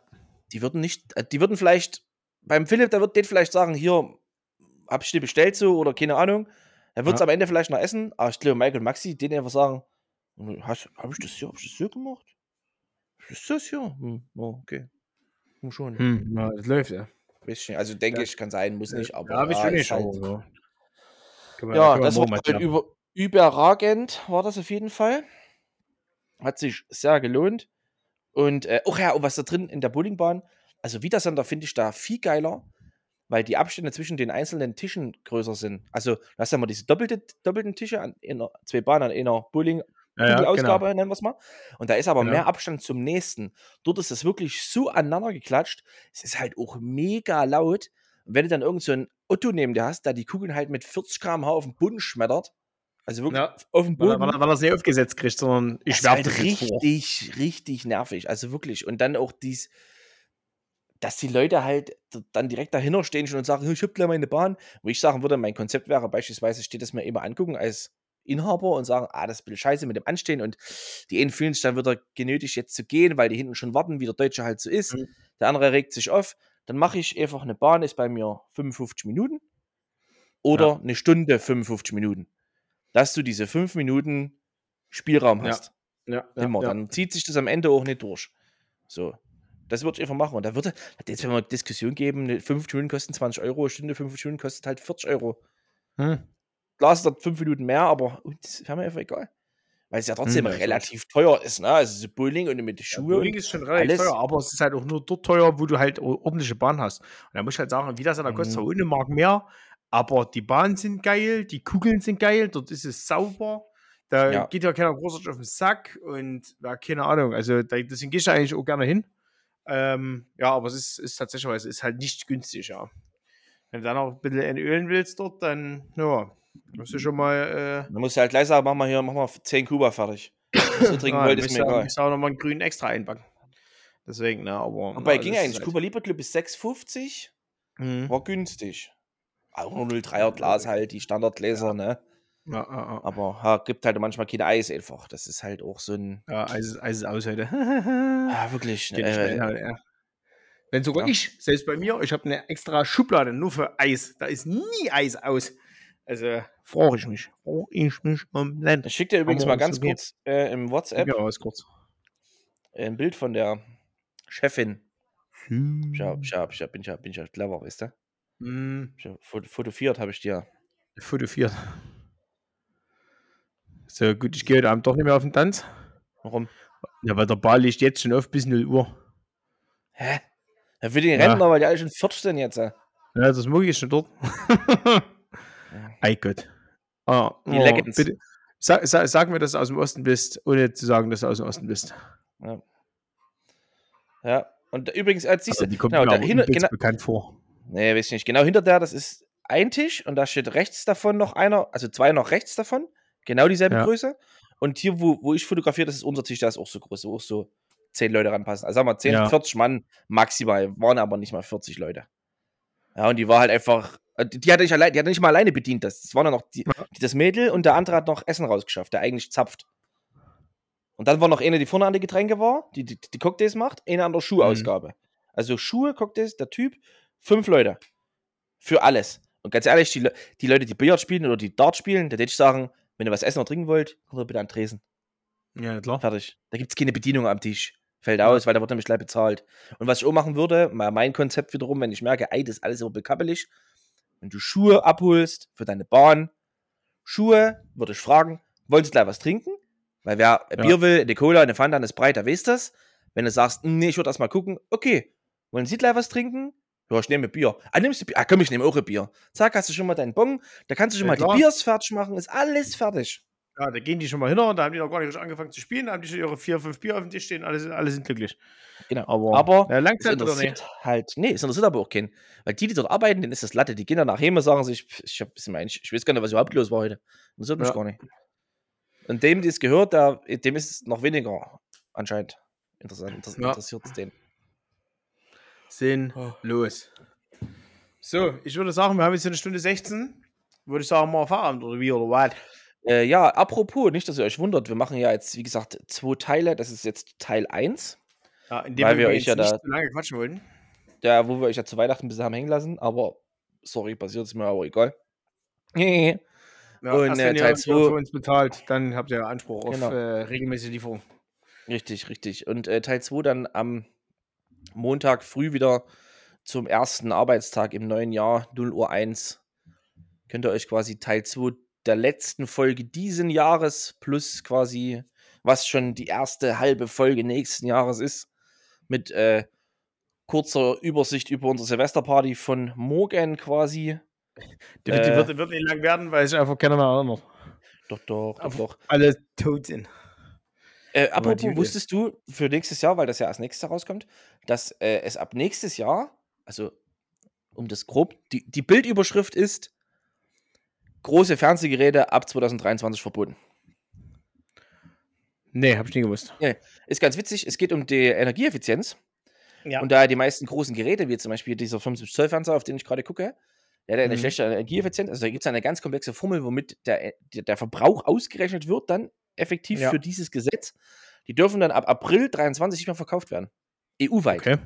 S2: die würden nicht, äh, die würden vielleicht, beim Philipp, der wird den vielleicht sagen, hier, hab ich dir bestellt so oder keine Ahnung. Er wird es
S1: Ja.
S2: am Ende vielleicht noch essen, aber ich glaube, Michael und Maxi, denen einfach sagen, hast, hab ich das hier, hab ich das hier gemacht? Ist das hier? Hm, oh, okay. Hm, schon.
S1: Hm, ja, das läuft ja.
S2: Bisschen. Also denke
S1: Ja.
S2: ich, kann sein, muss nicht, aber
S1: ja, hab ich schon nicht,
S2: halt-
S1: so.
S2: Ja, das war über, überragend, war das auf jeden Fall. Hat sich sehr gelohnt. Und, äh, ach ja, und was da drin in der Bowlingbahn, also Wiedersender finde ich da viel geiler, weil die Abstände zwischen den einzelnen Tischen größer sind. Also, du hast ja mal diese doppelte, doppelten Tische an einer, zwei Bahnen an einer Bowling,
S1: ja, ja,
S2: Ausgabe,
S1: genau.
S2: nennen wir es mal. Und da ist aber
S1: Genau.
S2: mehr Abstand zum nächsten. Dort ist das wirklich so aneinander geklatscht. Es ist halt auch mega laut. Und wenn du dann irgend so ein Otto neben dir hast, der die Kugeln halt mit 40 km/h auf den Boden schmettert, also wirklich
S1: Ja,
S2: auf den
S1: Weil,
S2: Boden,
S1: weil, er- weil er es nicht aufgesetzt kriegt, sondern ich werfe
S2: halt
S1: das
S2: richtig, richtig nervig. Also wirklich. Und dann auch dies, dass die Leute halt dann direkt dahinter stehen schon und sagen, ich hab gleich meine Bahn. Wo ich sagen würde, mein Konzept wäre beispielsweise, steht das mir immer angucken als Inhaber und sagen, ah, das ist ein bisschen scheiße mit dem Anstehen und die einen fühlen sich dann wieder genötigt jetzt zu gehen, weil die hinten schon warten, wie der Deutsche halt so ist.
S1: Mhm.
S2: Der andere regt sich auf. Dann mache ich einfach eine Bahn, ist bei mir 55 Minuten oder
S1: Ja.
S2: eine Stunde 55 Minuten. Dass du diese 5 Minuten Spielraum hast.
S1: Ja, ja,
S2: Immer. Dann zieht sich das am Ende auch nicht durch. So. Das würde ich einfach machen. Und da würde jetzt, wenn wir eine Diskussion geben, eine 5 Minuten kosten 20 Euro, eine Stunde 5 Minuten kostet halt 40 Euro.
S1: Hm.
S2: Klar ist das 5 Minuten mehr, aber das wäre mir einfach egal. Weil es ja trotzdem
S1: Hm,
S2: relativ teuer ist, ne? Also so Bowling und mit den
S1: Ja,
S2: Schuhe.
S1: Bowling ist schon relativ
S2: alles.
S1: teuer, aber es ist halt auch nur dort teuer, wo du halt ordentliche Bahn hast. Und da muss ich halt sagen, wie das an der kostet,
S2: Mhm.
S1: ohne Mark mehr, aber die Bahnen sind geil, die Kugeln sind geil, dort ist es sauber. Da
S2: Ja.
S1: geht ja keiner großartig auf den Sack und ja, keine Ahnung. Also da, deswegen gehe ich eigentlich auch gerne hin. Ähm, ja, aber es ist, ist tatsächlich, es ist halt nicht günstig, ja. Wenn du dann noch ein bisschen entölen willst dort, dann, ja, musst du schon mal, äh,
S2: Man muss halt gleich sagen, mach mal hier, mach mal 10 Kuba fertig. Was du trinken
S1: ah,
S2: wolltest, ist
S1: musst
S2: mir
S1: du-
S2: egal.
S1: musst du auch nochmal einen grünen extra einbacken. Deswegen, ne, aber.
S2: Wobei
S1: na,
S2: ging eigentlich.
S1: halt-
S2: Kuba Libre Club ist 6,50.
S1: Mhm.
S2: War günstig. Auch nur 03er Glas halt, die Standardgläser, ne?
S1: Ja, ja, ja.
S2: Aber ja, gibt halt manchmal kein Eis einfach. Das ist halt auch so ein.
S1: Ja, Eis ist, Eis ist aus heute.
S2: Ja, wirklich.
S1: Schnell,
S2: Äh,
S1: ja, ja. Wenn sogar
S2: Ja.
S1: ich, selbst bei mir, ich habe eine extra Schublade nur für Eis. Da ist nie Eis aus. Also frage ich mich. Frage ich mich um Land.
S2: Ich schicke dir übrigens mal ganz kurz äh, im WhatsApp
S1: Ja, was kurz.
S2: ein Bild von der Chefin.
S1: Hm.
S2: Ich hab, ich hab, ich hab, bin, ja, bin ja clever, weißt du?
S1: Hm,
S2: Ich hab, fot- fotografiert habe ich dir.
S1: fotografiert. So, gut, ich gehe heute Abend doch nicht mehr auf den Tanz.
S2: Warum?
S1: Ja, weil der Ball liegt jetzt schon auf bis 0 Uhr.
S2: Hä? Ja, für den
S1: Ja.
S2: Rentner, weil die alle schon 14 jetzt. äh.
S1: Ja, das mag ich schon dort. Ei Gott. Ah,
S2: Die
S1: oh,
S2: Legends.
S1: Bitte. Sag, sag, sag mir, dass du aus dem Osten bist, ohne zu sagen, dass du aus dem Osten bist.
S2: Ja. Und übrigens, äh, siehst
S1: Also,
S2: du,
S1: die kommt
S2: genau, hinter,
S1: übelst
S2: genau,
S1: bekannt vor.
S2: nee, weiß ich nicht. Genau hinter der, das ist ein Tisch und da steht rechts davon noch einer, also zwei noch rechts davon, genau dieselbe
S1: Ja.
S2: Größe. Und hier, wo, wo ich fotografiere, das ist unser Tisch, da ist auch so groß, wo auch so zehn Leute ranpassen. Also sagen wir 10,
S1: Ja.
S2: 40 Mann maximal, waren aber nicht mal 40 Leute. Ja, und die war halt einfach, die die hatte nicht, allein, die hatte nicht mal alleine bedient. Das, das war dann noch die,
S1: Ja.
S2: das Mädel und der andere hat noch Essen rausgeschafft, der eigentlich zapft. Und dann war noch eine, die vorne an die Getränke war, die die, die Cocktails macht, eine an der Schuhausgabe. Also Schuhe, Cocktails, der Typ, fünf Leute. Für alles. Und ganz ehrlich, die, die Leute, die Billard spielen oder die Dart spielen, da würde ich sagen, wenn ihr was essen oder trinken wollt, kommt ihr bitte an den Tresen.
S1: Ja, klar.
S2: Fertig. Da gibt es keine Bedienung am Tisch. Fällt aus, weil da wird nämlich gleich bezahlt. Und was ich auch machen würde, mal mein Konzept wiederum, wenn ich merke, ey, das ist alles immer bekappelig, wenn du Schuhe abholst für deine Bahn, Schuhe, würde ich fragen, wollen Sie gleich was trinken? Weil wer ein
S1: Ja.
S2: Bier will, eine Cola, eine Fanta, eine Sprite, der weiß das. Wenn du sagst, "Hm, nee, ich würde erst mal gucken, okay, wollen Sie gleich was trinken? Ja, ich nehme Bier. Ah, nimmst du Bier? Ah, komm, ich nehme auch ein Bier. Zack, hast du schon mal deinen Bon, da kannst du schon
S1: Ja,
S2: mal
S1: klar.
S2: die Biers fertig machen, ist alles fertig.
S1: Ja, da gehen die schon mal hin, da haben die noch gar nicht angefangen zu spielen, da haben die schon ihre vier, fünf Bier auf dem Tisch stehen, alle, sind- alle sind glücklich.
S2: Genau.
S1: Aber,
S2: Aber
S1: ja, oder
S2: interessiert
S1: nicht?
S2: halt, nee, es interessiert aber auch keinen. Weil die, die dort arbeiten, denen ist das Latte. Die gehen dann nach Hause und sagen sich, ich, hab, ich, mein, ich, ich weiß gar nicht, was überhaupt los war heute. Interessiert mich
S1: Ja.
S2: gar nicht. Und dem, die es gehört, der, dem ist es noch weniger anscheinend interessant. Inter
S1: Ja.
S2: Interessiert es den.
S1: Sind los. So, ich würde sagen, wir haben jetzt eine Stunde 16. Würde ich sagen, mal Feierabend oder wie oder was?
S2: Äh, ja, apropos, nicht, dass ihr euch wundert, wir machen ja jetzt, wie gesagt, zwei Teile. Das ist jetzt Teil 1,
S1: Ja, indem
S2: Weil wir
S1: wir
S2: euch ja da-
S1: zu lange quatschen wollten.
S2: der, wo wir euch ja zu Weihnachten ein bisschen haben hängen lassen. Aber, sorry, passiert es mir aber egal.
S1: Ja,
S2: Und, äh,
S1: wenn ihr
S2: Teil
S1: uns
S2: zwei-
S1: für uns bezahlt, dann habt ihr Anspruch
S2: Genau.
S1: auf äh, regelmäßige Lieferung.
S2: Richtig, richtig. Und äh, Teil 2 dann am Montag früh wieder zum ersten Arbeitstag im neuen Jahr, 0 Uhr 1. Könnt ihr euch quasi Teil 2 der letzten Folge diesen Jahres plus quasi, was schon die erste halbe Folge nächsten Jahres ist, mit äh, kurzer Übersicht über unsere Silvesterparty von morgen quasi.
S1: Die,
S2: Äh.
S1: die wird, wird nicht lang werden, weil sich einfach keiner mehr erinnert.
S2: Doch, doch, doch, doch.
S1: Alle tot sind.
S2: Äh,
S1: Aber
S2: apropos, wusstest du für nächstes Jahr, weil das ja als nächstes rauskommt, dass äh, es ab nächstes Jahr, also um das grob, die, die Bildüberschrift ist große Fernsehgeräte ab 2023 verboten.
S1: Nee, hab ich nie gewusst.
S2: Ist ganz witzig, es geht um die Energieeffizienz.
S1: Ja.
S2: Und da die meisten großen Geräte, wie zum Beispiel dieser 75 Zoll Fernseher, auf den ich gerade gucke, der hat eine
S1: Mhm.
S2: schlechte Energieeffizienz. Also da gibt es eine ganz komplexe Formel, womit der, der, Verbrauch ausgerechnet wird, dann effektiv
S1: Ja.
S2: für dieses Gesetz. Die dürfen dann ab April 23 nicht mehr verkauft werden. EU-weit.
S1: Okay.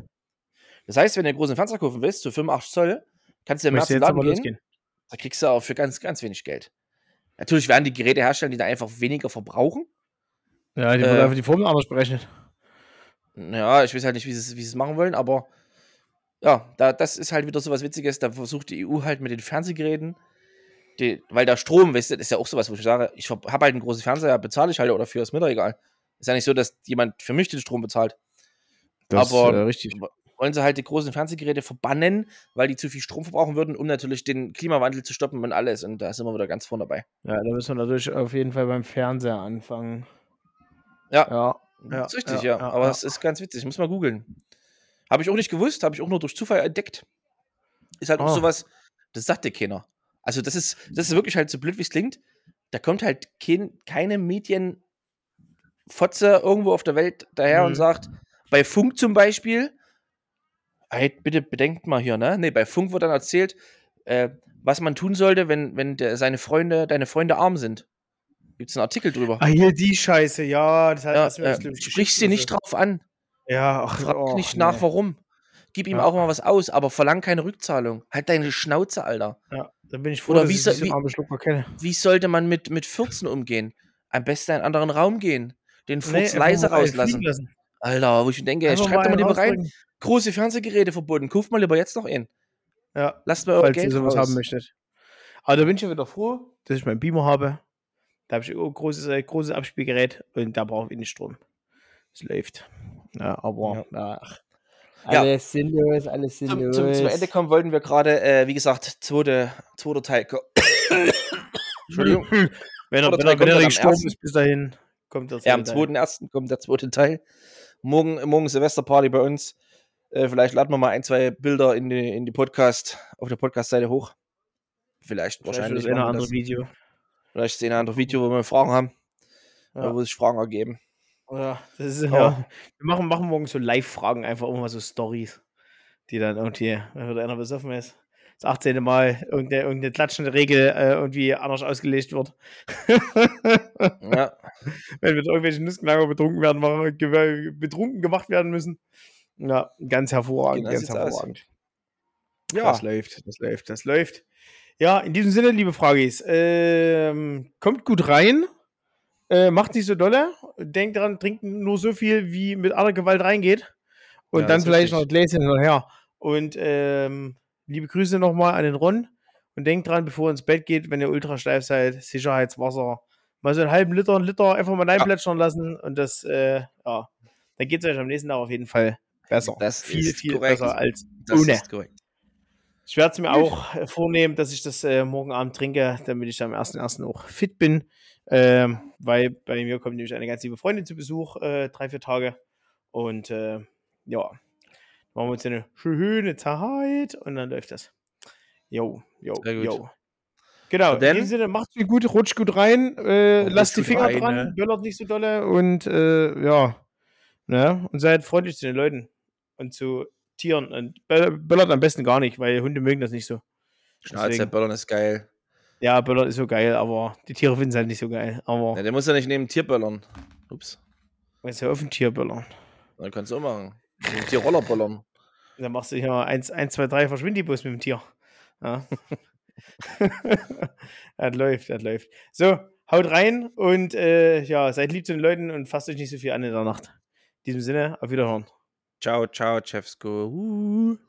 S2: Das heißt, wenn du einen großen Fernseher kaufen willst, zu 85 Zoll, kannst du im März in den
S1: jetzt
S2: Laden gehen,
S1: losgehen.
S2: Da kriegst du auch für ganz, ganz wenig Geld. Natürlich werden die Geräte herstellen, die da einfach weniger verbrauchen.
S1: Ja, die
S2: Äh,
S1: wurde einfach die Formel anders berechnet.
S2: Ja, ich weiß halt nicht, wie sie es- wie es machen wollen, aber ja, da, das ist halt wieder so was Witziges. Da versucht die EU halt mit den Fernsehgeräten, die, weil der Strom, weißt du, das ist ja auch sowas, wo ich sage, ich habe halt einen großen Fernseher, bezahle ich halt oder für ist mir doch egal. Ist ja nicht so, dass jemand für mich den Strom bezahlt.
S1: Das
S2: aber-
S1: ist äh, richtig.
S2: Wollen sie halt die großen Fernsehgeräte verbannen, weil die zu viel Strom verbrauchen würden, um natürlich den Klimawandel zu stoppen und alles. Und da sind wir wieder ganz vorne dabei.
S1: Ja, da müssen wir natürlich auf jeden Fall beim Fernseher anfangen.
S2: Ja.
S1: Ja. Ja,
S2: das ist richtig,
S1: ja,
S2: ja.
S1: ja,
S2: Aber
S1: ja.
S2: es ist ganz witzig. Ich muss mal googeln. Habe ich auch nicht gewusst, habe ich auch nur durch Zufall entdeckt. Ist halt auch
S1: Ah.
S2: sowas, das sagt dir keiner. Also, das ist, das ist wirklich halt so blöd, wie es klingt. Da kommt halt kein, keine Medienfotze irgendwo auf der Welt daher und
S1: Mhm.
S2: sagt, bei Funk zum Beispiel, hey, bitte bedenkt mal hier, ne? Nee, bei Funk wird dann erzählt, äh, was man tun sollte, wenn, wenn der, seine Freunde, deine Freunde arm sind. Gibt es einen Artikel drüber?
S1: Ah, hier die Scheiße, ja. Das hat
S2: ja, äh, sprich sie nicht
S1: so.
S2: drauf an.
S1: Ja, ach,
S2: Frag
S1: och,
S2: nicht nach,
S1: nee.
S2: warum. gib ihm
S1: Ja.
S2: auch mal was aus, aber verlang keine Rückzahlung. Halt deine Schnauze, Alter.
S1: Ja, da bin ich froh,
S2: Oder
S1: dass
S2: wie
S1: ich diesen
S2: wie-
S1: kenne.
S2: Wie sollte man mit, mit Fürzen umgehen? Am besten in einen anderen Raum gehen. Den Furz
S1: einfach
S2: leise rauslassen. Alter, wo ich denke, schreibt doch mal lieber rein. Große Fernsehgeräte verboten. Kauft mal lieber jetzt noch einen.
S1: Ja,
S2: Lasst mal euer
S1: falls ihr
S2: Geld
S1: sowas
S2: raus.
S1: haben möchtet. Aber da bin ich ja wieder froh, dass ich meinen Beamer habe. Da habe ich ein großes, äh, großes Abspielgerät und da brauche ich nicht Strom. Es läuft. Ja, aber ach,
S2: Ja.
S1: alles sinnlos, alles
S2: Zum,
S1: sinnlos.
S2: zum, zum Ende kommen wollten wir gerade, äh, wie gesagt, zweite, zweiter Teil. Entschuldigung.
S1: Wenn er, wenn er, wenn er gestorben
S2: ersten.
S1: ist bis dahin, kommt das.
S2: Ja, am 2.1. kommt der zweite Teil. Morgen, morgen Silvesterparty bei uns. Äh, vielleicht laden wir mal ein, zwei Bilder in die, in die Podcast, auf der Podcast-Seite hoch. Vielleicht, wahrscheinlich.
S1: Wahrscheinlich ein
S2: machen wir
S1: anderes
S2: das.
S1: Video.
S2: Vielleicht sehen ein anderes Video, wo wir Fragen haben.
S1: Ja.
S2: Wo sich Fragen ergeben.
S1: Ja, das ist
S2: Aber-
S1: ja. Wir machen, machen morgen so Live-Fragen, einfach irgendwas so Stories, die dann irgendwie, wenn wieder einer besoffen ist, das 18. Mal irgendeine, irgendeine klatschende Regel äh, irgendwie anders ausgelegt wird.
S2: Ja,
S1: wenn mit irgendwelchen Nussknacker betrunken werden, machen, betrunken gemacht werden müssen. Ja, ganz hervorragend,
S2: Genau
S1: ganz
S2: sieht's aus.
S1: hervorragend.
S2: ja.
S1: Das läuft, das läuft, das läuft. Ja, in diesem Sinne, liebe Fragis, ähm, kommt gut rein, äh, macht nicht so dolle, denkt dran, trinkt nur so viel, wie mit aller Gewalt reingeht und
S2: Ja,
S1: dann vielleicht noch ein Gläschen hinterher. Und ähm, liebe Grüße nochmal an den Ron und denkt dran, bevor ihr ins Bett geht, wenn ihr ultra steif seid, Sicherheitswasser, mal so einen halben Liter, einen Liter einfach mal reinplätschern lassen und das, äh, ja, dann geht es euch am nächsten Tag auf jeden Fall besser.
S2: Das
S1: viel,
S2: ist
S1: viel
S2: korrekt.
S1: besser als
S2: Das
S1: ohne.
S2: ist korrekt.
S1: Ich werde es mir auch äh, vornehmen, dass ich das äh, morgen Abend trinke, damit ich am 1.1. auch fit bin. Ähm, weil bei mir kommt nämlich eine ganz liebe Freundin zu Besuch, äh, drei, vier Tage. Und äh, ja, machen wir uns eine schöne Zeit und dann läuft das. Jo, jo,
S2: Sehr gut.
S1: jo. Genau,
S2: Dann-
S1: in diesem Sinne, macht's gut, gut, rutscht gut rein, äh, lasst die Finger
S2: rein,
S1: dran,
S2: ne?
S1: böllert nicht so dolle und äh, ja, ne? und seid freundlich zu den Leuten und zu Tieren und bö- böllert am besten gar nicht, weil Hunde mögen das nicht so.
S2: Schnauze, Böllern ist geil.
S1: Ja, Böllern ist so geil, aber die Tiere finden es halt nicht so geil. Aber
S2: Ja, der muss ja nicht neben Tier böllern. Ups.
S1: man ist ja auf ein Tier böllern.
S2: Dann kannst du auch machen. Dem Tier Roller böllern.
S1: Dann machst du hier 1, 1 2, 3, verschwind die Bus mit dem Tier. Ja. das läuft, das läuft. So, haut rein und äh, ja, seid lieb zu den Leuten und fasst euch nicht so viel an in der Nacht. In diesem Sinne, auf Wiederhören.
S2: Ciao, ciao, Chefsko.